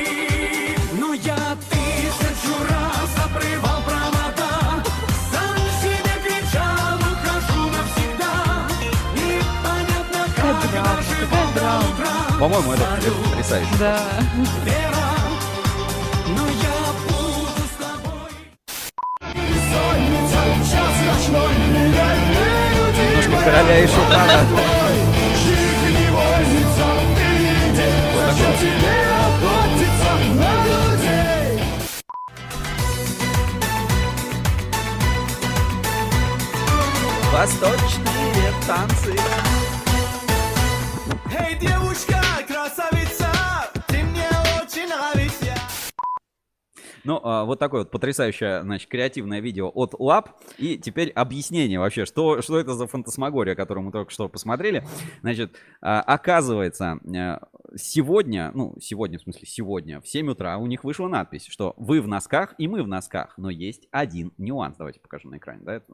По-моему, это это потрясающе. Да. Вера, но я буду с тобой Сонница, час ночной, нереальные люди Немножко короля и шутана. Их невольница, Ну, а, вот такое вот потрясающее, значит, креативное видео от Лап. И теперь объяснение вообще, что, что это за фантасмагория, которую мы только что посмотрели. Значит, а, оказывается, э, сегодня, ну, сегодня, в смысле, сегодня, в 7 утра у них вышла надпись, что вы в носках и мы в носках. Но есть один нюанс. Давайте покажем на экране, да, это...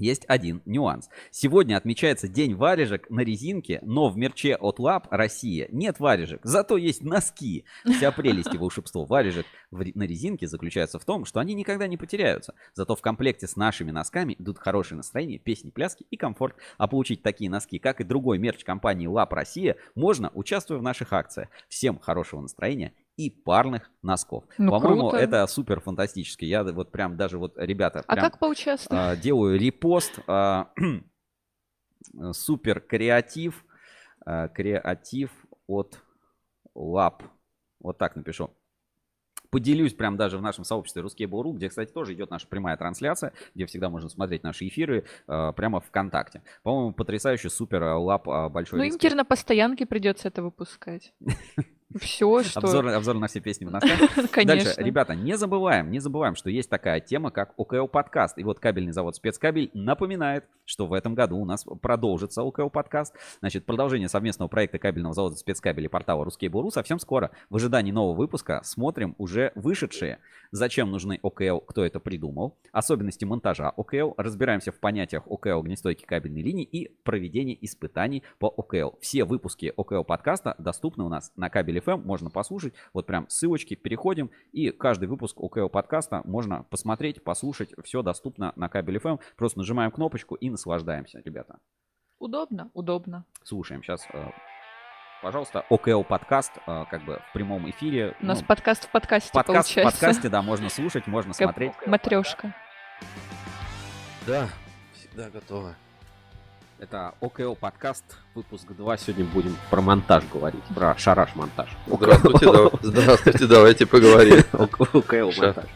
Есть один нюанс. Сегодня отмечается день варежек на резинке, но в мерче от Лап Россия нет варежек, зато есть носки. Вся прелесть и волшебство варежек на резинке заключается в том, что они никогда не потеряются. Зато в комплекте с нашими носками идут хорошее настроение, песни, пляски и комфорт. А получить такие носки, как и другой мерч компании Лап Россия, можно, участвуя в наших акциях. Всем хорошего настроения и парных носков. Ну, По-моему, это супер фантастически. Я вот прям даже вот, ребята, А прям, как поучаствовать? а, делаю репост. а, Супер креатив. а, Креатив от лап. Вот так напишу. Поделюсь прям даже в нашем сообществе Ruskable.ru, где, кстати, тоже идет наша прямая трансляция, где всегда можно смотреть наши эфиры а, прямо ВКонтакте. По-моему, потрясающе, супер, лап, большой Ну, им респект. теперь на постоянке придется это выпускать. Все, что... Обзор, обзор на все песни в носках. Дальше, Конечно. ребята, не забываем, не забываем, что есть такая тема, как ОКО подкаст. И вот кабельный завод Спецкабель напоминает, что в этом году у нас продолжится ОКО подкаст. Значит, продолжение совместного проекта кабельного завода Спецкабель и портала Ruskable.ru совсем скоро. В ожидании нового выпуска смотрим уже вышедшие. Зачем нужны ОКО, кто это придумал, особенности монтажа ОКО, разбираемся в понятиях ОКО огнестойкой кабельной линии и проведение испытаний по ОКО. Все выпуски ОКО подкаста доступны у нас на кабель FM, можно послушать. Вот прям ссылочки, переходим, и каждый выпуск ОКО подкаста можно посмотреть, послушать. Все доступно на кабель FM. Просто нажимаем кнопочку и наслаждаемся, ребята. Удобно? Удобно. Слушаем сейчас. Пожалуйста, ОКО подкаст, э, как бы в прямом эфире. У нас Ну, подкаст в подкасте подкаст в получается. подкасте, да, можно слушать, можно смотреть. Матрешка. Да, всегда готово. Это ОКО подкаст, выпуск 2. Сегодня будем про монтаж говорить, про шараш-монтаж. Здравствуйте, да- здравствуйте, давайте поговорим. ОКО монтаж.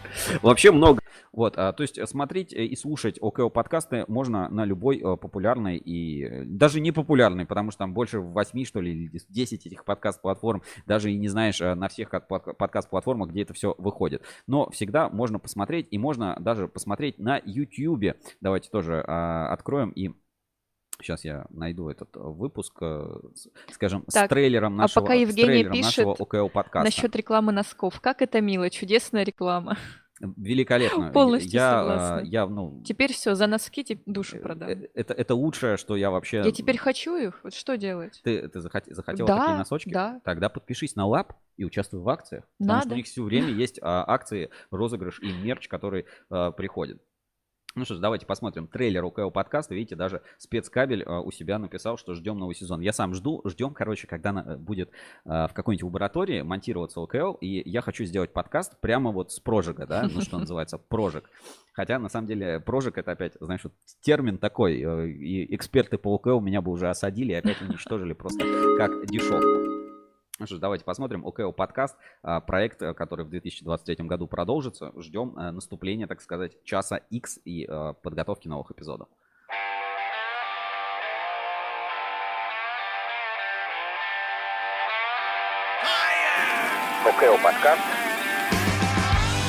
Вообще много. Вот, а, то есть смотреть и слушать ОКО подкасты можно на любой э, популярной и э, даже не популярной, потому что там больше 8, что ли, или 10 этих подкаст-платформ, даже и не знаешь э, на всех подкаст-платформах, где это все выходит. Но всегда можно посмотреть, и можно даже посмотреть на YouTube. Давайте тоже а, откроем и Сейчас я найду этот э, выпуск, э, скажем, Так, с трейлером а нашего, пока с Евгения пишет нашего подкаста. Насчет рекламы носков. Как это мило, чудесная реклама. Великолепно. Полностью я, согласна. э, я, ну, Теперь все, за носки душу продам. это, это лучшее, что я вообще... Я теперь хочу их, вот что делать? Ты, ты захот- захотела Да, такие носочки? да. Тогда подпишись на лап и участвуй в акциях. Потому что Надо. у них все время есть а, акции, розыгрыш и мерч, который а, приходит. Ну что ж, давайте посмотрим трейлер УКЛ подкаста. Видите, даже спецкабель а, у себя написал, что ждем новый сезон. Я сам жду, ждем, короче, когда на- будет а, в какой-нибудь лаборатории монтироваться УКЛ, и я хочу сделать подкаст прямо вот с прожига, да, ну что называется, прожиг. Хотя, на самом деле, прожиг это опять, знаешь, вот термин такой, э, и эксперты по УКЛ меня бы уже осадили и опять уничтожили просто как дешевку. Ну что ж, давайте посмотрим. ОКО подкаст, а, проект, э, который в 2023 году продолжится. Ждем э, наступления, так сказать, часа X и э, подготовки новых эпизодов. ОКО подкаст.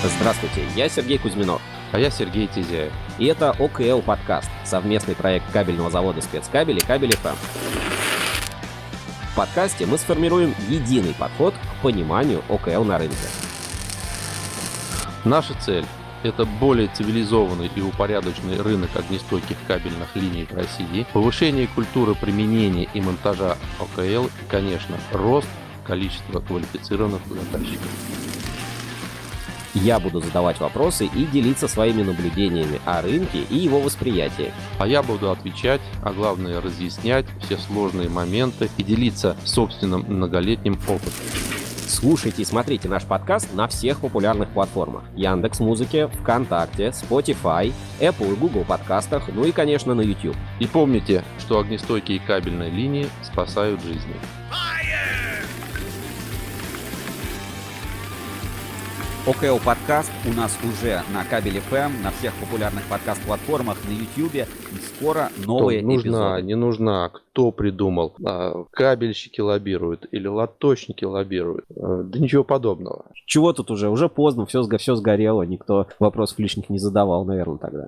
Здравствуйте, я Сергей Кузьминов. А я Сергей Тизяев. И это ОКЛ подкаст, совместный проект кабельного завода «Спецкабель» и «Кабель ФМ». В подкасте мы сформируем единый подход к пониманию ОКЛ на рынке. Наша цель – это более цивилизованный и упорядоченный рынок огнестойких кабельных линий в России, повышение культуры применения и монтажа ОКЛ и, конечно, рост количества квалифицированных заказчиков. Я буду задавать вопросы и делиться своими наблюдениями о рынке и его восприятии. А я буду отвечать, а главное разъяснять все сложные моменты и делиться собственным многолетним опытом. Слушайте и смотрите наш подкаст на всех популярных платформах. Яндекс Музыке, ВКонтакте, Spotify, Apple и Google подкастах, ну и, конечно, на YouTube. И помните, что огнестойкие кабельные линии спасают жизни. ОКО подкаст у нас уже на Кабель ФМ, на всех популярных подкаст-платформах, на YouTube. Скоро новые нужна, эпизоды. не нужна, кто придумал. А, кабельщики лоббируют или лоточники лоббируют. А, Да ничего подобного. Чего тут уже? Уже поздно, все, все сгорело, никто вопросов лишних не задавал, наверное, тогда.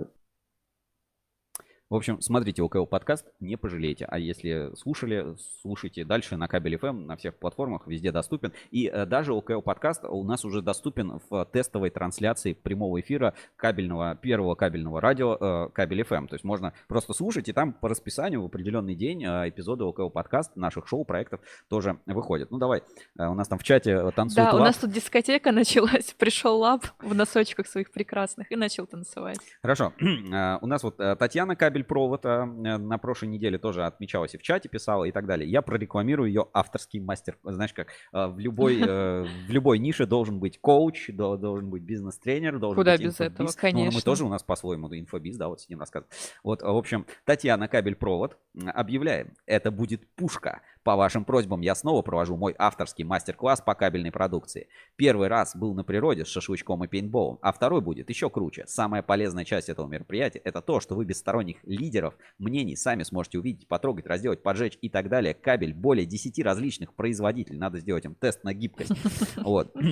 В общем, смотрите ОКО подкаст, не пожалеете. А если слушали, слушайте дальше на Кабель FM, на всех платформах, везде доступен. И э, даже ОКО подкаст у нас уже доступен в тестовой трансляции прямого эфира кабельного, первого кабельного радио э, Кабель FM. То есть можно просто слушать, и там по расписанию в определенный день э, эпизоды ОКО подкаст наших шоу-проектов тоже выходят. Ну давай, у нас там в чате танцует Да, у лав. нас тут дискотека началась. Пришел лап в носочках своих прекрасных и начал танцевать. Хорошо. У нас вот Татьяна Кабель Провод э, на прошлой неделе тоже отмечалась и в чате писала и так далее. Я прорекламирую ее авторский мастер. Знаешь, как э, в любой, э, в любой нише должен быть коуч, до- должен быть бизнес-тренер, должен Куда быть без инфобиз. этого, Ну, мы конечно. тоже у нас по-своему инфобиз, да, вот сидим рассказываем. Вот, в общем, Татьяна Кабель Провод м, объявляем, это будет пушка. По вашим просьбам я снова провожу мой авторский мастер-класс по кабельной продукции. Первый раз был на природе с шашлычком и пейнтболом, а второй будет еще круче. Самая полезная часть этого мероприятия – это то, что вы без сторонних лидеров мнений сами сможете увидеть, потрогать, разделать, поджечь и так далее. Кабель более 10 различных производителей. Надо сделать им тест на гибкость. Вот.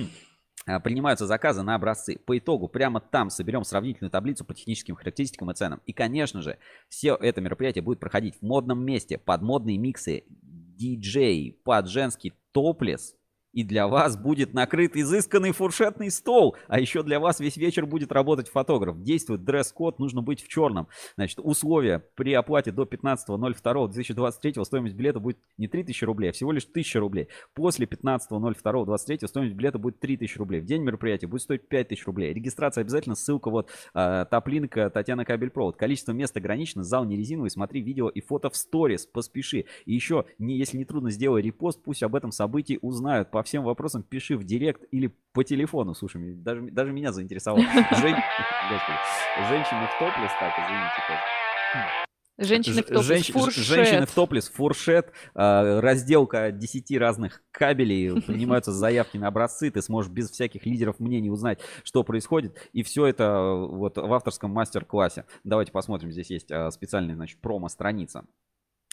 А, Принимаются заказы на образцы. По итогу прямо там соберем сравнительную таблицу по техническим характеристикам и ценам. И, конечно же, все это мероприятие будет проходить в модном месте, под модные миксы, диджей, под женский топлес. И для вас будет накрыт изысканный фуршетный стол. А еще для вас весь вечер будет работать фотограф. Действует дресс-код, нужно быть в черном. Значит, условия при оплате до 15.02.2023 стоимость билета будет не 3000 рублей, а всего лишь 1000 рублей. После 15.02.23 стоимость билета будет 3000 рублей. В день мероприятия будет стоить 5000 рублей. Регистрация обязательно, ссылка вот, э, топлинка Татьяна Кабель-Провод. Количество мест ограничено, зал не резиновый, смотри видео и фото в сторис, поспеши. И еще, не, если не трудно, сделай репост, пусть об этом событии узнают. По всем вопросам пиши в директ или по телефону. Слушай, даже, даже меня заинтересовало. Господи. Женщины в топлес, так, извините. тоже. Женщины в топлес, женщ- фуршет. Женщины в топлес, фуршет, э, разделка 10 разных кабелей, принимаются заявки на образцы, ты сможешь без всяких лидеров мнений узнать, что происходит. И все это э, вот в авторском мастер-классе. Давайте посмотрим, здесь есть э, специальная, значит, промо-страница.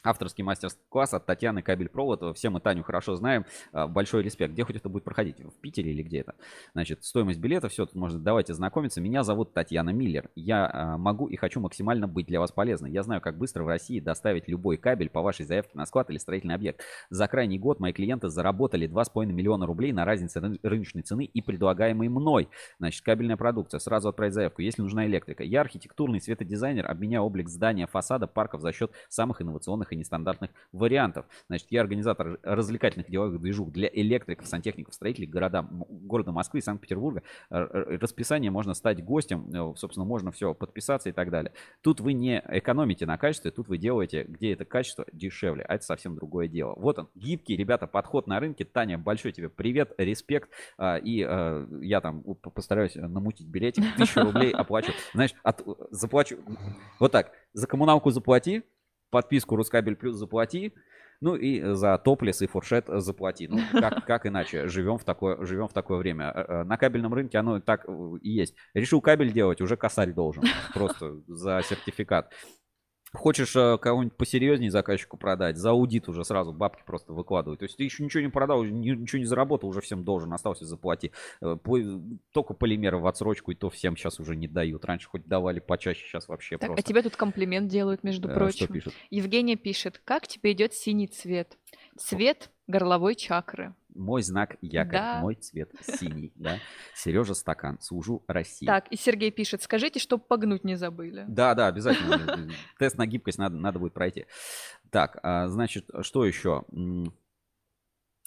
Авторский мастер-класс от Татьяны Кабель-Провод. Все мы Таню хорошо знаем. А, Большой респект. Где хоть это будет проходить? В Питере или где это? Значит, стоимость билета, все, тут можно, давайте знакомиться. Меня зовут Татьяна Миллер. Я а, могу и хочу максимально быть для вас полезной. Я знаю, как быстро в России доставить любой кабель по вашей заявке на склад или строительный объект. За крайний год мои клиенты заработали 2,5 миллиона рублей на разнице ры- рыночной цены и предлагаемой мной. Значит, кабельная продукция. Сразу отправить заявку, если нужна электрика. Я архитектурный светодизайнер, обменяю облик здания, фасада, парков за счет самых инновационных и нестандартных вариантов. Значит, я организатор развлекательных деловых движух для электриков, сантехников, строителей города, города Москвы и Санкт-Петербурга. Расписание можно стать гостем, э, собственно, можно все подписаться и так далее. Тут вы не экономите на качестве, тут вы делаете, где это качество дешевле, а это совсем другое дело. Вот он, гибкий, ребята, подход на рынке. Таня, большой тебе привет, респект. А, И э, я там постараюсь намутить билетик, тысячу рублей оплачу. Знаешь, от, заплачу, вот так, за коммуналку заплати, подписку Рускабель Плюс заплати, ну и за топлес и фуршет заплати. Ну, как, как иначе? Живем в, такое, живем в такое время. Э, э, На кабельном рынке оно так э, и есть. Решил кабель делать, уже косарь должен. Просто за сертификат. Хочешь э, кого-нибудь посерьезнее заказчику продать, за аудит уже сразу бабки просто выкладывают. То есть ты еще ничего не продал, ни- ничего не заработал, уже всем должен, остался заплати. Э, по- Только полимеры в отсрочку, и то всем сейчас уже не дают. Раньше хоть давали почаще, сейчас вообще Так, а просто. тебе тут комплимент делают, между Э, что прочим. пишут? Евгения пишет, как тебе идет синий цвет? Цвет горловой чакры. Мой знак якорь, Да. мой цвет синий, да. Сережа стакан, служу России. Так, и Сергей пишет, скажите, чтоб погнуть не забыли. Да, да, обязательно. Тест на гибкость надо, надо будет пройти. Так, а, значит, что еще?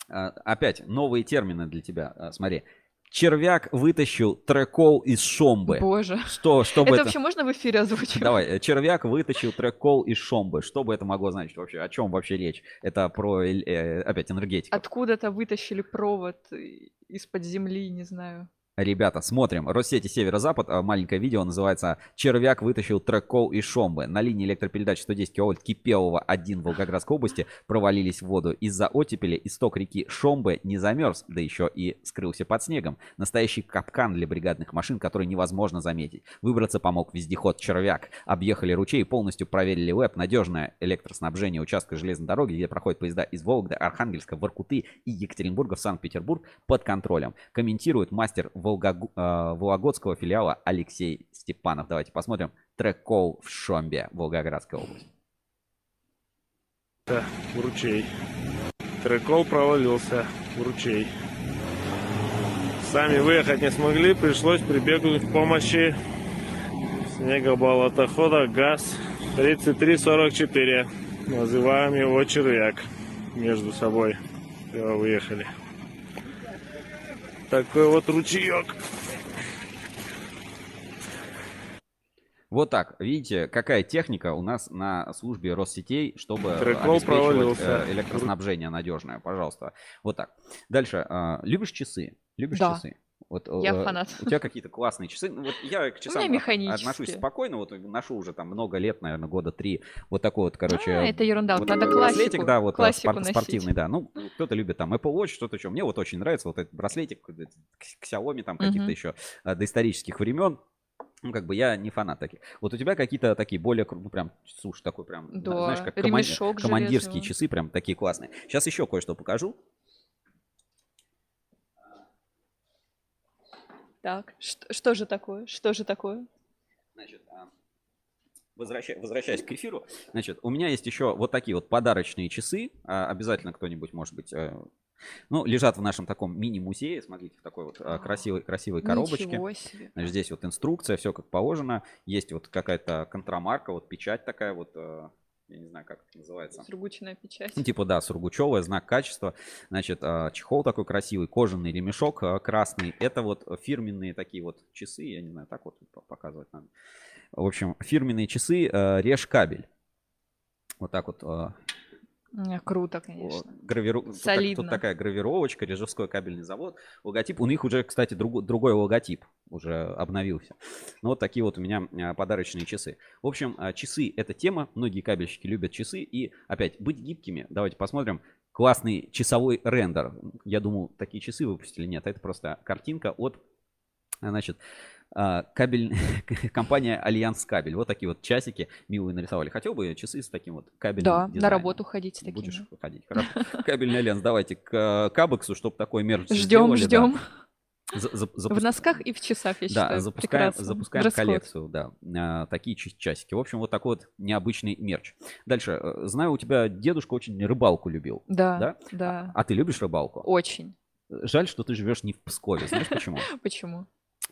А, Опять новые термины для тебя. А, Смотри. Червяк вытащил трекол из шомбы. Боже. Что, что бы это это... вообще можно в эфире озвучивать? Давай, э, червяк вытащил трекол из шомбы. Что бы это могло значить вообще? О чем вообще речь? Это про, э, э, опять, энергетику. Откуда-то вытащили провод и- из-под земли, не знаю. Ребята, смотрим. Россети Северо-Запад. а, Маленькое видео называется «Червяк вытащил трек-кол из Шомбы». На линии электропередач 110 киловольт Кипелова 1 в Волгоградской области провалились в воду. Из-за оттепели исток реки Шомбы не замерз, да еще и скрылся под снегом. Настоящий капкан для бригадных машин, который невозможно заметить. Выбраться помог вездеход «Червяк». Объехали ручей, полностью проверили веб. Надежное электроснабжение участка железной дороги, где проходят поезда из Вологды, Архангельска, Воркуты и Екатеринбурга в Санкт-Петербург под контролем. Комментирует мастер Волгогу- э, Вологодского филиала Алексей Степанов. Давайте посмотрим. Трек кол в Шомбе, Волгоградская область. ручей. Трекол провалился ручей. Сами выехать не смогли, пришлось прибегнуть к помощи снегоболотохода ГАЗ 3344. Называем его червяк между собой. Выехали. Такой вот ручеек. Вот так. Видите, какая техника у нас на службе Россетей, чтобы Трекол обеспечивать провалился. э, электроснабжение надежное. Пожалуйста. Вот так. Дальше. а, Любишь часы? Любишь Да. часы? Вот, Я э, фанат. У тебя какие-то классные часы. Ну, Вот я к часам отношусь спокойно. Вот ношу уже там много лет, наверное, года три. Вот такой вот, короче. А, это ерунда. Вот надо такой браслетик, классику- да, вот а, классику спор- спортивный, да. Ну, кто-то любит там Apple Watch, что-то еще. Мне вот очень нравится вот этот браслетик, к- Xiaomi там каких-то еще э, доисторических времен. Ну, как бы я не фанат таких. Вот у тебя какие-то такие более, ну, прям, слушай, такой прям, Да, знаешь, как коман- командирские часы, прям такие классные. Сейчас еще кое-что покажу. Так, что, что же такое? Что же такое? Значит, а, возвращай- возвращаясь к эфиру, значит, у меня есть еще вот такие вот подарочные часы. А, Обязательно кто-нибудь, может быть, э, ну, лежат в нашем таком мини-музее. Смотрите, в такой вот а, красивой, красивой коробочке. Себе. Значит, здесь вот инструкция, все как положено. Есть вот какая-то контрамарка, вот печать такая вот, э, я не знаю, как это называется. Сургучная печать. Ну, типа, да, сургучевая, знак качества. Значит, а, чехол такой красивый, кожаный ремешок а, красный. Это вот фирменные такие вот часы, я не знаю, так вот по- показывать надо. В общем, фирменные часы а, режь кабель. Вот так вот Круто, конечно. гравиру... тут, Солидно. тут такая гравировочка, Режевской кабельный завод. Логотип. У них уже, кстати, друг- другой логотип уже обновился. Ну, вот такие вот у меня а, подарочные часы. В общем, а, часы — это тема. Многие кабельщики любят часы. И опять, быть гибкими. Давайте посмотрим. Классный часовой рендер. Я думал, такие часы выпустили. Нет, это просто картинка от Значит, кабель, компания Альянс Кабель. Вот такие вот часики милые нарисовали. Хотел бы часы с таким вот кабелем. Да, на работу ходить с такими. Будешь ходить. Хорошо. Кабельный Альянс. Давайте к Кабексу, чтобы такой мерч Ждем, сделали, да. ждем. За- В носках и в часах, я Да, считаю. запускаем, прекрасно. запускаем коллекцию, да. А, такие ча- часики. В общем, вот такой вот необычный мерч. Дальше. э, Знаю, у тебя дедушка очень рыбалку любил. Да, Да? да. А ты любишь рыбалку? Очень. Жаль, что ты живешь не в Пскове. Знаешь почему? Почему?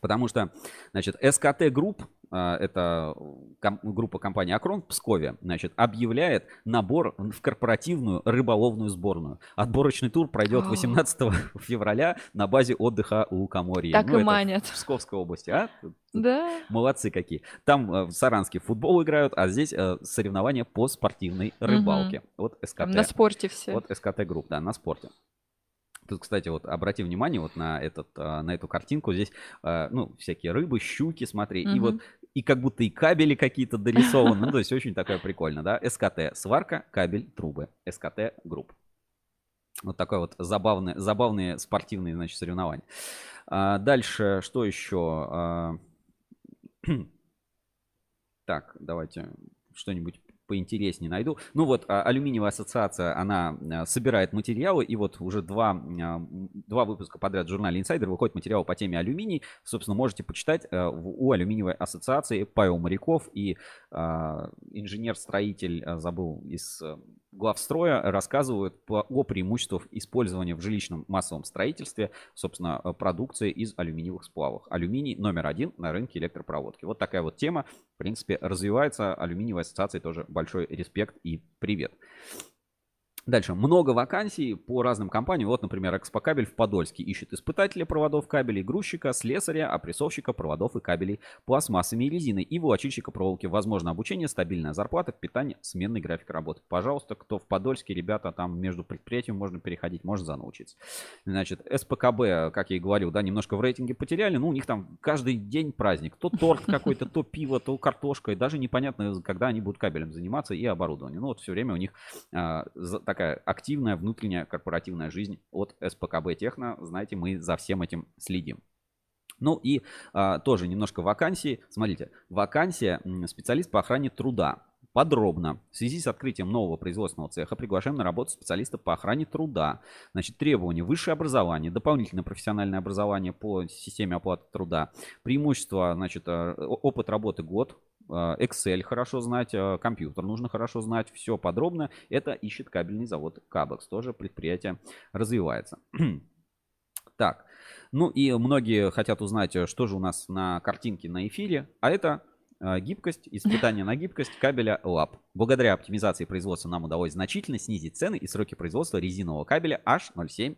Потому что, значит, СКТ Групп, а, это ком- группа компании Акрон в Пскове, значит, объявляет набор в корпоративную рыболовную сборную. Отборочный тур пройдет А. 18 февраля на базе отдыха Лукоморье. Так и это манят. В Псковской области, а? Да. Молодцы какие. Там э, в Саранске футбол играют, а здесь э, соревнования по спортивной рыбалке. Вот СКТ. На спорте все. Вот СКТ Групп, да, на спорте. Тут, кстати, вот обрати внимание вот на, этот, а, на эту картинку. Здесь, а, ну, всякие рыбы, щуки, смотри. И Мгм. вот, и как будто и кабели какие-то дорисованы. Ну, то есть очень такое прикольно, да. СКТ, сварка, кабель, трубы. СКТ Групп. Вот такое вот забавное, забавные спортивные, значит, соревнования. А, дальше, что еще? А, Так, давайте что-нибудь поинтереснее найду. Ну вот, а, алюминиевая ассоциация, она а, собирает материалы, и вот уже два, м, два выпуска подряд в журнале Insider выходит материал по теме алюминий. Собственно, можете почитать в- у алюминиевой ассоциации Павел Моряков и а, инженер-строитель, забыл, из главстроя, рассказывают по, о преимуществах использования в жилищном массовом строительстве, собственно, а, продукции из алюминиевых сплавов. Алюминий номер один на рынке электропроводки. Вот такая вот тема. В принципе, развивается алюминиевая ассоциация. Тоже большой респект и привет. Дальше. Много вакансий по разным компаниям. Вот, например, Экспокабель в Подольске ищет испытателя проводов кабелей, грузчика, слесаря, опрессовщика проводов и кабелей пластмассами и резиной и волочильщика проволоки. Возможно обучение, стабильная зарплата, питание, сменный график работы. Пожалуйста, кто в Подольске, ребята, там между предприятиями можно переходить, можно заново учиться. Значит, СПКБ, как я и говорил, да, немножко в рейтинге потеряли. Ну, у них там каждый день праздник. То торт какой-то, то пиво, то картошка. И даже непонятно, когда они будут кабелем заниматься и оборудованием. Ну, вот все время у них а, такая активная внутренняя корпоративная жизнь от СПКБ Техно. Знаете, мы за всем этим следим. Ну и а, тоже немножко вакансий. Смотрите, вакансия специалист по охране труда. Подробно. В связи с открытием нового производственного цеха приглашаем на работу специалиста по охране труда. Значит, требования. Высшее образование, дополнительное профессиональное образование по системе оплаты труда. Преимущество, значит, э, опыт работы год. Э, Excel хорошо знать, э, компьютер нужно хорошо знать. Все подробно. Это ищет кабельный завод Кабекс. Тоже предприятие развивается. Так, ну и многие хотят узнать, э, что же у нас на картинке на эфире, а это э, гибкость, испытание на гибкость кабеля LAB. Благодаря оптимизации производства нам удалось значительно снизить цены и сроки производства резинового кабеля H07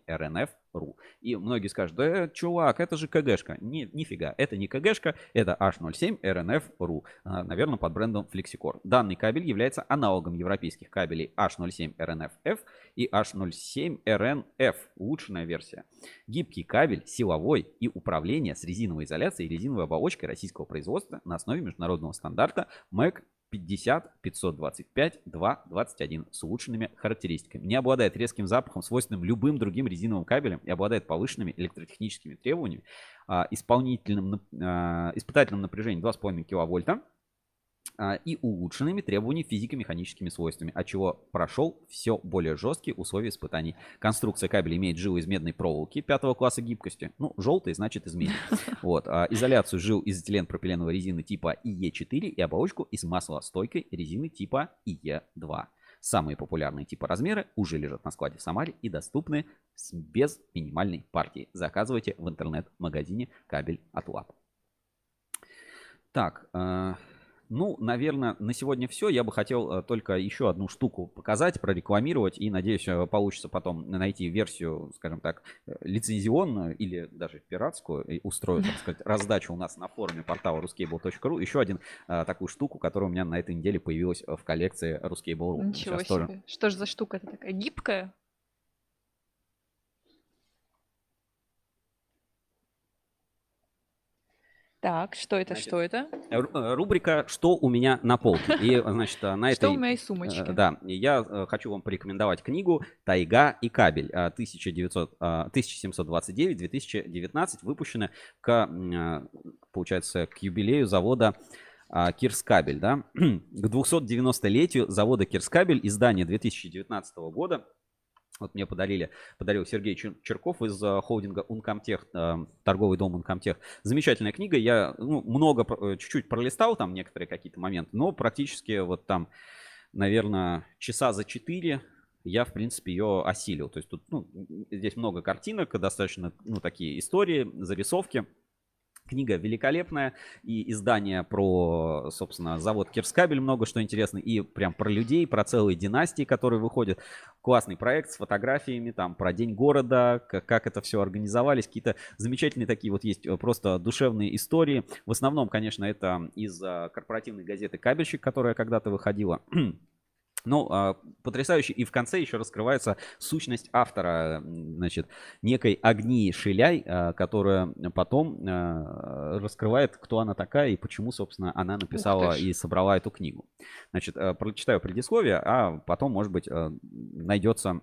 RNF.RU. И многие скажут, да, чувак, это же КГшка. Не, нифига, это не КГшка, это H07 RNF.RU. А, Наверное, под брендом Flexicore. Данный кабель является аналогом европейских кабелей H07 RNF-F и H07 RNF, улучшенная версия. Гибкий кабель, силовой и управление с резиновой изоляцией и резиновой оболочкой российского производства на основе международного стандарта MAC 50 525 221 с улучшенными характеристиками. Не обладает резким запахом, свойственным любым другим резиновым кабелем и обладает повышенными электротехническими требованиями, а, исполнительным, а, испытательным напряжением 2,5 киловольта и улучшенными требованиями физико-механическими свойствами, от чего прошел все более жесткие условия испытаний. Конструкция кабеля имеет жилы из медной проволоки пятого класса гибкости. Ну, желтый значит из меди. Вот. а, изоляцию жил из этилен-пропиленовой резины типа IE4 и оболочку из маслостойкой резины типа IE2. Самые популярные типы размеры уже лежат на складе в Самаре и доступны без минимальной партии. Заказывайте в интернет-магазине кабель от ЛАП. Так, э, ну, наверное, на сегодня все. Я бы хотел э, только еще одну штуку показать, прорекламировать. И надеюсь, э, получится потом найти версию, скажем так, э, лицензионную или даже пиратскую. И устрою, так сказать, раздачу у нас на форуме портала ruscable.ru. Еще один э, такую штуку, которая у меня на этой неделе появилась в коллекции Ruscable.ru. Ничего Сейчас себе. тоже Что же за штука-то такая? Гибкая? Так, что это, что это? Э, Рубрика «Что у меня на полке». И, значит, э, на Что этой... у моей э, сумочке? Да, я э, хочу вам порекомендовать книгу «Тайга и кабель» э, 1900, э, 1729-2019, выпущенная к, э, получается, к юбилею завода Кирскабель, да, к 290-летию завода Кирскабель, издание 2019 года. Вот мне подарили, подарил Сергей Чер- Черков из э, холдинга Uncomtech, э, торговый дом Uncomtech. Замечательная книга. Я ну, много, э, чуть-чуть пролистал там некоторые какие-то моменты, но практически вот там, наверное, часа за четыре я, в принципе, ее осилил. То есть тут, ну, здесь много картинок, достаточно, ну, такие истории, зарисовки. Книга великолепная, и издание про, собственно, завод Кирскабель много что интересно, и прям про людей, про целые династии, которые выходят. Классный проект с фотографиями, там, про День города, как, как это все организовались, какие-то замечательные такие вот есть э, просто душевные истории. В основном, конечно, это из а, корпоративной газеты «Кабельщик», которая когда-то выходила. Ну, а, потрясающе. И в конце еще раскрывается сущность автора, значит, некой Агнии Шиляй, а, которая потом а, раскрывает, кто она такая и почему, собственно, она написала и собрала эту книгу. Значит, а, прочитаю предисловие, а потом, может быть, а, найдется,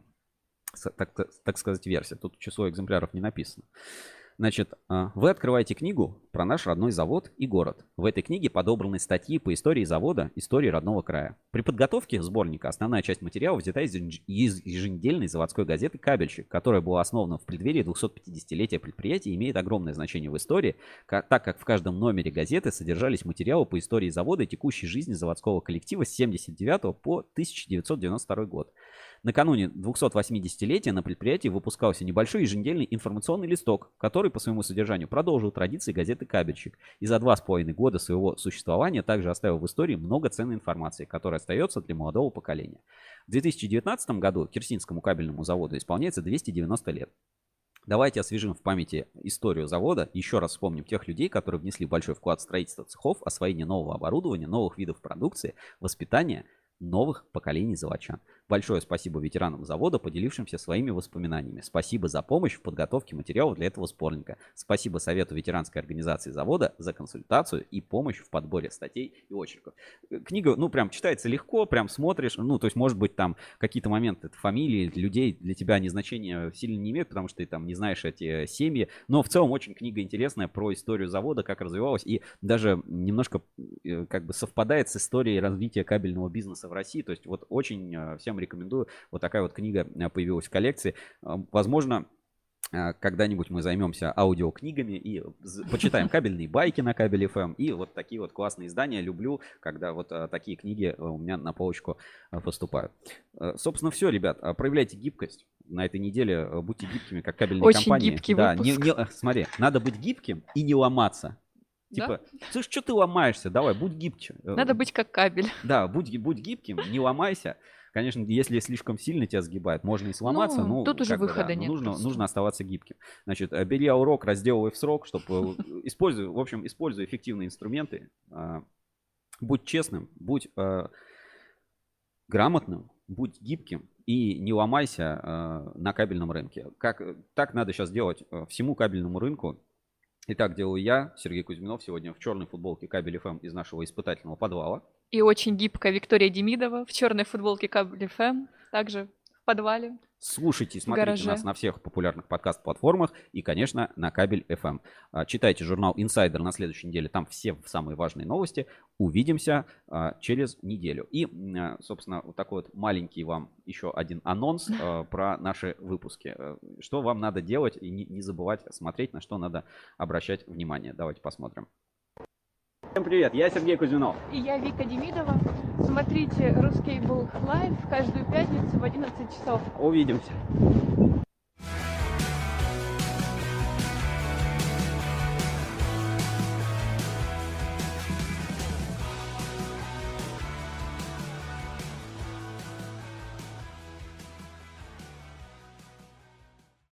так, так сказать, версия. Тут число экземпляров не написано. Значит, а, вы открываете книгу про наш родной завод и город. В этой книге подобраны статьи по истории завода, истории родного края. При подготовке сборника основная часть материала взята из еженедельной заводской газеты «Кабельщик», которая была основана в преддверии 250-летия предприятия и имеет огромное значение в истории, так как в каждом номере газеты содержались материалы по истории завода и текущей жизни заводского коллектива с 79 по 1992 год. Накануне 280-летия на предприятии выпускался небольшой еженедельный информационный листок, который по своему содержанию продолжил традиции газеты «Кабельщик». И за два с половиной года своего существования также оставил в истории много ценной информации, которая остается для молодого поколения. В 2019 году Кирсинскому кабельному заводу исполняется 290 лет. Давайте освежим в памяти историю завода, еще раз вспомним тех людей, которые внесли большой вклад в строительство цехов, освоение нового оборудования, новых видов продукции, воспитание новых поколений заводчан. Большое спасибо ветеранам завода, поделившимся своими воспоминаниями. Спасибо за помощь в подготовке материалов для этого сборника. Спасибо Совету ветеранской организации завода за консультацию и помощь в подборе статей и очерков. Э, Книга, ну, прям читается легко, прям смотришь, ну, то есть, может быть, там какие-то моменты, фамилии людей для тебя они значения сильно не имеют, потому что ты там не знаешь эти семьи, но в целом очень книга интересная про историю завода, как развивалась, и даже немножко э, как бы совпадает с историей развития кабельного бизнеса в России, то есть вот очень э, всем рекомендую, вот такая вот книга э, появилась в коллекции, Э, возможно, э, когда-нибудь мы займемся аудиокнигами и почитаем кабельные байки на кабель FM и вот такие вот классные издания. Люблю, когда вот такие книги у меня на полочку поступают. Собственно, все, ребят. Проявляйте гибкость. На этой неделе будьте гибкими, как кабельные Очень компании. гибкий да, не- выпуск. не- э, смотри, надо быть гибким и не ломаться. Да? Типа, слышь, что ты ломаешься? Давай, будь гибче. Надо быть как кабель. Да, будь, будь гибким, не ломайся. Конечно, если слишком сильно тебя сгибает, можно и сломаться, Ну, но тут уже бы, да, выхода но нет нужно, просто. нужно оставаться гибким. Значит, э, бери урок, разделывай в срок, чтобы используй, в общем, используй эффективные инструменты. а, Будь честным, будь э, грамотным, будь гибким и не ломайся э, на кабельном рынке. Как, так надо сейчас делать э, всему кабельному рынку. И так делаю я, Сергей Кузьминов, сегодня в черной футболке кабель FM из нашего испытательного подвала. И очень гибкая Виктория Демидова в черной футболке Кабель ФМ, также в подвале. Слушайте и смотрите гараже. нас на всех популярных подкаст-платформах и, конечно, на кабель FM. А, Читайте журнал Insider на следующей неделе, там все самые важные новости. Увидимся а, через неделю. И, а, собственно, вот такой вот маленький вам еще один анонс про наши выпуски. Э, Что вам надо делать и не забывать смотреть, на что надо обращать внимание. Давайте посмотрим. Всем привет, я Сергей Кузьминов. И я Вика Демидова. Смотрите Рускейбл Лайв каждую пятницу в 11 часов. Увидимся.